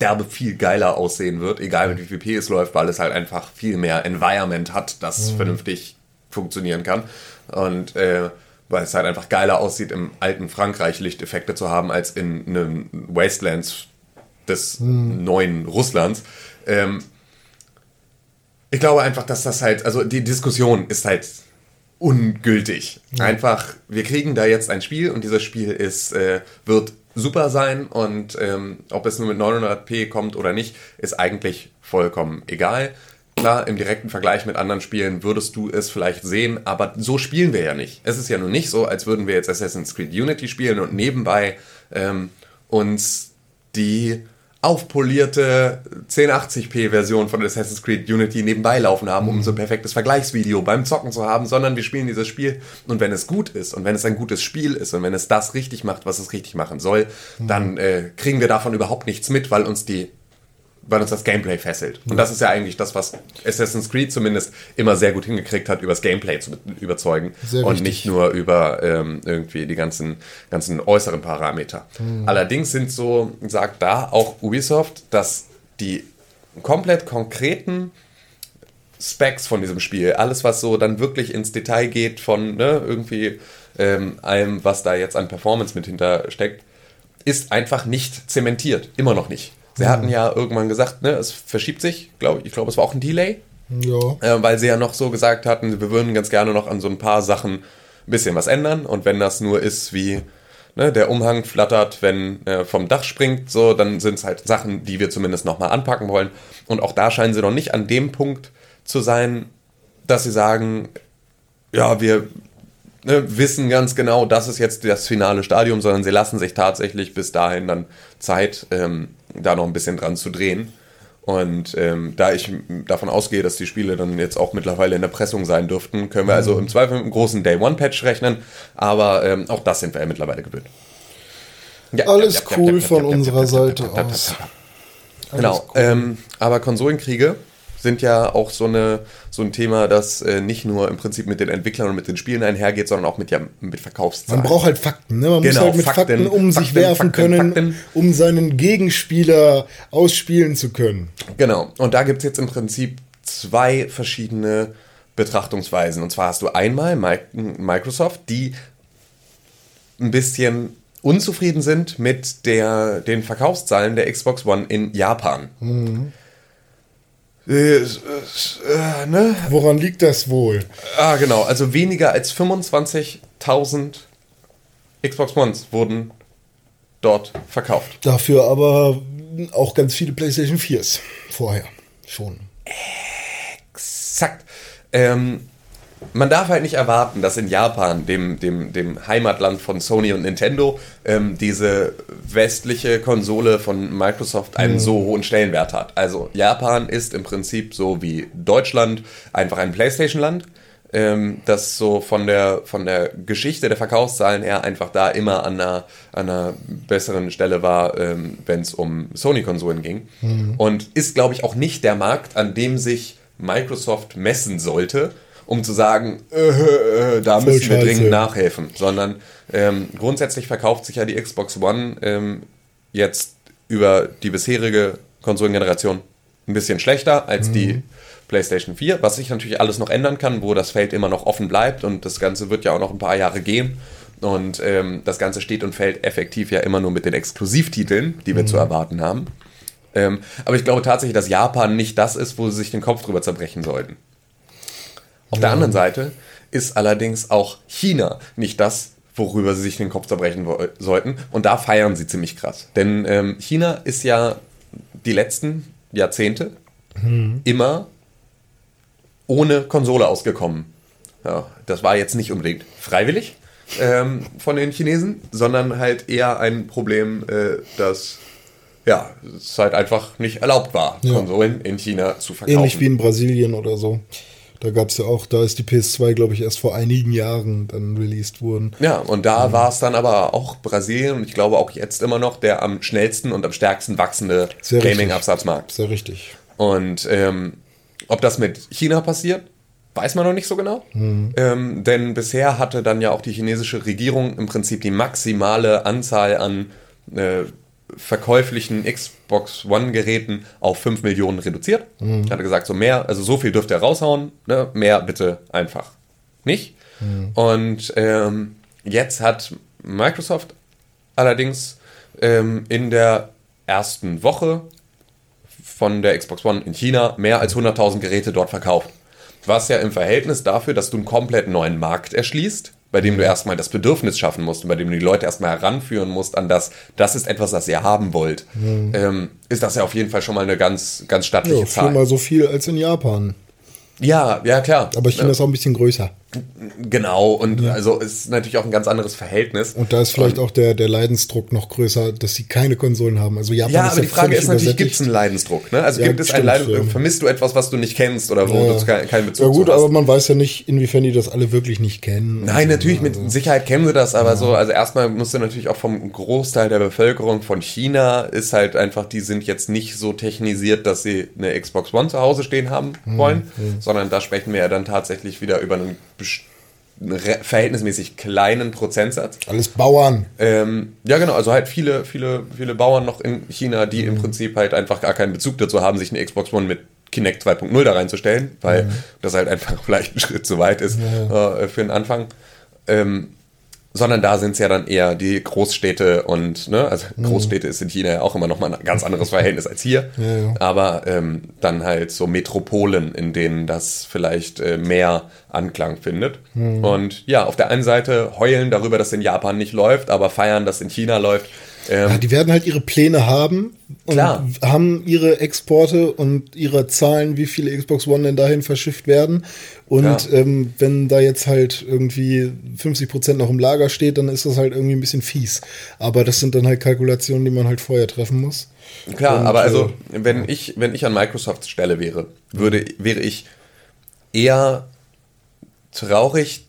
S4: derbe viel geiler aussehen wird, egal mit wie viel P es läuft, weil es halt einfach viel mehr Environment hat, das vernünftig funktionieren kann. Und äh, weil es halt einfach geiler aussieht, im alten Frankreich Lichteffekte zu haben, als in einem Wastelands des neuen Russlands. Ähm, ich glaube einfach, dass das halt, also die Diskussion ist halt ungültig. Einfach, wir kriegen da jetzt ein Spiel und dieses Spiel ist, äh, wird super sein und ähm, ob es nur mit 900p kommt oder nicht, ist eigentlich vollkommen egal. Klar, im direkten Vergleich mit anderen Spielen würdest du es vielleicht sehen, aber so spielen wir ja nicht. Es ist ja nun nicht so, als würden wir jetzt Assassin's Creed Unity spielen und nebenbei ähm, uns die aufpolierte 1080p-Version von Assassin's Creed Unity nebenbei laufen haben, um so ein perfektes Vergleichsvideo beim Zocken zu haben, sondern wir spielen dieses Spiel und wenn es gut ist und wenn es ein gutes Spiel ist und wenn es das richtig macht, was es richtig machen soll, dann äh, kriegen wir davon überhaupt nichts mit, weil uns die weil uns das Gameplay fesselt. Und das ist ja eigentlich das, was Assassin's Creed zumindest immer sehr gut hingekriegt hat, übers Gameplay zu überzeugen
S5: Sehr
S4: und
S5: wichtig.
S4: nicht nur über ähm, irgendwie die ganzen, ganzen äußeren Parameter. Allerdings sind so, sagt da auch Ubisoft, dass die komplett konkreten Specs von diesem Spiel, alles was so dann wirklich ins Detail geht von ne, irgendwie ähm, allem, was da jetzt an Performance mit hintersteckt, ist einfach nicht zementiert. Immer noch nicht. Sie hatten ja irgendwann gesagt, ne, es verschiebt sich, glaube ich. Ich glaube, es war auch ein Delay,
S5: Ja.
S4: äh, weil sie ja noch so gesagt hatten, wir würden ganz gerne noch an so ein paar Sachen ein bisschen was ändern. Und wenn das nur ist wie ne, der Umhang flattert, wenn äh, vom Dach springt, so, dann sind es halt Sachen, die wir zumindest nochmal anpacken wollen. Und auch da scheinen sie noch nicht an dem Punkt zu sein, dass sie sagen, ja, wir ne, wissen ganz genau, das ist jetzt das finale Stadium, sondern sie lassen sich tatsächlich bis dahin dann Zeit, ähm, da noch ein bisschen dran zu drehen. Und ähm, da ich davon ausgehe, dass die Spiele dann jetzt auch mittlerweile in der Pressung sein dürften, können wir also im Zweifel mit einem großen Day-One-Patch rechnen, aber ähm, auch das sind wir ja mittlerweile gewöhnt. Ja,
S5: Alles
S4: ja,
S5: cool von unserer Seite aus.
S4: ja. Genau, ähm, aber Konsolenkriege sind ja auch so, eine, so ein Thema, das äh, nicht nur im Prinzip mit den Entwicklern und mit den Spielen einhergeht, sondern auch mit, ja, mit Verkaufszahlen.
S5: Man braucht halt Fakten, ne? Man
S4: Genau,
S5: muss halt mit
S4: Fakten,
S5: Fakten, um sich
S4: Fakten,
S5: werfen
S4: Fakten,
S5: können, um seinen Gegenspieler ausspielen zu können.
S4: Genau. Und da gibt es jetzt im Prinzip zwei verschiedene Betrachtungsweisen. Und zwar hast du einmal Mi- Microsoft, die ein bisschen unzufrieden sind mit der, den Verkaufszahlen der Xbox One in Japan. Äh, äh, äh, ne?
S5: Woran liegt das wohl?
S4: Ah, genau. Also weniger als 25.000 Xbox Ones wurden dort verkauft.
S5: Dafür aber auch ganz viele PlayStation 4s vorher schon.
S4: Exakt. Ähm, man darf halt nicht erwarten, dass in Japan, dem, dem, dem Heimatland von Sony und Nintendo, ähm, diese westliche Konsole von Microsoft einen so hohen Stellenwert hat. Also Japan ist im Prinzip so wie Deutschland einfach ein PlayStation-Land, ähm, das so von der, von der Geschichte der Verkaufszahlen her einfach da immer an einer, an einer besseren Stelle war, ähm, wenn es um Sony-Konsolen ging. Und ist, glaube ich, auch nicht der Markt, an dem sich Microsoft messen sollte. Um zu sagen, äh, äh, da
S5: Voll
S4: müssen wir
S5: scheiße.
S4: dringend nachhelfen, sondern ähm, grundsätzlich verkauft sich ja die Xbox One ähm, jetzt über die bisherige Konsolengeneration ein bisschen schlechter als
S5: Mhm.
S4: die PlayStation 4, was sich natürlich alles noch ändern kann, wo das Feld immer noch offen bleibt und das Ganze wird ja auch noch ein paar Jahre gehen. Und ähm, das Ganze steht und fällt effektiv ja immer nur mit den Exklusivtiteln, die wir zu erwarten haben. Ähm, aber ich glaube tatsächlich, dass Japan nicht das ist, wo sie sich den Kopf drüber zerbrechen sollten. Auf der anderen Seite ist allerdings auch China nicht das, worüber sie sich den Kopf zerbrechen sollten. Und da feiern sie ziemlich krass. Denn ähm, China ist ja die letzten Jahrzehnte immer ohne Konsole ausgekommen. Ja, das war jetzt nicht unbedingt freiwillig ähm, von den Chinesen, sondern halt eher ein Problem, äh, das ja, es halt einfach nicht erlaubt war,
S5: Ja.
S4: Konsolen in China zu verkaufen.
S5: Ähnlich wie in Brasilien oder so. Da gab es ja auch, da ist die PS2, glaube ich, erst vor einigen Jahren dann released worden.
S4: Ja, und da war es dann aber auch Brasilien und ich glaube auch jetzt immer noch der am schnellsten und am stärksten wachsende
S5: Sehr richtig.
S4: Gaming-Absatzmarkt.
S5: Ja richtig.
S4: Und ähm, ob das mit China passiert, weiß man noch nicht so genau. Ähm, denn bisher hatte dann ja auch die chinesische Regierung im Prinzip die maximale Anzahl an äh, verkäuflichen Xbox One-Geräten auf 5 Millionen reduziert. Hatte gesagt, so mehr, also so viel dürft ihr raushauen, ne? mehr bitte einfach nicht. Und ähm, jetzt hat Microsoft allerdings ähm, in der ersten Woche von der Xbox One in China mehr als 100.000 Geräte dort verkauft. Was ja im Verhältnis dafür, dass du einen komplett neuen Markt erschließt, bei dem du erstmal das Bedürfnis schaffen musst und bei dem du die Leute erstmal heranführen musst an das, das ist etwas, das ihr haben wollt, ähm, ist das ja auf jeden Fall schon mal eine ganz, ganz stattliche
S5: Ja,
S4: Zahl.
S5: viermal so viel als in Japan.
S4: Ja, ja, klar.
S5: Aber China ist auch ein bisschen größer.
S4: Genau, und also ist natürlich auch ein ganz anderes Verhältnis.
S5: Und da ist vielleicht auch der, der Leidensdruck noch größer, dass sie keine Konsolen haben. Also Japan
S4: Ja,
S5: ist
S4: aber die Frage ist natürlich, gibt es einen Leidensdruck? Ne? Also
S5: Ja,
S4: gibt es einen
S5: stimmt,
S4: Leidensdruck?
S5: ja.
S4: Vermisst du etwas, was du nicht kennst oder wo
S5: Ja.
S4: du ke- keinen Bezug
S5: Ja gut,
S4: hast?
S5: aber man weiß ja nicht, inwiefern die das alle wirklich nicht kennen.
S4: Nein,
S5: Und so,
S4: natürlich,
S5: ne?
S4: mit Sicherheit kennen sie das, aber so, also erstmal musst du natürlich auch vom Großteil der Bevölkerung von China ist halt einfach, die sind jetzt nicht so technisiert, dass sie eine Xbox One zu Hause stehen haben wollen, sondern da sprechen wir ja dann tatsächlich wieder über einen, einen verhältnismäßig kleinen Prozentsatz.
S5: Alles Bauern.
S4: Ähm, ja, genau, also halt viele, viele, viele Bauern noch in China, die im Prinzip halt einfach gar keinen Bezug dazu haben, sich eine Xbox One mit Kinect 2.0 da reinzustellen, weil das halt einfach vielleicht ein Schritt zu weit ist äh, für den Anfang. Ähm, sondern da sind es ja dann eher die Großstädte und, ne, also Großstädte ist in China ja auch immer noch mal ein ganz anderes Verhältnis als hier,
S5: Ja, ja.
S4: aber ähm, dann halt so Metropolen, in denen das vielleicht äh, mehr Anklang findet. Und ja, auf der einen Seite heulen darüber, dass in Japan nicht läuft, aber feiern, dass in China läuft. Ähm,
S5: Ja, die werden halt ihre Pläne haben und
S4: Klar.
S5: haben ihre Exporte und ihre Zahlen, wie viele Xbox One denn dahin verschifft werden. Und ähm, wenn da jetzt halt irgendwie 50% noch im Lager steht, dann ist das halt irgendwie ein bisschen fies. Aber das sind dann halt Kalkulationen, die man halt vorher treffen muss.
S4: Klar,
S5: Und,
S4: aber also,
S5: äh,
S4: wenn ich, wenn ich an Microsofts Stelle wäre, würde, wäre ich eher traurig,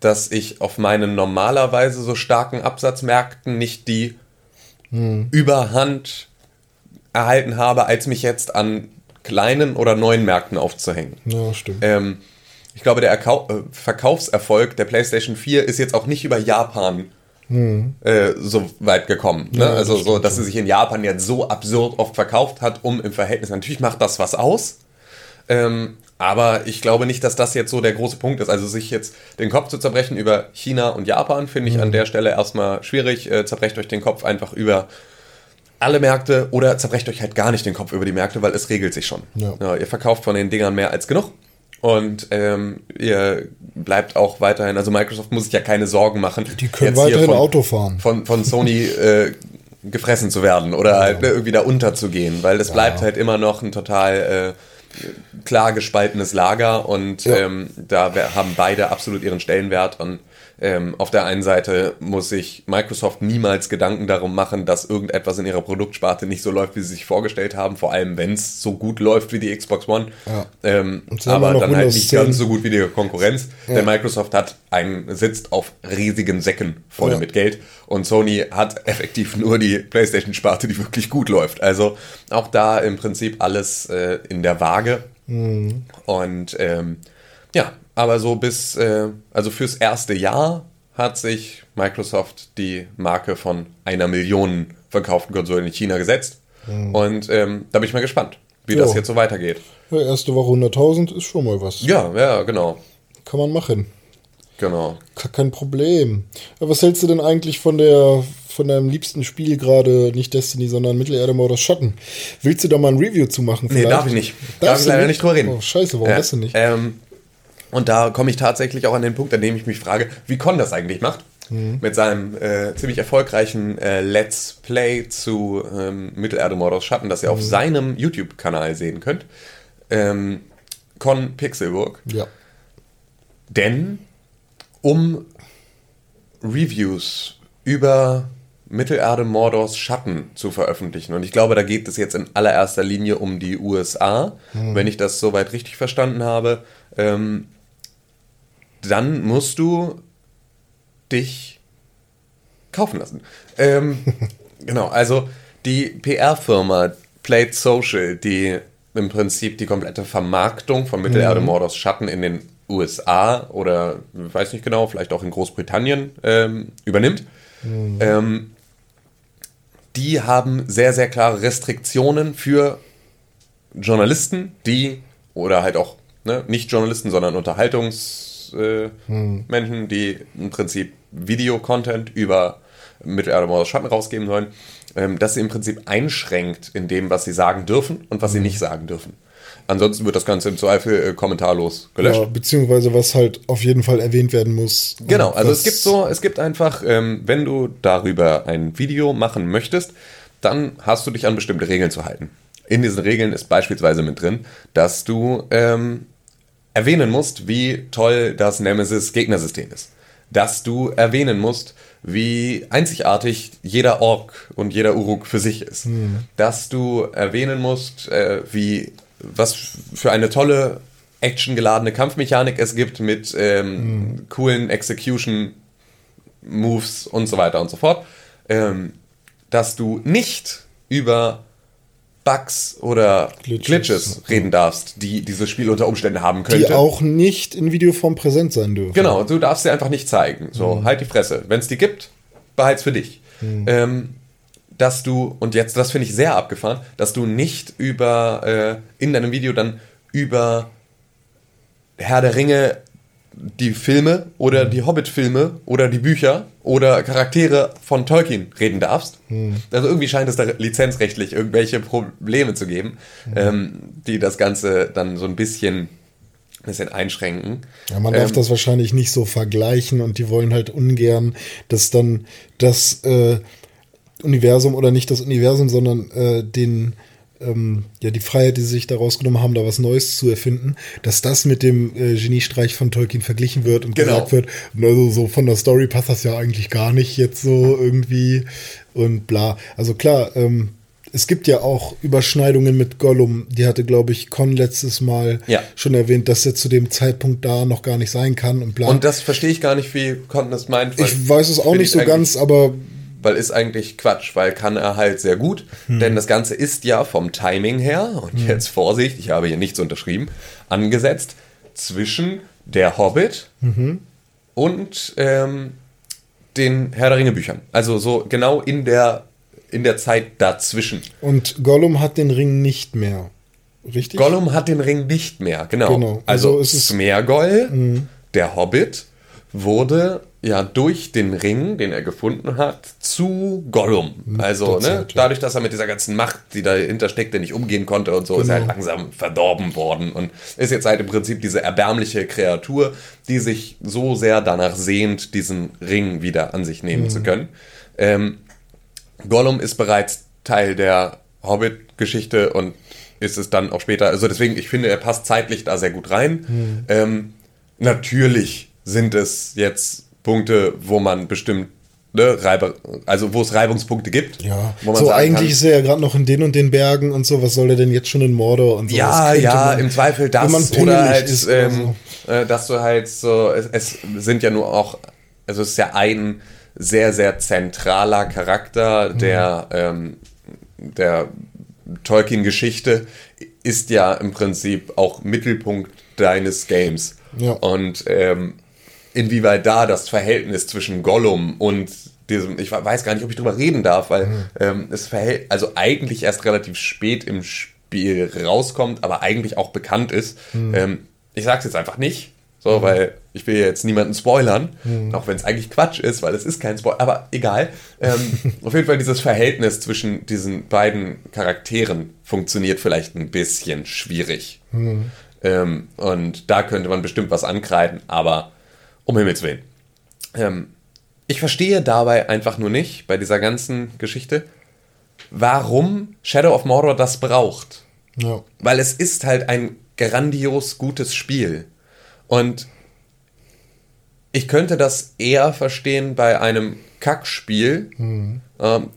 S4: dass ich auf meinen normalerweise so starken Absatzmärkten nicht die Überhand erhalten habe, als mich jetzt an kleinen oder neuen Märkten aufzuhängen.
S5: Ja, stimmt.
S4: Ähm, ich glaube, der Erkau äh, Verkaufserfolg der PlayStation 4 ist jetzt auch nicht über Japan äh, so weit gekommen. Ne?
S5: Ja, das
S4: also so,
S5: stimmt
S4: dass sie sich in Japan jetzt so absurd oft verkauft hat, um im Verhältnis. Natürlich macht das was aus. Ähm, aber ich glaube nicht, dass das jetzt so der große Punkt ist. Also sich jetzt den Kopf zu zerbrechen über China und Japan, finde ich an der Stelle erstmal schwierig. Äh, zerbrecht euch den Kopf einfach über alle Märkte oder zerbrecht euch halt gar nicht den Kopf über die Märkte, weil es regelt sich schon.
S5: Ja.
S4: ihr verkauft von den Dingern mehr als genug. Und ähm, ihr bleibt auch weiterhin, also Microsoft muss sich ja keine Sorgen machen.
S5: Die können weiterhin
S4: von,
S5: Auto fahren.
S4: Von, von Sony äh, gefressen zu werden oder halt ne, irgendwie da unterzugehen, weil das bleibt halt immer noch ein total äh, klar gespaltenes Lager und
S5: Ja.
S4: ähm, da haben beide absolut ihren Stellenwert und ähm, auf der einen Seite muss sich Microsoft niemals Gedanken darum machen, dass irgendetwas in ihrer Produktsparte nicht so läuft, wie sie sich vorgestellt haben, vor allem wenn es so gut läuft wie die Xbox One.
S5: Ja.
S4: Ähm, aber dann halt
S5: Windows
S4: nicht
S5: 10.
S4: ganz so gut wie die Konkurrenz, denn Microsoft hat einen, sitzt auf riesigen Säcken voll
S5: Ja.
S4: mit Geld und Sony hat effektiv nur die PlayStation-Sparte, die wirklich gut läuft. Also auch da im Prinzip alles äh, in der Waage.
S5: Mhm.
S4: Und ähm, ja, aber so bis, äh, also fürs erste Jahr hat sich Microsoft die Marke von einer Million verkauften Konsolen in China gesetzt. Und ähm, da bin ich mal gespannt, wie das
S5: Ja.
S4: jetzt so weitergeht.
S5: Ja, erste Woche 100.000 ist schon mal was.
S4: Ja, ja, genau.
S5: Kann man machen.
S4: Genau.
S5: Ke- Kein Problem. Aber was hältst du denn eigentlich von der von deinem liebsten Spiel gerade, nicht Destiny, sondern Mittelerde Mordor Schatten? Willst du da mal ein Review zu machen?
S4: Nee, darf ich nicht. Darf
S5: Darfst
S4: ich
S5: du
S4: leider nicht drüber reden.
S5: Oh, scheiße, warum
S4: Ja,
S5: das denn nicht?
S4: Ähm, und da komme ich tatsächlich auch an den Punkt, an dem ich mich frage, wie Con das eigentlich macht.
S5: Mhm.
S4: Mit seinem äh, ziemlich erfolgreichen äh, Let's Play zu ähm, Mittelerde Mordors Schatten, das ihr
S5: Mhm.
S4: auf seinem YouTube-Kanal sehen könnt. Ähm, Con Pixelburg.
S5: Ja.
S4: Denn um Reviews über Mittelerde Mordors Schatten zu veröffentlichen, und ich glaube, da geht es jetzt in allererster Linie um die USA, wenn ich das soweit richtig verstanden habe, ähm, dann musst du dich kaufen lassen. Ähm, genau, also die PR-Firma Played Social, die im Prinzip die komplette Vermarktung von Mittelerde Mordors Schatten in den USA oder weiß nicht genau, vielleicht auch in Großbritannien ähm, übernimmt, ähm, die haben sehr, sehr klare Restriktionen für Journalisten, die oder halt auch ne, nicht Journalisten, sondern Unterhaltungsmenschen, äh, Menschen, die im Prinzip Videocontent über Mittelerde Mordor Schatten rausgeben sollen, ähm, dass sie im Prinzip einschränkt in dem, was sie sagen dürfen und was sie nicht sagen dürfen. Ansonsten wird das Ganze im Zweifel äh, kommentarlos gelöscht.
S5: ja. Beziehungsweise was halt auf jeden Fall erwähnt werden muss.
S4: Genau, also es gibt so, es gibt einfach, ähm, wenn du darüber ein Video machen möchtest, dann hast du dich an bestimmte Regeln zu halten. In diesen Regeln ist beispielsweise mit drin, dass du ähm, erwähnen musst, wie toll das Nemesis-Gegnersystem ist. Dass du erwähnen musst, wie einzigartig jeder Ork und jeder Uruk für sich ist. Dass du erwähnen musst, äh, wie was für eine tolle actiongeladene Kampfmechanik es gibt mit ähm, coolen Execution Moves und so weiter und so fort. Ähm, dass du nicht über Bugs oder
S5: Glitches.
S4: Glitches, reden darfst, die dieses Spiel unter Umständen haben
S5: die
S4: könnte.
S5: auch nicht in Videoform präsent sein dürfen.
S4: Genau, du darfst sie einfach nicht zeigen. So, halt die Fresse. Wenn es die gibt, behalt's für dich. Ähm, dass du, und jetzt, das finde ich sehr abgefahren, dass du nicht über, äh, in deinem Video dann über Herr der Ringe die Filme oder die Hobbit-Filme oder die Bücher oder Charaktere von Tolkien reden darfst. Also irgendwie scheint es da lizenzrechtlich irgendwelche Probleme zu geben, ähm, die das Ganze dann so ein bisschen, bisschen einschränken.
S5: Ja, man darf
S4: Ähm,
S5: das wahrscheinlich nicht so vergleichen und die wollen halt ungern, dass dann das äh, Universum oder nicht das Universum, sondern äh, den ähm, ja die Freiheit, die sie sich daraus genommen haben, da was Neues zu erfinden, dass das mit dem äh, Geniestreich von Tolkien verglichen wird und
S4: Genau.
S5: gesagt wird, also so von der Story passt das ja eigentlich gar nicht jetzt so irgendwie und bla. Also klar, ähm, es gibt ja auch Überschneidungen mit Gollum. Die hatte, glaube ich, Con letztes Mal
S4: Ja.
S5: schon erwähnt, dass er zu dem Zeitpunkt da noch gar nicht sein kann und bla.
S4: Und das verstehe ich gar nicht, wie Conten das meint.
S5: ich weiß es auch nicht
S4: ich
S5: so ganz, aber
S4: Weil ist eigentlich Quatsch, weil kann er halt sehr gut.
S5: Hm.
S4: Denn das Ganze ist ja vom Timing her, und jetzt Vorsicht, ich habe hier nichts unterschrieben, angesetzt zwischen der Hobbit
S5: Mhm.
S4: und ähm, den Herr der Ringe Büchern. Also so genau in der, in der Zeit dazwischen.
S5: und Gollum hat den Ring nicht mehr. Richtig?
S4: Gollum hat den Ring nicht mehr, genau.
S5: Genau.
S4: Also,
S5: Also es ist-
S4: Smeargol, der Hobbit, wurde ja durch den Ring, den er gefunden hat, zu Gollum. Also,
S5: der
S4: ne,
S5: ja.
S4: dadurch, dass er mit dieser ganzen Macht, die dahinter steckte, nicht umgehen konnte und so, ist er halt
S5: Genau.
S4: langsam verdorben worden und ist jetzt halt im Prinzip diese erbärmliche Kreatur, die sich so sehr danach sehnt, diesen Ring wieder an sich nehmen
S5: Mhm.
S4: zu können. Ähm, Gollum ist bereits Teil der Hobbit-Geschichte und ist es dann auch später. Also deswegen, ich finde, er passt zeitlich da sehr gut rein. Ähm, natürlich sind es jetzt Punkte, wo man bestimmt, ne, Reibe, also wo es Reibungspunkte gibt.
S5: Ja,
S4: wo man
S5: so eigentlich
S4: kann,
S5: ist er ja gerade noch in den und den Bergen und so. Was soll er denn jetzt schon in Mordor und so?
S4: ja, ja,
S5: man-
S4: im Zweifel das oder halt,
S5: ist oder
S4: ähm, äh, dass du halt so, es, es sind ja nur auch, also es ist ja ein sehr, sehr zentraler Charakter der, ähm, der Tolkien-Geschichte ist ja im Prinzip auch Mittelpunkt deines Games.
S5: Ja.
S4: Und ähm, inwieweit da das Verhältnis zwischen Gollum und diesem, ich weiß gar nicht, ob ich drüber reden darf, weil ähm, es verhält, also eigentlich erst relativ spät im Spiel rauskommt, aber eigentlich auch bekannt ist. Ähm, ich sag's jetzt einfach nicht, so, weil ich will jetzt niemanden spoilern, auch wenn es eigentlich Quatsch ist, weil es ist kein Spoiler, aber egal. Ähm, auf jeden Fall dieses Verhältnis zwischen diesen beiden Charakteren funktioniert vielleicht ein bisschen schwierig. Ähm, und da könnte man bestimmt was ankreiden, aber um Himmels Willen. Ähm, ich verstehe dabei einfach nur nicht, bei dieser ganzen Geschichte, warum Shadow of Mordor das braucht.
S5: Ja.
S4: Weil es ist halt ein grandios gutes Spiel. Und ich könnte das eher verstehen bei einem Kackspiel. Ähm,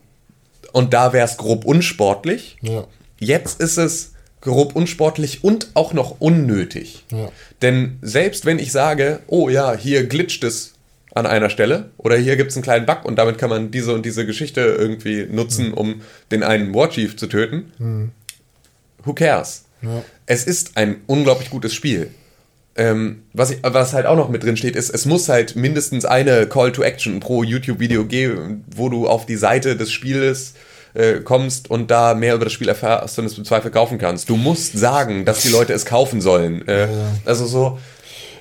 S4: und da wäre es grob unsportlich.
S5: Ja.
S4: Jetzt ist es grob unsportlich und auch noch unnötig.
S5: Ja.
S4: Denn selbst wenn ich sage, oh ja, hier glitscht es an einer Stelle oder hier gibt es einen kleinen Bug und damit kann man diese und diese Geschichte irgendwie nutzen, um den einen Warchief zu töten, who cares?
S5: Ja.
S4: Es ist ein unglaublich gutes Spiel. Ähm, was, ich, was halt auch noch mit drin steht, ist, es muss halt mindestens eine Call to Action pro YouTube-Video geben, wo du auf die Seite des Spieles äh, kommst und da mehr über das Spiel erfährst und es im Zweifel kaufen kannst. Du musst sagen, dass die Leute es kaufen sollen. Äh, Also so.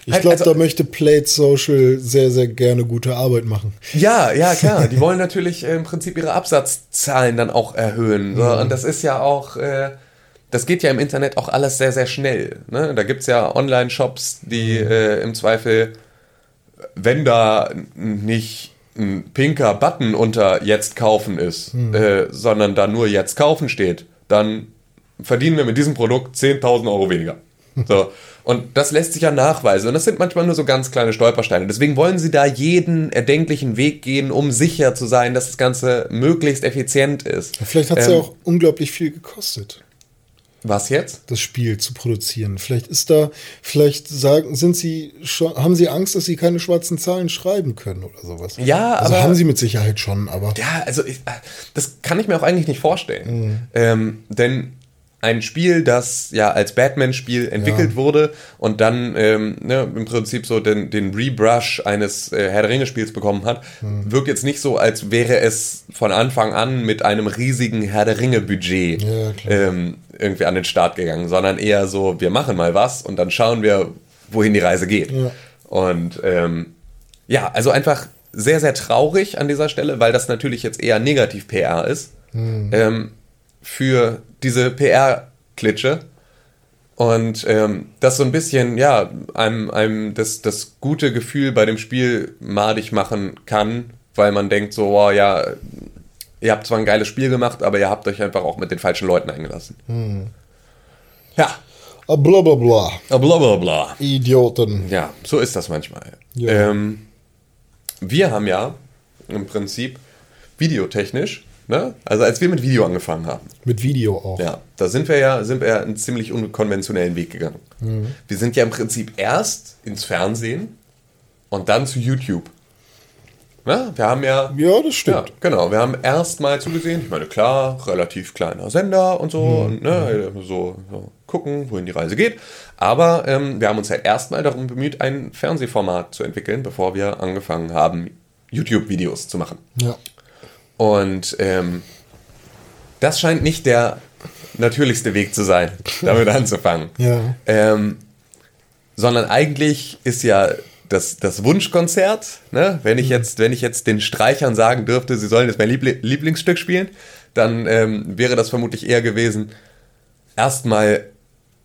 S5: Ich glaube,
S4: also-
S5: da möchte Plate Social sehr, sehr gerne gute Arbeit machen.
S4: Ja, ja, klar. Die wollen natürlich äh, im Prinzip ihre Absatzzahlen dann auch erhöhen. So. Und das ist ja auch, äh, das geht ja im Internet auch alles sehr, sehr schnell. Ne? Da gibt es ja Online-Shops, die äh, im Zweifel, wenn da nicht ein pinker Button unter Jetzt kaufen ist, äh, sondern da nur Jetzt kaufen steht, dann verdienen wir mit diesem Produkt 10.000 Euro weniger. So. Und das lässt sich ja nachweisen. Und das sind manchmal nur so ganz kleine Stolpersteine. Deswegen wollen sie da jeden erdenklichen Weg gehen, um sicher zu sein, dass das Ganze möglichst effizient ist.
S5: Vielleicht hat es
S4: Ähm,
S5: ja auch unglaublich viel gekostet,
S4: Was jetzt?
S5: das Spiel zu produzieren. Vielleicht ist da, vielleicht sagen, sind sie schon, haben sie Angst, dass sie keine schwarzen Zahlen schreiben können oder sowas.
S4: Ja,
S5: also
S4: aber-
S5: haben sie mit Sicherheit schon, aber
S4: Ja, also ich, das kann ich mir auch eigentlich nicht vorstellen. Ähm, denn ein Spiel, das ja als Batman-Spiel entwickelt
S5: Ja.
S4: wurde und dann ähm, ne, im Prinzip so den, den Rebrush eines äh, Herr der Ringe-Spiels bekommen hat, wirkt jetzt nicht so, als wäre es von Anfang an mit einem riesigen Herr der Ringe-Budget
S5: Ja,
S4: ähm, irgendwie an den Start gegangen, sondern eher so, wir machen mal was und dann schauen wir, wohin die Reise geht.
S5: Ja.
S4: Und ähm, ja, also einfach sehr, sehr traurig an dieser Stelle, weil das natürlich jetzt eher negativ PR ist. Ähm, für diese PR-Klitsche. Und ähm, das so ein bisschen, ja, einem, einem das, das gute Gefühl bei dem Spiel madig machen kann, weil man denkt so, oh, ja, ihr habt zwar ein geiles Spiel gemacht, aber ihr habt euch einfach auch mit den falschen Leuten eingelassen. Ja,
S5: Ah, bla bla bla.
S4: bla bla bla.
S5: Idioten.
S4: Ja, so ist das manchmal.
S5: Ja.
S4: Ähm, wir haben ja im Prinzip videotechnisch, ne? also als wir mit Video angefangen haben,
S5: Mit Video auch.
S4: ja, da sind wir ja, sind wir ja einen ziemlich unkonventionellen Weg gegangen. Wir sind ja im Prinzip erst ins Fernsehen und dann zu YouTube. Ne? Wir haben ja
S5: Ja, das stimmt.
S4: ja, genau. Wir haben erst mal zugesehen. Ich meine, klar, relativ kleiner Sender und so, und, ne, so, so gucken, wohin die Reise geht. Aber ähm, wir haben uns halt erstmal darum bemüht, ein Fernsehformat zu entwickeln, bevor wir angefangen haben, YouTube-Videos zu machen.
S5: Ja.
S4: Und ähm, das scheint nicht der natürlichste Weg zu sein, damit anzufangen.
S5: Ja.
S4: Ähm, sondern eigentlich ist ja das, das Wunschkonzert, ne? wenn, ich jetzt, wenn ich jetzt den Streichern sagen dürfte, sie sollen jetzt mein Liebli Lieblingsstück spielen, dann ähm, wäre das vermutlich eher gewesen, erstmal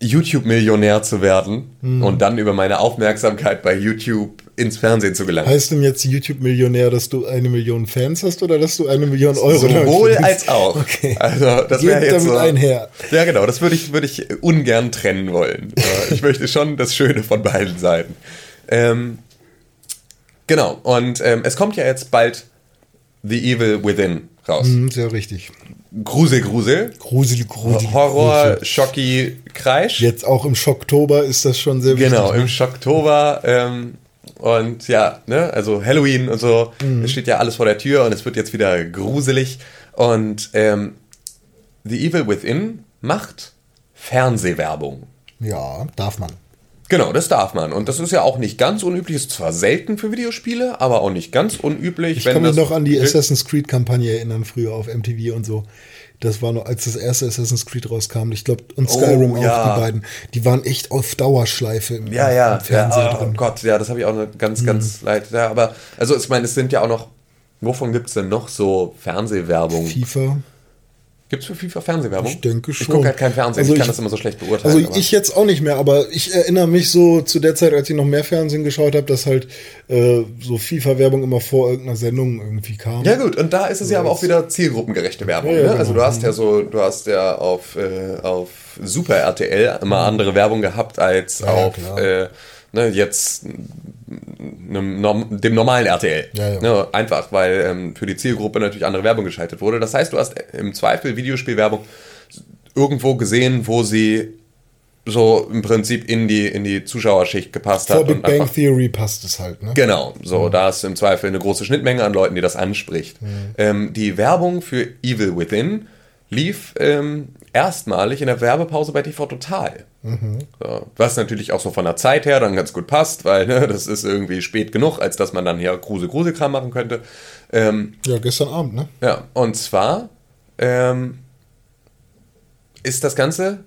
S4: YouTube-Millionär zu werden und dann über meine Aufmerksamkeit bei YouTube ins Fernsehen zu gelangen.
S5: Heißt denn jetzt YouTube-Millionär, dass du eine Million Fans hast oder dass du eine Million Euro damit
S4: Sowohl als auch.
S5: Okay.
S4: Also das wäre jetzt
S5: damit
S4: so,
S5: einher.
S4: Ja, genau. Das würde ich, würde ich ungern trennen wollen. Ich möchte schon das Schöne von beiden Seiten. Ähm, genau. Und ähm, es kommt ja jetzt bald The Evil Within raus.
S5: Hm, sehr richtig.
S4: Grusel, Grusel.
S5: Grusel, grusel.
S4: Horror,
S5: grusel.
S4: Schocki, Kreisch.
S5: Jetzt auch im Schocktober ist das schon sehr wichtig.
S4: Genau, im Schocktober. Ähm, und ja, ne, also Halloween und so, es steht ja alles vor der Tür und es wird jetzt wieder gruselig. Und ähm, The Evil Within macht Fernsehwerbung.
S5: Ja, darf man.
S4: Genau, das darf man. Und das ist ja auch nicht ganz unüblich. Ist zwar selten für Videospiele, aber auch nicht ganz unüblich.
S5: Ich kann mich noch an die Assassin's Creed-Kampagne erinnern, früher auf MTV und so. Das war noch, als das erste Assassin's Creed rauskam. Ich glaube, und Skyrim auch,
S4: ja.
S5: die beiden. Die waren echt auf Dauerschleife im,
S4: Ja, ja,
S5: im Fernseher
S4: ja oh
S5: drin.
S4: Gott, ja, das habe ich auch noch ganz, ganz leid. Ja, aber, also ich meine, es sind ja auch noch, wovon gibt es denn noch so Fernsehwerbung?
S5: FIFA.
S4: Gibt es für FIFA Fernsehwerbung?
S5: Ich denke
S4: Ich
S5: schon.
S4: gucke halt kein Fernsehen,
S5: Also
S4: ich kann
S5: ich-
S4: das immer so schlecht beurteilen.
S5: Also ich jetzt auch nicht mehr, aber ich erinnere mich so zu der Zeit, als ich noch mehr Fernsehen geschaut habe, dass halt äh, so FIFA-Werbung immer vor irgendeiner Sendung irgendwie kam.
S4: Ja gut, und da ist es ja aber auch wieder zielgruppengerechte Werbung.
S5: Ja, ja,
S4: ne?
S5: genau.
S4: Also du hast ja so, du hast ja auf, äh, auf Super RTL immer andere Werbung gehabt als
S5: Ja,
S4: auf äh, ne, jetzt einem, dem normalen RTL.
S5: Ja, ja.
S4: Ne? Einfach, weil ähm, für die Zielgruppe natürlich andere Werbung geschaltet wurde. Das heißt, du hast im Zweifel Videospielwerbung irgendwo gesehen, wo sie so im Prinzip in die, in die Zuschauerschicht gepasst
S5: Vor
S4: hat.
S5: Big
S4: und
S5: Bang
S4: einfach-
S5: Theory passt es halt, ne?
S4: Genau, so, da ist im Zweifel eine große Schnittmenge an Leuten, die das anspricht. Ähm, die Werbung für Evil Within lief ähm, erstmalig in der Werbepause bei TV Total. So, was natürlich auch so von der Zeit her dann ganz gut passt, weil ne, das ist irgendwie spät genug, als dass man dann hier Grusel-Gruselkram machen könnte. Ähm,
S5: Ja, gestern Abend, ne?
S4: ja, und zwar ähm, ist das Ganze,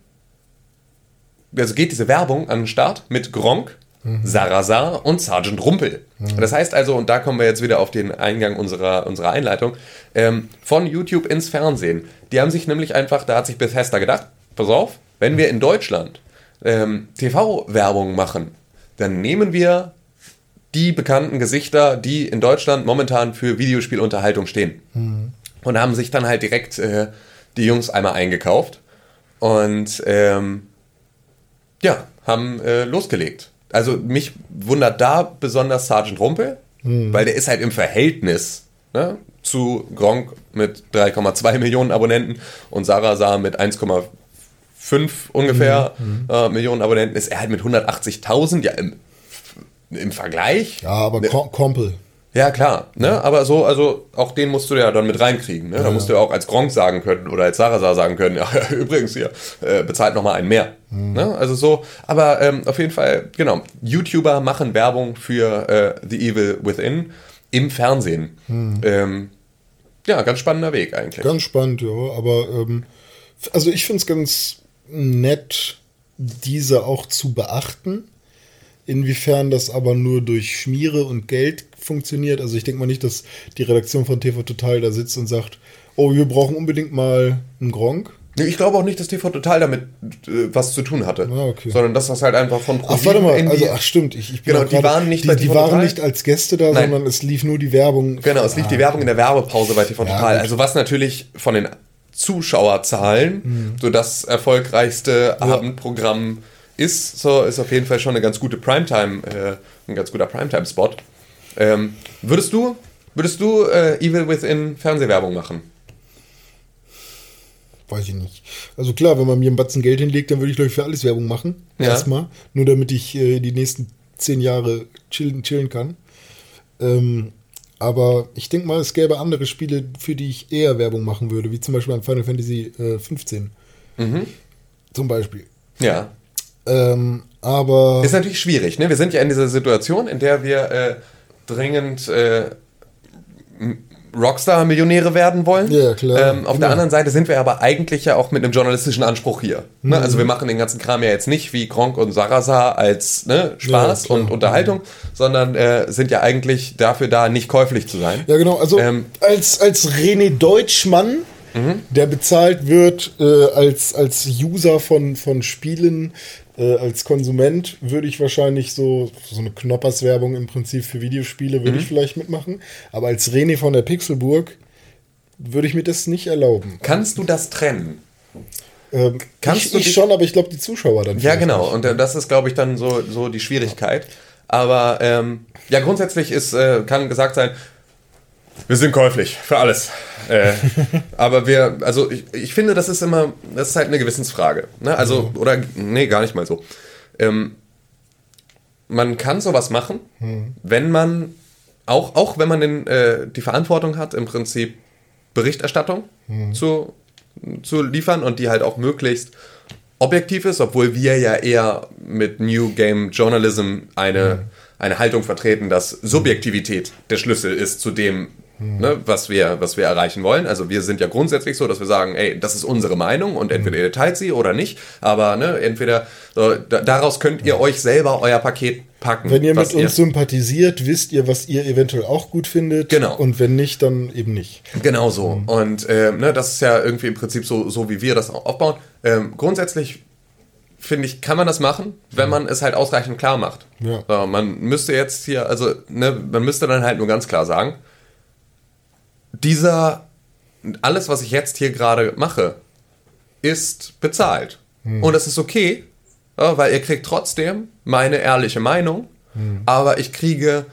S4: also geht diese Werbung an den Start mit Gronk, Sarazar und Sergeant Rumpel. Das heißt also, und da kommen wir jetzt wieder auf den Eingang unserer, unserer Einleitung, ähm, von YouTube ins Fernsehen. Die haben sich nämlich einfach, da hat sich Bethesda gedacht, pass auf, wenn wir in Deutschland ähm, TV-Werbung machen, dann nehmen wir die bekannten Gesichter, die in Deutschland momentan für Videospielunterhaltung stehen. Und haben sich dann halt direkt äh, die Jungs einmal eingekauft und ähm, ja, haben äh, losgelegt. Also mich wundert da besonders Sergeant Rumpel, weil der ist halt im Verhältnis ne, zu Gronk mit 3,2 Millionen Abonnenten und Sarah mit 1,5 ungefähr äh, Millionen Abonnenten, ist er halt mit 180.000, ja im, im Vergleich.
S5: Ja, aber Kom Kompel.
S4: Ja, klar, ne? Aber so, also auch den musst du ja dann mit reinkriegen, ne? Da musst du ja auch als Gronk sagen können oder als Sarasa sagen können, ja, übrigens hier, äh, bezahlt nochmal einen mehr. Ne? Also so, aber ähm, auf jeden Fall, genau, YouTuber machen Werbung für äh, The Evil Within im Fernsehen. Ähm, ja, ganz spannender Weg eigentlich.
S5: Ganz spannend, ja. Aber ähm, also ich finde es ganz nett, diese auch zu beachten. Inwiefern das aber nur durch Schmiere und Geld funktioniert. Also ich denke mal nicht, dass die Redaktion von TV Total da sitzt und sagt, oh, wir brauchen unbedingt mal einen Gronk.
S4: Ich glaube auch nicht, dass TV Total damit äh, was zu tun hatte,
S5: Ah, okay.
S4: sondern dass das halt einfach von
S5: Ach, warte mal,
S4: in die-
S5: also, ach stimmt, ich, ich bin
S4: Genau, die waren nicht
S5: die,
S4: bei
S5: die
S4: TV
S5: waren
S4: Total?
S5: nicht als Gäste da,
S4: Nein.
S5: sondern es lief nur die Werbung.
S4: Genau, es lief die Werbung in der Werbepause bei TV
S5: Ja,
S4: Total.
S5: gut.
S4: Also was natürlich von den Zuschauerzahlen so das erfolgreichste Abendprogramm ist, so ist auf jeden Fall schon eine ganz gute Primetime, äh, ein ganz guter Primetime-Spot. Ähm, würdest du, würdest du äh, Evil Within Fernsehwerbung machen?
S5: Weiß ich nicht. Also klar, wenn man mir einen Batzen Geld hinlegt, dann würde ich, glaube ich, für alles Werbung machen.
S4: Ja.
S5: Erstmal. Nur damit ich äh, die nächsten zehn Jahre chillen, chillen kann. Ähm, aber ich denke mal, es gäbe andere Spiele, für die ich eher Werbung machen würde, wie zum Beispiel an Final Fantasy äh, 15.
S4: Mhm.
S5: Zum Beispiel.
S4: Ja.
S5: Ähm, aber
S4: Ist natürlich schwierig, ne? Wir sind ja in dieser Situation, in der wir äh, dringend äh, Rockstar-Millionäre werden wollen.
S5: Ja, klar.
S4: Ähm, auf
S5: Genau.
S4: der anderen Seite sind wir aber eigentlich ja auch mit einem journalistischen Anspruch hier. Ne?
S5: Mhm.
S4: Also wir machen den ganzen Kram ja jetzt nicht wie Gronk und Sarasa als ne, Spaß
S5: Ja,
S4: und Unterhaltung, sondern äh, sind ja eigentlich dafür da, nicht käuflich zu sein.
S5: Ja, genau. Also
S4: Ähm,
S5: als, als René Deutschmann, der bezahlt wird äh, als, als User von, von Spielen, äh, als Konsument, würde ich wahrscheinlich so, so eine Knoppers-Werbung im Prinzip für Videospiele, würde ich vielleicht mitmachen. Aber als René von der Pixelburg würde ich mir das nicht erlauben.
S4: Kannst du das trennen?
S5: Ähm,
S4: Kannst
S5: ich,
S4: du
S5: ich schon, aber ich glaube, die Zuschauer dann.
S4: Ja, genau.
S5: nicht.
S4: Und äh, das ist, glaube ich, dann so, so die Schwierigkeit. Aber ähm, ja, grundsätzlich ist, äh, kann gesagt sein, wir sind käuflich für alles. Äh, aber wir, also ich, ich finde, das ist immer, das ist halt eine Gewissensfrage. Ne? Also, oder, nee, gar nicht mal so. Ähm, man kann sowas machen, wenn man, auch, auch wenn man den, äh, die Verantwortung hat, im Prinzip Berichterstattung zu, zu liefern und die halt auch möglichst objektiv ist, obwohl wir ja eher mit New Game Journalism eine, eine Haltung vertreten, dass Subjektivität der Schlüssel ist zu dem, ne, was, wir, was wir erreichen wollen. Also wir sind ja grundsätzlich so, dass wir sagen, ey, das ist unsere Meinung und entweder ihr teilt sie oder nicht, aber ne, entweder so, da, daraus könnt ihr euch selber euer Paket packen.
S5: Wenn ihr mit uns sympathisiert, wisst ihr, was ihr eventuell auch gut findet.
S4: Genau.
S5: Und wenn nicht, dann eben nicht.
S4: Genau so. Und ähm, ne, das ist ja irgendwie im Prinzip so, so wie wir das auch aufbauen. Ähm, grundsätzlich finde ich, kann man das machen, wenn man es halt ausreichend klar macht.
S5: Ja.
S4: So, man müsste jetzt hier, also ne, man müsste dann halt nur ganz klar sagen, dieser, alles, was ich jetzt hier gerade mache, ist bezahlt. Und das ist okay, weil ihr kriegt trotzdem meine ehrliche Meinung, aber ich kriege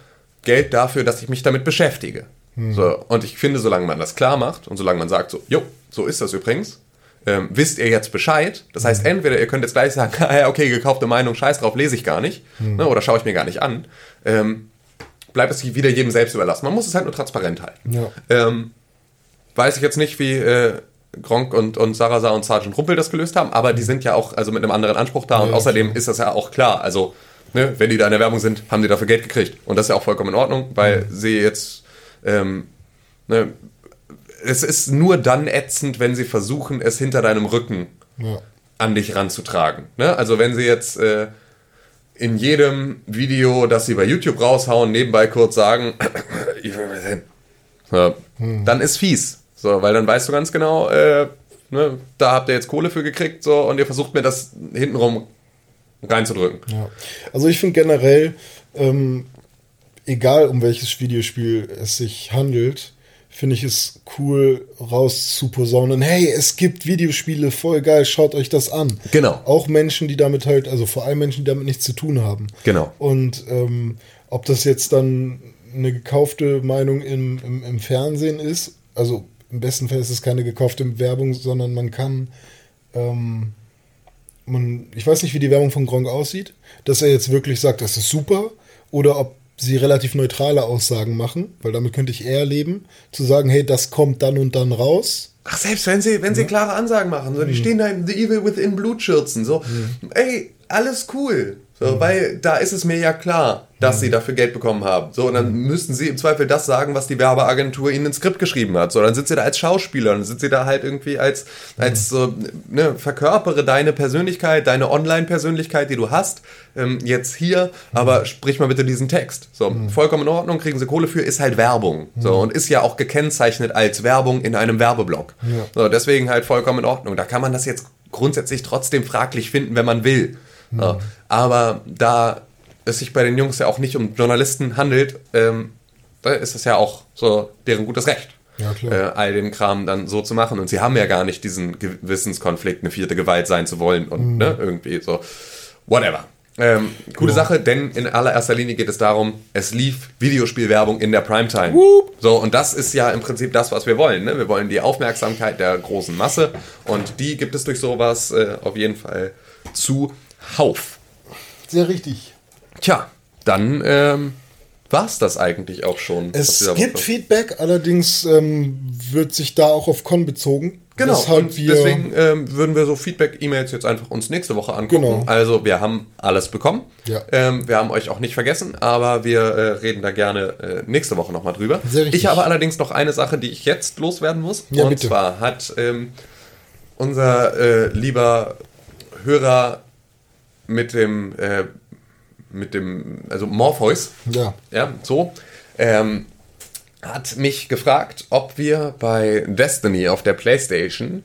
S4: Geld dafür, dass ich mich damit beschäftige. So, und ich finde, solange man das klar macht und solange man sagt, so, jo, so ist das übrigens, ähm, wisst ihr jetzt Bescheid. Das heißt, entweder ihr könnt jetzt gleich sagen, ah, okay, gekaufte Meinung, scheiß drauf, lese ich gar nicht, ne, oder schaue ich mir gar nicht an. Ähm, bleibt es wieder jedem selbst überlassen. Man muss es halt nur transparent halten.
S5: Ja.
S4: Ähm, weiß ich jetzt nicht, wie äh, Gronk und, und Sarasa und Sergeant Rumpel das gelöst haben, aber die sind ja auch also mit einem anderen Anspruch da und
S5: Ja,
S4: außerdem
S5: klar.
S4: ist das ja auch klar. Also, ne, wenn die da in der Werbung sind, haben die dafür Geld gekriegt. Und das ist ja auch vollkommen in Ordnung, weil sie jetzt, ähm, ne, es ist nur dann ätzend, wenn sie versuchen, es hinter deinem Rücken
S5: Ja.
S4: an dich ranzutragen. Ne? Also wenn sie jetzt äh, in jedem Video, das sie bei YouTube raushauen, nebenbei kurz sagen, ja, dann ist fies. So, weil dann weißt du ganz genau, äh, ne, da habt ihr jetzt Kohle für gekriegt, so, und ihr versucht mir das hintenrum reinzudrücken.
S5: Ja. Also ich finde generell, ähm, egal um welches Videospiel es sich handelt, finde ich es cool rauszuposaunen. Hey, es gibt Videospiele, voll geil, schaut euch das an.
S4: Genau.
S5: Auch Menschen, die damit halt, also vor allem Menschen, die damit nichts zu tun haben.
S4: Genau.
S5: Und ähm, ob das jetzt dann eine gekaufte Meinung im, im, im Fernsehen ist, also im besten Fall ist es keine gekaufte Werbung, sondern man kann, ähm, man, ich weiß nicht, wie die Werbung von Gronk aussieht, dass er jetzt wirklich sagt, das ist super, oder ob sie relativ neutrale Aussagen machen, weil damit könnte ich eher leben, zu sagen, hey, das kommt dann und dann raus.
S4: Ach, selbst wenn sie, wenn sie klare Ansagen machen, so, die stehen da in The Evil Within Blutschürzen, so, ey, alles cool. So, weil da ist es mir ja klar, dass sie dafür Geld bekommen haben. So, und dann müssten sie im Zweifel das sagen, was die Werbeagentur ihnen ins Skript geschrieben hat. So, dann sind sie da als Schauspieler, dann sind sie da halt irgendwie als, als so, ne, verkörpere deine Persönlichkeit, deine Online-Persönlichkeit, die du hast, ähm, jetzt hier, aber sprich mal bitte diesen Text. So, vollkommen in Ordnung, kriegen sie Kohle für, ist halt Werbung. So, und ist ja auch gekennzeichnet als Werbung in einem Werbeblock.
S5: Ja.
S4: So, deswegen halt vollkommen in Ordnung. Da kann man das jetzt grundsätzlich trotzdem fraglich finden, wenn man will. So, aber da es sich bei den Jungs ja auch nicht um Journalisten handelt, ähm, da ist es ja auch so deren gutes Recht.
S5: Ja.
S4: Äh, all den Kram dann so zu machen. Und sie haben ja gar nicht diesen Gewissenskonflikt, eine vierte Gewalt sein zu wollen und ne, irgendwie so, whatever. Ähm, coole Sache, denn in allererster Linie geht es darum, es lief Videospielwerbung in der Primetime. So, und das ist ja im Prinzip das, was wir wollen. Ne? Wir wollen die Aufmerksamkeit der großen Masse und die gibt es durch sowas äh, auf jeden Fall zuhauf.
S5: Sehr richtig.
S4: Tja, dann ähm, war es das eigentlich auch schon.
S5: Es gibt Feedback, allerdings ähm, wird sich da auch auf Con bezogen.
S4: Genau, und deswegen ähm, würden wir so Feedback-E-Mails jetzt einfach uns nächste Woche angucken.
S5: Genau.
S4: Also wir haben alles bekommen.
S5: Ja.
S4: Ähm, wir haben euch auch nicht vergessen, aber wir äh, reden da gerne äh, nächste Woche nochmal drüber. Ich habe allerdings noch eine Sache, die ich jetzt loswerden muss.
S5: Ja,
S4: und
S5: bitte.
S4: zwar hat ähm, unser äh, lieber Hörer mit dem, äh, mit dem, also Morpheus,
S5: Ja.
S4: ja, so, ähm, hat mich gefragt, ob wir bei Destiny auf der Playstation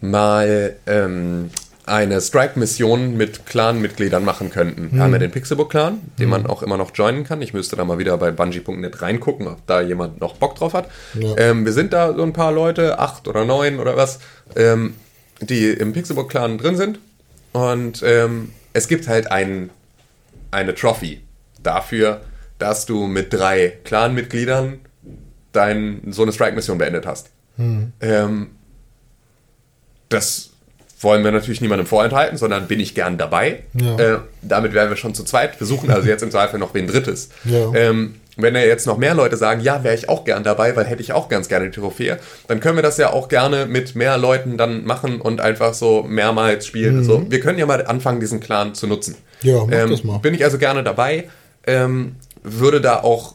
S4: mal ähm, eine Strike-Mission mit Clan-Mitgliedern machen könnten. Wir haben ja den Pixelbook-Clan, den man auch immer noch joinen kann. Ich müsste da mal wieder bei Bungie.net reingucken, ob da jemand noch Bock drauf hat.
S5: Ja.
S4: Ähm, wir sind da so ein paar Leute, acht oder neun oder was, ähm, die im Pixelbook-Clan drin sind. Und ähm, es gibt halt ein, eine Trophy dafür, dass du mit drei Clan-Mitgliedern dein, so eine Strike-Mission beendet hast. Ähm, das wollen wir natürlich niemandem vorenthalten, sondern bin ich gern dabei.
S5: Ja.
S4: Äh, damit wären wir schon zu zweit. Wir suchen also jetzt im Zweifel noch wen Drittes.
S5: Ja.
S4: Ähm, wenn ja jetzt noch mehr Leute sagen, ja, wäre ich auch gern dabei, weil hätte ich auch ganz gerne die Trophäe, dann können wir das ja auch gerne mit mehr Leuten dann machen und einfach so mehrmals spielen. So, wir können ja mal anfangen, diesen Clan zu nutzen.
S5: Mhm. Ja, mach
S4: ähm,
S5: das mal.
S4: Bin ich also gerne dabei, ähm, würde da auch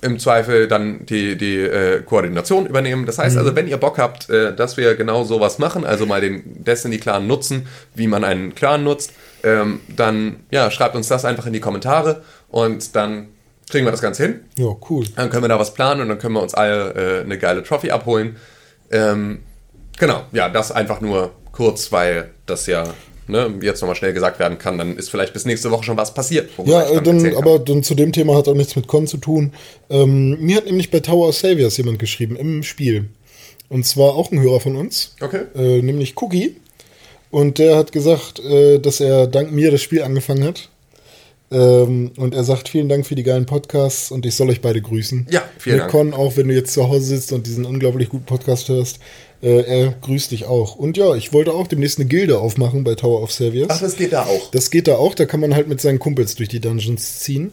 S4: im Zweifel dann die, die äh, Koordination übernehmen. Das heißt
S5: Mhm.
S4: also, wenn ihr Bock habt, äh, dass wir genau sowas machen, also mal den Destiny-Clan nutzen, wie man einen Clan nutzt, ähm, dann ja, schreibt uns das einfach in die Kommentare und dann kriegen wir das Ganze hin.
S5: Ja, cool.
S4: Dann können wir da was planen und dann können wir uns alle äh, eine geile Trophy abholen. Ähm, genau, ja, das einfach nur kurz, weil das ja ne, jetzt nochmal schnell gesagt werden kann. Dann ist vielleicht bis nächste Woche schon was passiert.
S5: Ja, äh, dann,
S4: kann.
S5: aber dann zu dem Thema hat auch nichts mit Con zu tun. Ähm, mir hat nämlich bei Tower of Saviors jemand geschrieben im Spiel. Und zwar auch ein Hörer von uns,
S4: Okay.
S5: äh, nämlich Cookie. Und der hat gesagt, äh, dass er dank mir das Spiel angefangen hat. Ähm, und er sagt, vielen Dank für die geilen Podcasts und ich soll euch beide grüßen.
S4: Ja, vielen
S5: Mit
S4: Dank.
S5: Con, auch wenn du jetzt zu Hause sitzt und diesen unglaublich guten Podcast hörst, äh, er grüßt dich auch. Und ja, ich wollte auch demnächst eine Gilde aufmachen bei Tower of Saviors.
S4: Ach, das geht da auch.
S5: Das geht da auch, da kann man halt mit seinen Kumpels durch die Dungeons ziehen.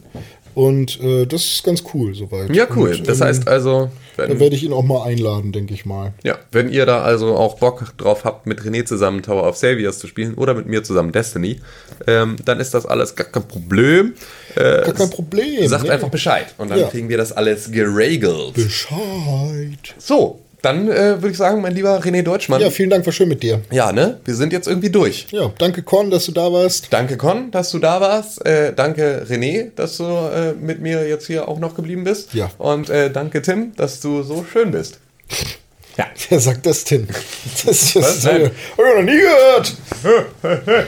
S5: Und äh, das ist ganz cool soweit.
S4: Ja, cool.
S5: Und,
S4: das
S5: ähm,
S4: heißt also, wenn,
S5: werde ich ihn auch mal einladen, denke ich mal.
S4: ja, wenn ihr da also auch Bock drauf habt, mit René zusammen Tower of Saviors zu spielen oder mit mir zusammen Destiny, ähm, dann ist das alles gar kein Problem. Äh,
S5: Gar kein Problem.
S4: sagt
S5: nee.
S4: einfach Bescheid und dann
S5: Ja.
S4: kriegen wir das alles geregelt.
S5: Bescheid.
S4: So, dann äh, würde ich sagen, mein lieber René Deutschmann.
S5: Ja, vielen Dank, war schön mit dir.
S4: Ja, ne? Wir sind jetzt irgendwie durch.
S5: Ja, danke Con, dass du da warst.
S4: Danke Con, dass du da warst. Äh, danke René, dass du äh, mit mir jetzt hier auch noch geblieben bist.
S5: Ja.
S4: Und äh, danke Tim, dass du so schön bist. Ja.
S5: Wer sagt das denn? Das ist
S4: Was?
S5: so, hab ich noch nie gehört.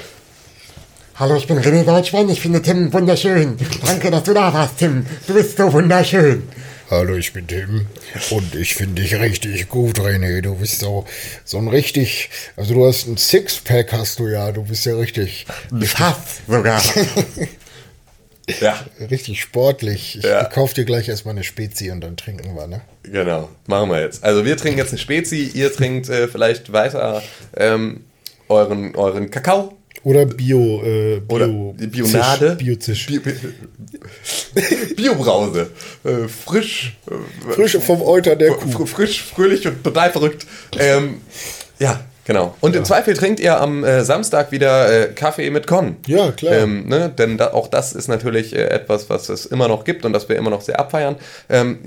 S6: Hallo, ich bin René Deutschmann. Ich finde Tim wunderschön. Danke, dass du da warst, Tim. Du bist so wunderschön.
S5: Hallo, ich bin Tim und ich finde dich richtig gut, René. Du bist so, so ein richtig, also du hast ein Sixpack, hast du ja. Du bist ja richtig,
S6: Fast sogar.
S4: Ja,
S5: richtig sportlich. Ich
S4: Ja.
S5: kauf dir gleich erstmal eine Spezi und dann trinken wir, ne?
S4: genau. Machen wir jetzt. Also wir trinken jetzt eine Spezi, ihr trinkt äh, vielleicht weiter ähm, euren, euren Kakao.
S5: Oder Bio, äh, Bio,
S4: Oder Bionade.
S5: Biozisch.
S4: Bio, Biobrause. Äh, frisch. Äh,
S5: Frisch vom Euter der Kuh.
S4: frisch, fröhlich und total verrückt. Ähm, ja, genau. Und im Zweifel trinkt ihr am äh, Samstag wieder äh, Kaffee mit Con.
S5: Ja, klar.
S4: Ähm, ne? Denn da, auch das ist natürlich äh, etwas, was es immer noch gibt und das wir immer noch sehr abfeiern. Ähm,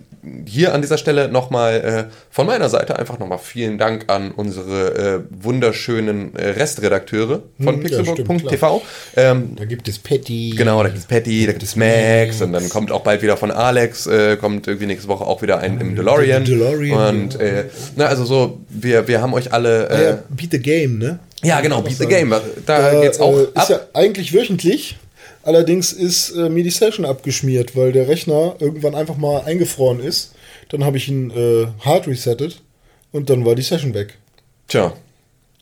S4: hier an dieser Stelle nochmal äh, von meiner Seite einfach nochmal vielen Dank an unsere äh, wunderschönen äh, Restredakteure von
S5: Hm, ja, stimmt,
S4: pixelbook.tv. ähm,
S5: Da gibt es Patty.
S4: Genau, da gibt es Patty, da gibt es Max und dann kommt auch bald wieder von Alex, äh, kommt irgendwie nächste Woche auch wieder ein im DeLorean.
S5: DeLorean,
S4: und na, also so, wir, wir haben euch alle.
S5: Ja, Beat the Game, ne?
S4: ja, genau, Beat the Game. Da geht's auch
S5: äh,
S4: ab.
S5: Ist ja eigentlich wöchentlich. Allerdings ist äh, mir die Session abgeschmiert, weil der Rechner irgendwann einfach mal eingefroren ist. Dann habe ich ihn äh, hard resettet und dann war die Session weg.
S4: Tja,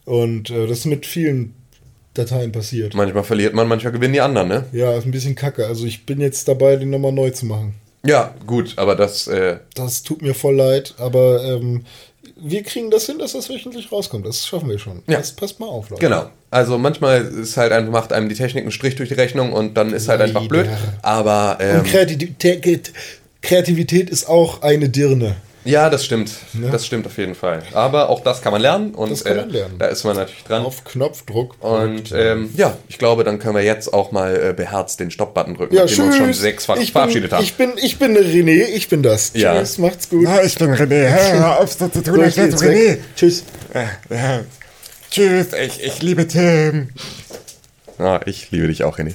S5: Und äh, das ist mit vielen Dateien passiert.
S4: manchmal verliert man, manchmal gewinnen die anderen, ne?
S5: Ja, ist ein bisschen kacke. Also ich bin jetzt dabei, den nochmal neu zu machen.
S4: Ja, gut, aber das, äh,
S5: Das tut mir voll leid, aber ähm, wir kriegen das hin, dass das wöchentlich rauskommt. Das schaffen wir schon.
S4: Ja.
S5: Passt, passt mal auf, Leute.
S4: genau. Also manchmal ist halt einfach, macht einem die Technik einen Strich durch die Rechnung und dann ist halt einfach blöd. Aber ähm,
S5: Und Kreativität, Kreativität ist auch eine Dirne.
S4: Ja, das stimmt. Das stimmt auf jeden Fall. Aber auch das kann man lernen und
S5: Das kann man
S4: äh,
S5: lernen.
S4: da ist man natürlich dran.
S5: Auf Knopfdruck.
S4: Und ähm, ja, ich glaube, dann können wir jetzt auch mal äh, beherzt den Stopp-Button drücken,
S5: ja,
S4: nachdem wir uns schon
S5: tschüss.
S4: sechsfach
S5: ich
S4: verabschiedet
S5: bin,
S4: haben.
S5: Ich bin, ich bin René, ich bin das.
S4: Ja.
S5: Tschüss, macht's gut.
S6: Na, ich bin René. Hör auf, so zu tun, als René.
S5: weg. Tschüss.
S6: Ja, ja. Tschüss, ich, ich liebe Tim.
S4: ah, ich liebe dich auch, René.